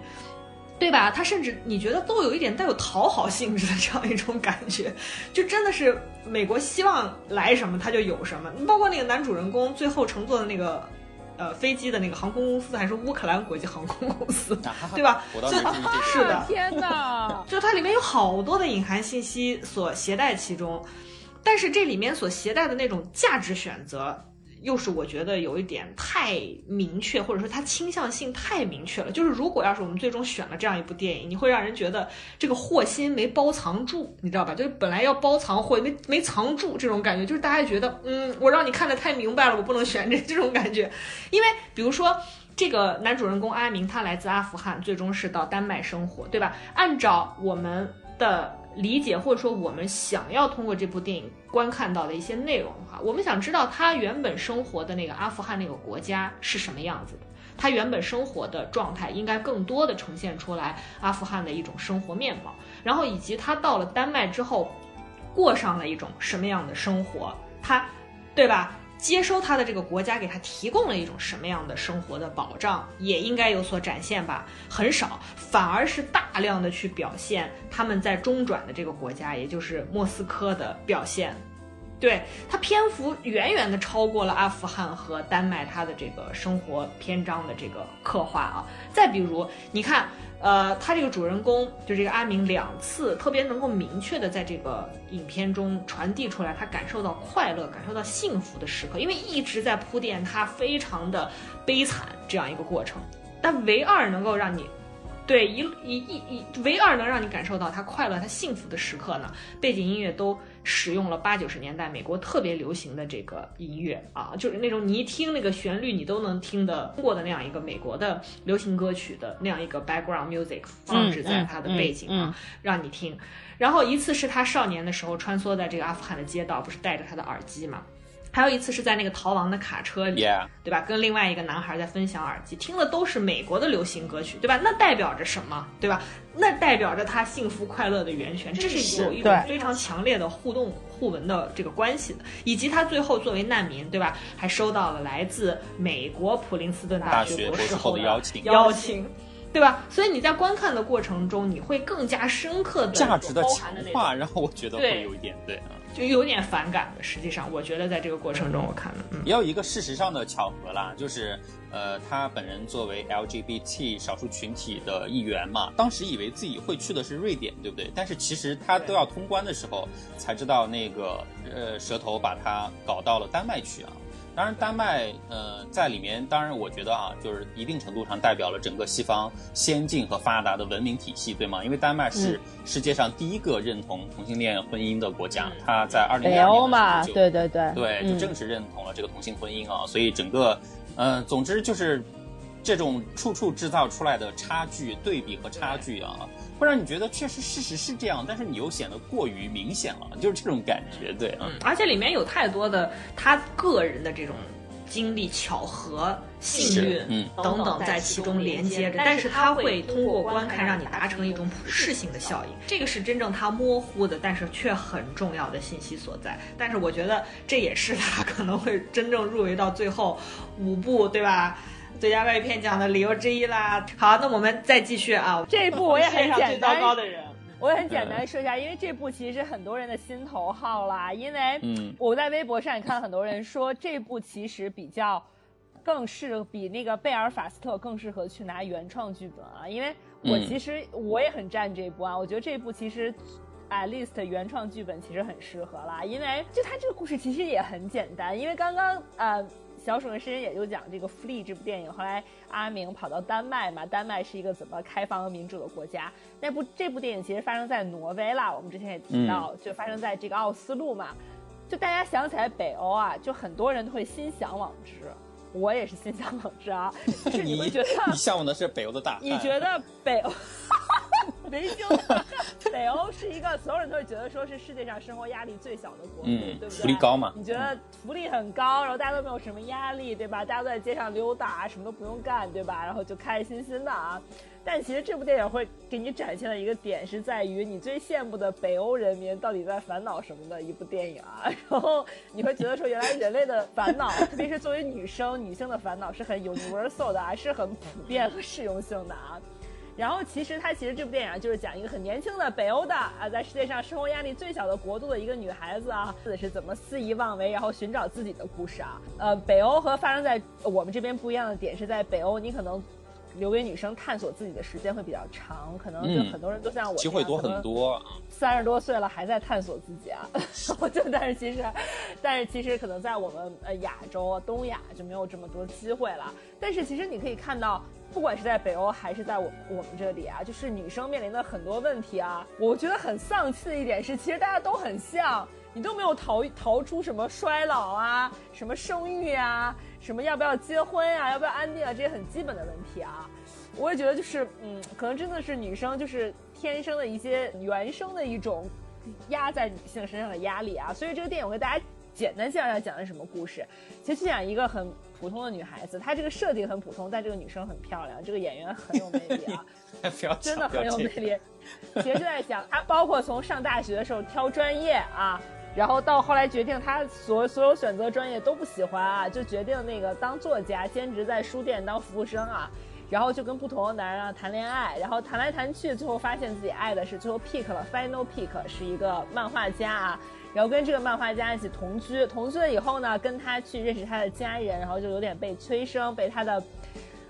对吧？他甚至你觉得都有一点带有讨好性质的这样一种感觉，就真的是美国希望来什么他就有什么。包括那个男主人公最后乘坐的那个。呃，飞机的那个航空公司还是乌克兰国际航空公司，对吧？就是的，天哪！就它里面有好多的隐含信息所携带其中，但是这里面所携带的那种价值选择。又是我觉得有一点太明确，或者说它倾向性太明确了。就是如果要是我们最终选了这样一部电影，你会让人觉得这个祸心没包藏住，你知道吧？就是本来要包藏祸，没没藏住这种感觉，就是大家觉得，嗯，我让你看的太明白了，我不能选这这种感觉。因为比如说这个男主人公阿明，他来自阿富汗，最终是到丹麦生活，对吧？按照我们的。理解或者说我们想要通过这部电影观看到的一些内容的话，我们想知道他原本生活的那个阿富汗那个国家是什么样子的，他原本生活的状态应该更多的呈现出来阿富汗的一种生活面貌，然后以及他到了丹麦之后，过上了一种什么样的生活，他，对吧？接收他的这个国家给他提供了一种什么样的生活的保障，也应该有所展现吧？很少，反而是大量的去表现他们在中转的这个国家，也就是莫斯科的表现。对它篇幅远远的超过了阿富汗和丹麦它的这个生活篇章的这个刻画啊。再比如，你看，呃，他这个主人公就这个阿明两次特别能够明确的在这个影片中传递出来，他感受到快乐、感受到幸福的时刻，因为一直在铺垫他非常的悲惨这样一个过程，但唯二能够让你。对一一一一，唯二能让你感受到他快乐、他幸福的时刻呢，背景音乐都使用了八九十年代美国特别流行的这个音乐啊，就是那种你一听那个旋律，你都能听得过的那样一个美国的流行歌曲的那样一个 background music 放置在他的背景啊，让你听。然后一次是他少年的时候穿梭在这个阿富汗的街道，不是戴着他的耳机嘛？还有一次是在那个逃亡的卡车里，对吧？跟另外一个男孩在分享耳机，听的都是美国的流行歌曲，对吧？那代表着什么，对吧？那代表着他幸福快乐的源泉，这是有一种非常强烈的互动互文的这个关系的。以及他最后作为难民，对吧？还收到了来自美国普林斯顿大学博士后的邀请，邀请，对吧？所以你在观看的过程中，你会更加深刻的价值的强化，然后我觉得会有一点对。就有点反感的，实际上，我觉得在这个过程中，我看了，也有一个事实上的巧合啦，就是，呃，他本人作为 LGBT 少数群体的一员嘛，当时以为自己会去的是瑞典，对不对？但是其实他都要通关的时候，才知道那个，呃，蛇头把他搞到了丹麦去啊。当然，丹麦，呃，在里面，当然，我觉得啊，就是一定程度上代表了整个西方先进和发达的文明体系，对吗？因为丹麦是世界上第一个认同同性恋婚姻的国家，它在二零零二年嘛，对对对，对，就正式认同了这个同性婚姻啊。所以整个，呃，总之就是这种处处制造出来的差距、对比和差距啊。会让你觉得确实事实是这样，但是你又显得过于明显了，就是这种感觉，对嗯，而且里面有太多的他个人的这种经历、巧合、幸运，嗯，等等在其中连接着，但是他会通过观看让你达成一种普适性的效应，这个是真正他模糊的，但是却很重要的信息所在。但是我觉得这也是他可能会真正入围到最后五部，对吧？最佳外语片奖的理由之一啦。好，那我们再继续啊。这一部我也很 简单，高的人，我也很简单说一下，因为这部其实是很多人的心头好啦。因为我在微博上也看到很多人说，这部其实比较更适比那个贝尔法斯特更适合去拿原创剧本啊。因为我其实我也很站这部啊，我觉得这部其实 at least 原创剧本其实很适合啦。因为就它这个故事其实也很简单，因为刚刚呃。小鼠跟诗人也就讲这个《Flee》这部电影，后来阿明跑到丹麦嘛，丹麦是一个怎么开放和民主的国家？那部这部电影其实发生在挪威啦，我们之前也提到，就发生在这个奥斯陆嘛。就大家想起来北欧啊，就很多人都会心向往之，我也是心向往之啊。就是你们觉得你向往的是北欧的大？你觉得北欧？没就 北欧是一个所有人都会觉得说是世界上生活压力最小的国度，对不对？福利高嘛？你觉得福利很高，然后大家都没有什么压力，对吧？大家都在街上溜达，什么都不用干，对吧？然后就开开心心的啊。但其实这部电影会给你展现的一个点是在于你最羡慕的北欧人民到底在烦恼什么的一部电影啊。然后你会觉得说，原来人类的烦恼，特别是作为女生，女性的烦恼是很 universal 的，啊是很普遍和适用性的啊。然后其实它其实这部电影就是讲一个很年轻的北欧的啊，在世界上生活压力最小的国度的一个女孩子啊，是怎么肆意妄为，然后寻找自己的故事啊。呃，北欧和发生在我们这边不一样的点是在北欧，你可能留给女生探索自己的时间会比较长，可能就很多人都像我，机会多很多。三十多岁了还在探索自己啊，我就但是其实，但是其实可能在我们呃亚洲、东亚就没有这么多机会了。但是其实你可以看到。不管是在北欧还是在我我们这里啊，就是女生面临的很多问题啊，我觉得很丧气的一点是，其实大家都很像，你都没有逃逃出什么衰老啊，什么生育啊，什么要不要结婚啊，要不要安定啊这些很基本的问题啊，我也觉得就是，嗯，可能真的是女生就是天生的一些原生的一种压在女性身上的压力啊，所以这个电影我给大家简单介绍一下讲的什么故事，其实讲一个很。普通的女孩子，她这个设定很普通，但这个女生很漂亮，这个演员很有魅力啊，真的很有魅力。其实就在讲她，包括从上大学的时候挑专业啊，然后到后来决定她所所有选择专业都不喜欢啊，就决定那个当作家，兼职在书店当服务生啊。然后就跟不同的男人啊谈恋爱，然后谈来谈去，最后发现自己爱的是最后 pick 了 final pick 是一个漫画家啊，然后跟这个漫画家一起同居，同居了以后呢，跟他去认识他的家人，然后就有点被催生，被他的，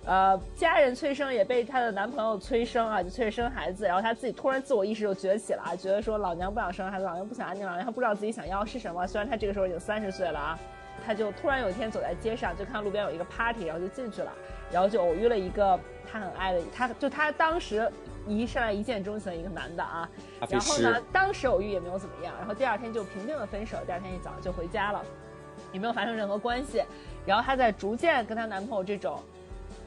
呃家人催生，也被他的男朋友催生啊，就催着生孩子，然后他自己突然自我意识就崛起了啊，觉得说老娘不想生孩子，老娘不想安宁，老娘不知道自己想要是什么，虽然他这个时候已经三十岁了啊。他就突然有一天走在街上，就看到路边有一个 party，然后就进去了，然后就偶遇了一个他很爱的，他就他当时一上来一见钟情的一个男的啊，然后呢，当时偶遇也没有怎么样，然后第二天就平静的分手，第二天一早就回家了，也没有发生任何关系，然后她在逐渐跟她男朋友这种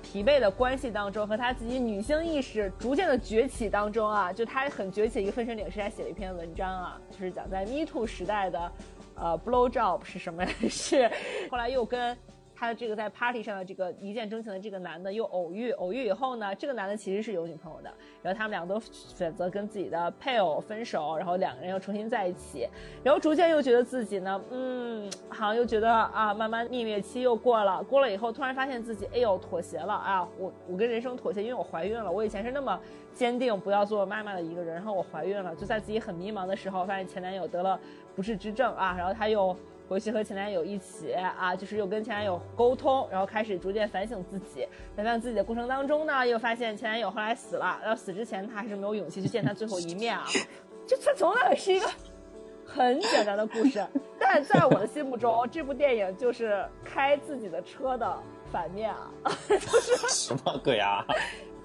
疲惫的关系当中，和她自己女性意识逐渐的崛起当中啊，就她很崛起的一个分水岭是她写了一篇文章啊，就是讲在 Me Too 时代的。呃，blow job 是什么？是后来又跟。他的这个在 party 上的这个一见钟情的这个男的又偶遇，偶遇以后呢，这个男的其实是有女朋友的，然后他们两个都选择跟自己的配偶分手，然后两个人又重新在一起，然后逐渐又觉得自己呢，嗯，好像又觉得啊，慢慢蜜月期又过了，过了以后突然发现自己，哎呦，妥协了啊，我我跟人生妥协，因为我怀孕了，我以前是那么坚定不要做妈妈的一个人，然后我怀孕了，就在自己很迷茫的时候，发现前男友得了不治之症啊，然后他又。回去和前男友一起啊，就是又跟前男友沟通，然后开始逐渐反省自己。反省自己的过程当中呢，又发现前男友后来死了，然后死之前他还是没有勇气去见他最后一面啊。就他从来是一个很简单的故事，但在我的心目中，这部电影就是开自己的车的反面啊，就是什么鬼啊？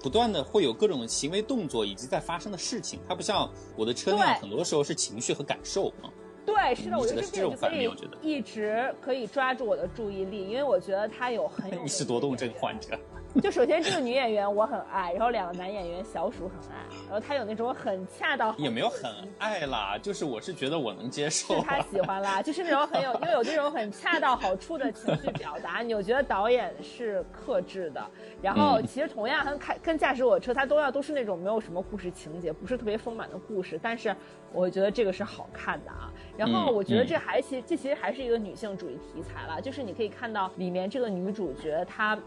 不断的会有各种行为动作以及在发生的事情，它不像我的车那样，很多时候是情绪和感受啊。对，是的，我觉得这部电影可以一直可以抓住我的注意力，因为我觉得他有很有。你是多动症患者。就首先这个女演员我很爱，然后两个男演员小鼠很爱，然后他有那种很恰到也没有很爱啦，就是我是觉得我能接受。是他喜欢啦，就是那种很有，因为有这种很恰到好处的情绪表达，你就觉得导演是克制的。然后其实同样跟开跟驾驶我车，他都要都是那种没有什么故事情节，不是特别丰满的故事，但是我觉得这个是好看的啊。然后我觉得这还其这其实还是一个女性主义题材了，就是你可以看到里面这个女主角她。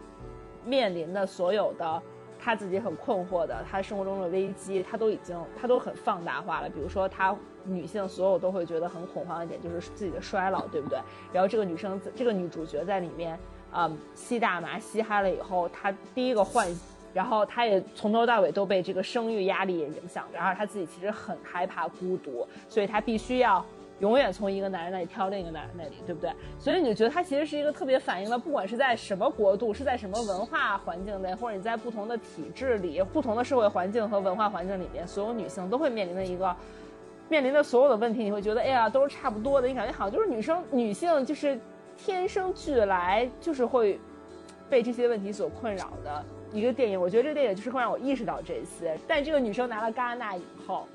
面临的所有的她自己很困惑的，她生活中的危机，她都已经她都很放大化了。比如说，她女性所有都会觉得很恐慌的一点就是自己的衰老，对不对？然后这个女生，这个女主角在里面，嗯，吸大麻吸嗨了以后，她第一个幻，然后她也从头到尾都被这个生育压力影响着，然后她自己其实很害怕孤独，所以她必须要。永远从一个男人那里挑另一个男人那里，对不对？所以你就觉得它其实是一个特别反映了，不管是在什么国度，是在什么文化环境内，或者你在不同的体制里、不同的社会环境和文化环境里面，所有女性都会面临的一个面临的所有的问题。你会觉得，哎呀，都是差不多的。你感觉好像就是女生、女性就是天生俱来，就是会被这些问题所困扰的一个电影。我觉得这个电影就是会让我意识到这些。但这个女生拿了戛纳影后，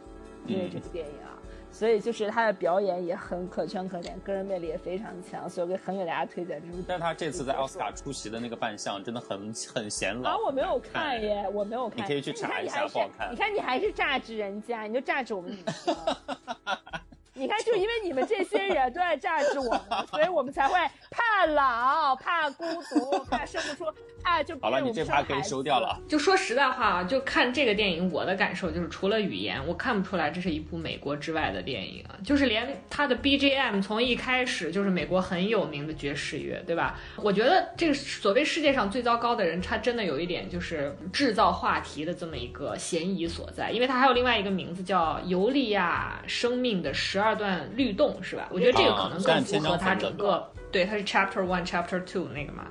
因为这部电影啊。所以就是他的表演也很可圈可点，个人魅力也非常强，所以我很给大家推荐这部。但他这次在奥斯卡出席的那个扮相真的很很显老。啊，我没有看耶，我没有看。你可以去查一下，不好看。你看你还是榨汁人家，你就榨汁我们女生。你看，就因为你们这些人都在榨汁我们，所以我们才会怕老、怕孤独、怕生不出、怕就。好了，你这趴可以收掉了。就说实在话啊，就看这个电影，我的感受就是，除了语言，我看不出来这是一部美国之外的电影啊。就是连它的 BGM 从一开始就是美国很有名的爵士乐，对吧？我觉得这个所谓世界上最糟糕的人，他真的有一点就是制造话题的这么一个嫌疑所在，因为他还有另外一个名字叫尤利亚生命的十。二段律动是吧？我觉得这个可能更符合他整个，对，它是 Chapter One、Chapter Two 那个嘛，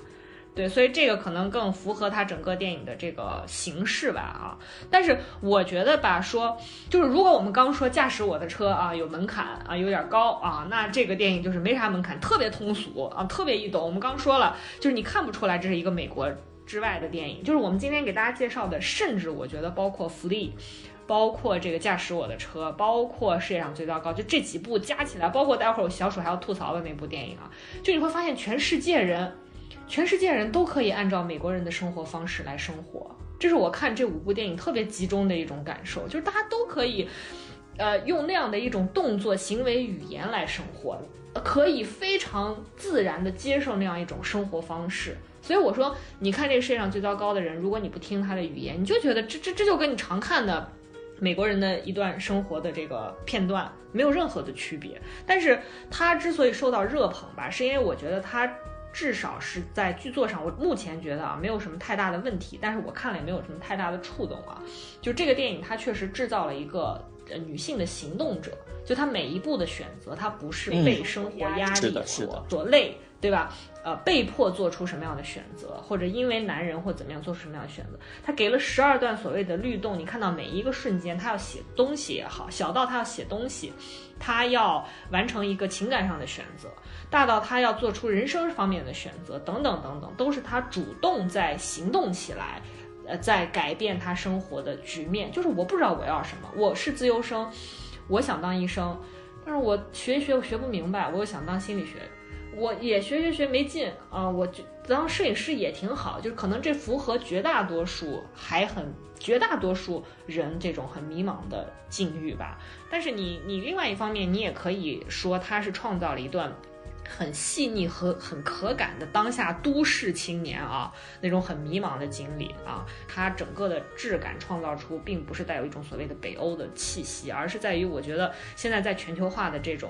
对，所以这个可能更符合它整个电影的这个形式吧啊。但是我觉得吧，说就是如果我们刚说驾驶我的车啊有门槛啊有点高啊，那这个电影就是没啥门槛，特别通俗啊，特别易懂。我们刚说了，就是你看不出来这是一个美国之外的电影。就是我们今天给大家介绍的，甚至我觉得包括《福利》。包括这个驾驶我的车，包括世界上最糟糕，就这几部加起来，包括待会儿我小鼠还要吐槽的那部电影啊，就你会发现全世界人。全世界人都可以按照美国人的生活方式来生活。这是我看这五部电影特别集中的一种感受，就是大家都可以，呃，用那样的一种动作、行为、语言来生活，可以非常自然的接受那样一种生活方式。所以我说，你看这世界上最糟糕的人，如果你不听他的语言，你就觉得这这这就跟你常看的美国人的一段生活的这个片段没有任何的区别。但是他之所以受到热捧吧，是因为我觉得他至少是在剧作上，我目前觉得啊没有什么太大的问题。但是我看了也没有什么太大的触动啊。就这个电影，它确实制造了一个呃女性的行动者，就她每一步的选择，她不是被生活压力所所累。对吧？呃，被迫做出什么样的选择，或者因为男人或怎么样做出什么样的选择？他给了十二段所谓的律动，你看到每一个瞬间，他要写东西也好，小到他要写东西，他要完成一个情感上的选择，大到他要做出人生方面的选择，等等等等，都是他主动在行动起来，呃，在改变他生活的局面。就是我不知道我要什么，我是自由生，我想当医生，但是我学一学我学不明白，我又想当心理学。我也学学学没劲啊！我就当摄影师也挺好，就是可能这符合绝大多数还很绝大多数人这种很迷茫的境遇吧。但是你你另外一方面，你也可以说他是创造了一段很细腻和很可感的当下都市青年啊那种很迷茫的经历啊。他整个的质感创造出，并不是带有一种所谓的北欧的气息，而是在于我觉得现在在全球化的这种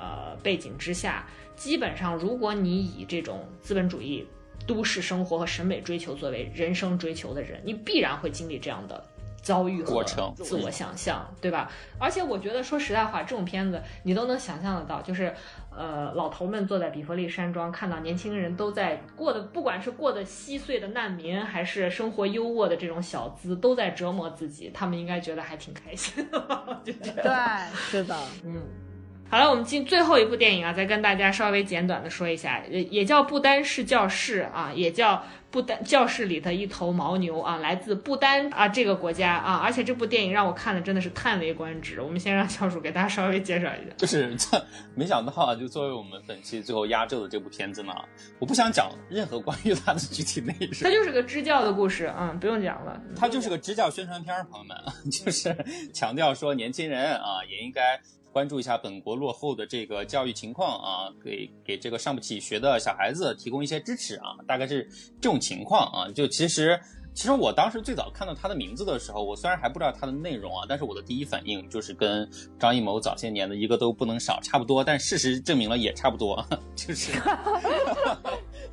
呃背景之下。基本上，如果你以这种资本主义都市生活和审美追求作为人生追求的人，你必然会经历这样的遭遇和自我想象，对吧？而且我觉得，说实在话，这种片子你都能想象得到，就是呃，老头们坐在比弗利山庄，看到年轻人都在过的，不管是过得稀碎的难民，还是生活优渥的这种小资，都在折磨自己，他们应该觉得还挺开心的，就觉得对，是的，嗯。好了，我们进最后一部电影啊，再跟大家稍微简短的说一下，也也叫不丹式教室啊，也叫不丹教室里的一头牦牛啊，来自不丹啊这个国家啊，而且这部电影让我看的真的是叹为观止。我们先让教主给大家稍微介绍一下，就 是这没想到啊，就作为我们本期最后压轴的这部片子呢，我不想讲任何关于它的具体内容，它就是个支教的故事，嗯，不用讲了，它就是个支教宣传片，朋友们，就是强调说年轻人啊也应该。关注一下本国落后的这个教育情况啊，给给这个上不起学的小孩子提供一些支持啊，大概是这种情况啊。就其实，其实我当时最早看到他的名字的时候，我虽然还不知道他的内容啊，但是我的第一反应就是跟张艺谋早些年的一个都不能少差不多，但事实证明了也差不多，就是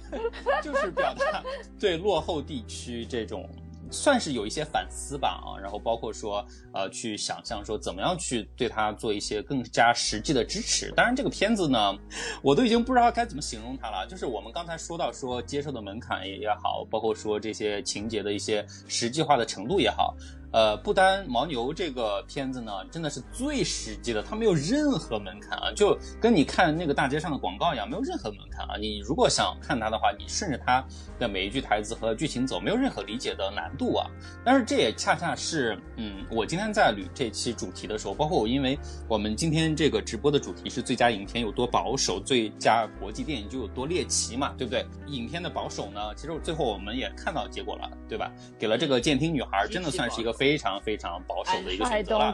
就是表达对落后地区这种。算是有一些反思吧啊，然后包括说呃去想象说怎么样去对他做一些更加实际的支持。当然这个片子呢，我都已经不知道该怎么形容它了。就是我们刚才说到说接受的门槛也也好，包括说这些情节的一些实际化的程度也好。呃，不丹牦牛这个片子呢，真的是最实际的，它没有任何门槛啊，就跟你看那个大街上的广告一样，没有任何门槛啊。你如果想看它的话，你顺着它的每一句台词和剧情走，没有任何理解的难度啊。但是这也恰恰是，嗯，我今天在捋这期主题的时候，包括我，因为我们今天这个直播的主题是最佳影片有多保守，最佳国际电影就有多猎奇嘛，对不对？影片的保守呢，其实最后我们也看到结果了，对吧？给了这个监听女孩，真的算是一个非。非常非常保守的一个选择了，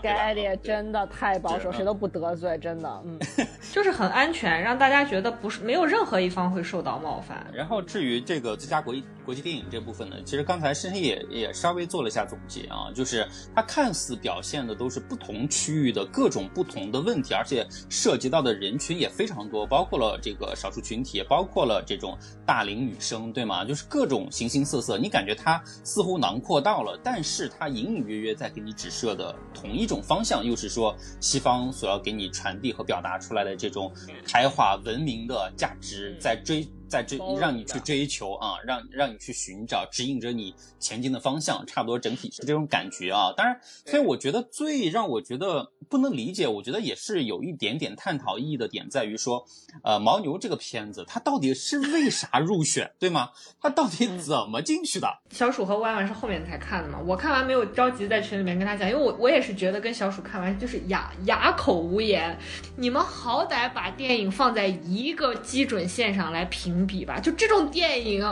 真的太保守，谁都不得罪，真的，嗯，就是很安全，让大家觉得不是没有任何一方会受到冒犯。然后至于这个最佳国际国际电影这部分呢，其实刚才申申也也稍微做了一下总结啊，就是它看似表现的都是不同区域的各种不同的问题，而且涉及到的人群也非常多，包括了这个少数群体，也包括了这种大龄女生，对吗？就是各种形形色色，你感觉它似乎囊括到了，但是它隐隐隐约约在给你指涉的同一种方向，又是说西方所要给你传递和表达出来的这种开化文明的价值，在追。在追让你去追求啊，让让你去寻找，指引着你前进的方向，差不多整体是这种感觉啊。当然，所以我觉得最让我觉得不能理解，我觉得也是有一点点探讨意义的点，在于说，呃，牦牛这个片子它到底是为啥入选，对吗？它到底怎么进去的？小鼠和弯弯是后面才看的嘛？我看完没有着急在群里面跟他讲，因为我我也是觉得跟小鼠看完就是哑哑口无言。你们好歹把电影放在一个基准线上来评。评比吧。就这种 电影，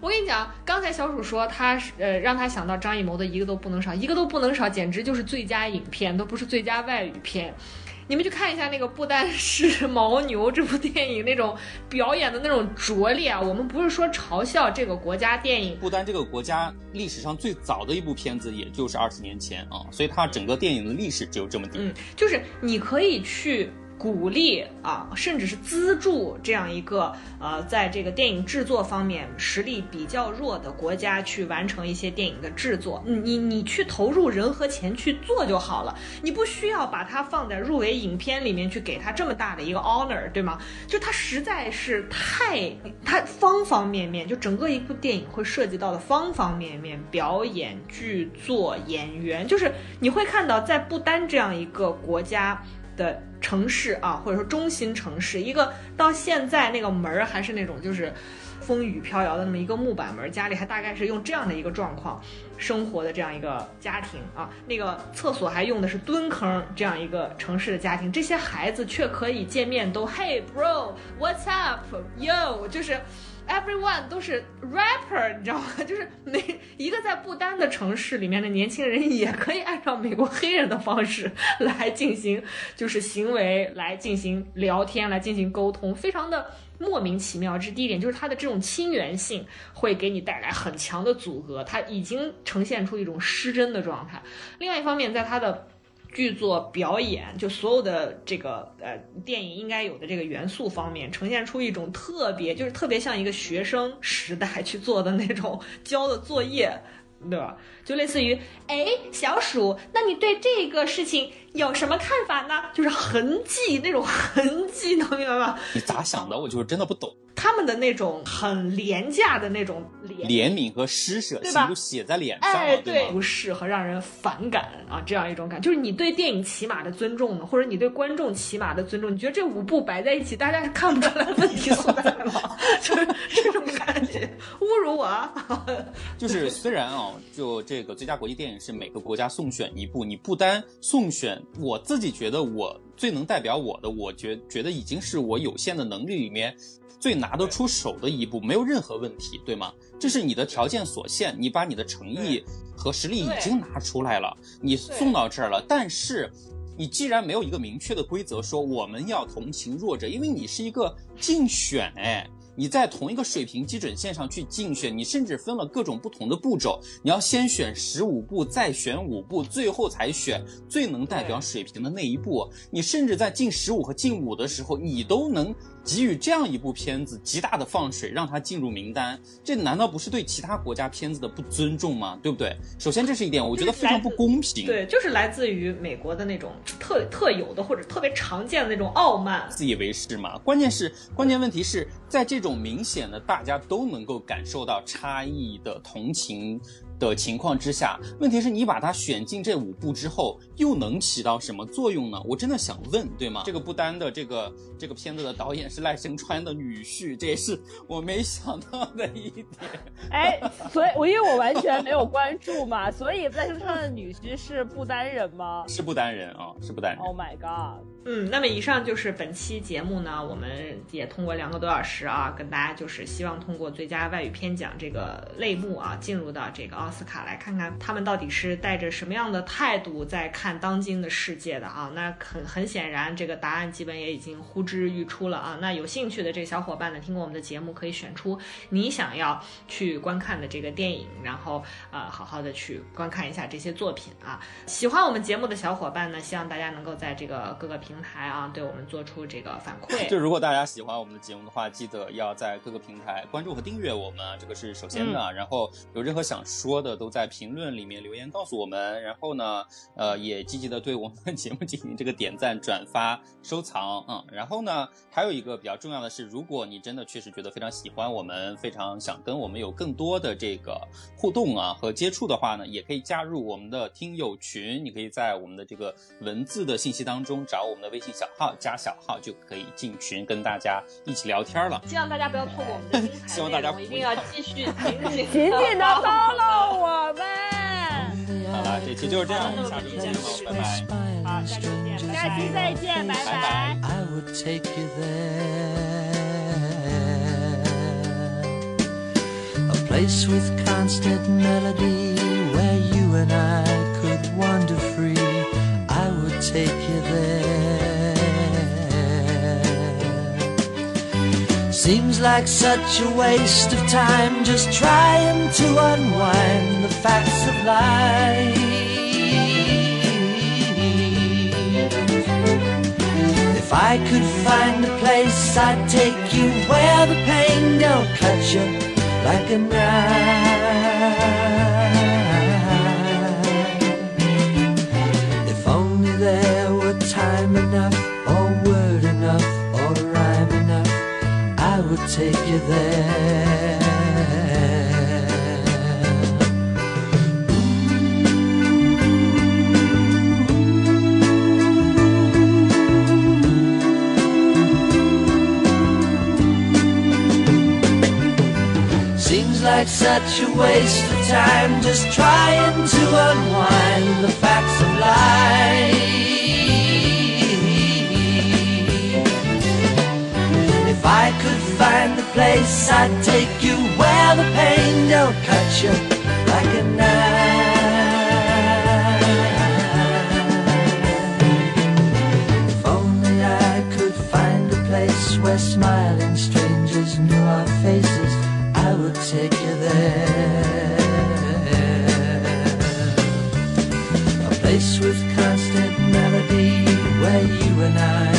我跟你讲，刚才小鼠说他呃让他想到张艺谋的一个都不能少，一个都不能少，简直就是最佳影片，都不是最佳外语片。你们去看一下那个不丹是牦牛这部电影那种表演的那种拙劣啊！我们不是说嘲笑这个国家电影，不丹这个国家历史上最早的一部片子也就是二十年前啊，所以它整个电影的历史只有这么低。嗯，就是你可以去。鼓励啊，甚至是资助这样一个呃，在这个电影制作方面实力比较弱的国家去完成一些电影的制作。你你去投入人和钱去做就好了，你不需要把它放在入围影片里面去给他这么大的一个 honor，对吗？就它实在是太，它方方面面，就整个一部电影会涉及到的方方面面，表演、剧作、演员，就是你会看到在不丹这样一个国家。的城市啊，或者说中心城市，一个到现在那个门儿还是那种就是风雨飘摇的那么一个木板门，家里还大概是用这样的一个状况生活的这样一个家庭啊，那个厕所还用的是蹲坑，这样一个城市的家庭，这些孩子却可以见面都 Hey bro，What's up，Yo，就是。Everyone 都是 rapper，你知道吗？就是每一个在不丹的城市里面的年轻人，也可以按照美国黑人的方式来进行，就是行为来进行聊天，来进行沟通，非常的莫名其妙。这是第一点，就是它的这种亲缘性会给你带来很强的阻隔，它已经呈现出一种失真的状态。另外一方面，在它的剧作表演，就所有的这个呃电影应该有的这个元素方面，呈现出一种特别，就是特别像一个学生时代去做的那种交的作业，对吧？就类似于，哎，小鼠，那你对这个事情有什么看法呢？就是痕迹那种痕迹，能明白吗？你咋想的？我就是真的不懂。他们的那种很廉价的那种怜悯和施舍，对吧？都写在脸上了，对不适和让人反感啊，这样一种感，就是你对电影起码的尊重呢，或者你对观众起码的尊重，你觉得这五部摆在一起，大家是看不出来问题所在吗？就是这种感觉，侮辱我。就是虽然啊，就这个最佳国际电影是每个国家送选一部，你不单送选，我自己觉得我最能代表我的，我觉觉得已经是我有限的能力里面。最拿得出手的一步，没有任何问题，对吗？这是你的条件所限，你把你的诚意和实力已经拿出来了，你送到这儿了。但是，你既然没有一个明确的规则说我们要同情弱者，因为你是一个竞选，哎。你在同一个水平基准线上去竞选，你甚至分了各种不同的步骤，你要先选十五步，再选五步，最后才选最能代表水平的那一步。你甚至在进十五和进五的时候，你都能给予这样一部片子极大的放水，让它进入名单。这难道不是对其他国家片子的不尊重吗？对不对？首先这是一点，我觉得非常不公平。对，就是来自于美国的那种特特有的或者特别常见的那种傲慢、自以为是嘛。关键是关键问题是在这。这种明显的，大家都能够感受到差异的同情。的情况之下，问题是你把它选进这五部之后，又能起到什么作用呢？我真的想问，对吗？这个不丹的这个这个片子的导演是赖声川的女婿，这也是我没想到的一点。哎，所以我因为我完全没有关注嘛，所以赖声川的女婿是不丹人吗？是不丹人啊，是不丹人。Oh my god！嗯，那么以上就是本期节目呢，我们也通过两个多小时啊，跟大家就是希望通过最佳外语片奖这个类目啊，进入到这个奥斯卡来看看他们到底是带着什么样的态度在看当今的世界的啊？那很很显然，这个答案基本也已经呼之欲出了啊。那有兴趣的这个小伙伴呢，听过我们的节目，可以选出你想要去观看的这个电影，然后呃，好好的去观看一下这些作品啊。喜欢我们节目的小伙伴呢，希望大家能够在这个各个平台啊，对我们做出这个反馈。就如果大家喜欢我们的节目的话，记得要在各个平台关注和订阅我们，这个是首先的。然后有任何想说。的都在评论里面留言告诉我们，然后呢，呃，也积极的对我们的 节目进行这个点赞、转发、收藏，嗯，然后呢，还有一个比较重要的是，如果你真的确实觉得非常喜欢我们，非常想跟我们有更多的这个互动啊和接触的话呢，也可以加入我们的听友群，你可以在我们的这个文字的信息当中找我们的微信小号，加小号就可以进群跟大家一起聊天了。希望大家不要错过我们的精彩内容，一定要继续紧紧紧紧的 follow。我们好了，这期就是这样，我们下期见喽，拜拜。好，下期见，下期再见，拜拜。 place with constant melody where you and I could wander free, I would take Seems like such a waste of time just trying to unwind the facts of life. If I could find a place, I'd take you where the pain don't cut you like a knife. If only there were time enough, would take you there. Seems like such a waste of time just trying to unwind the facts of life. Find the place, I'd take you where the pain don't cut you like a knife. If only I could find a place where smiling strangers knew our faces, I would take you there. A place with constant melody where you and I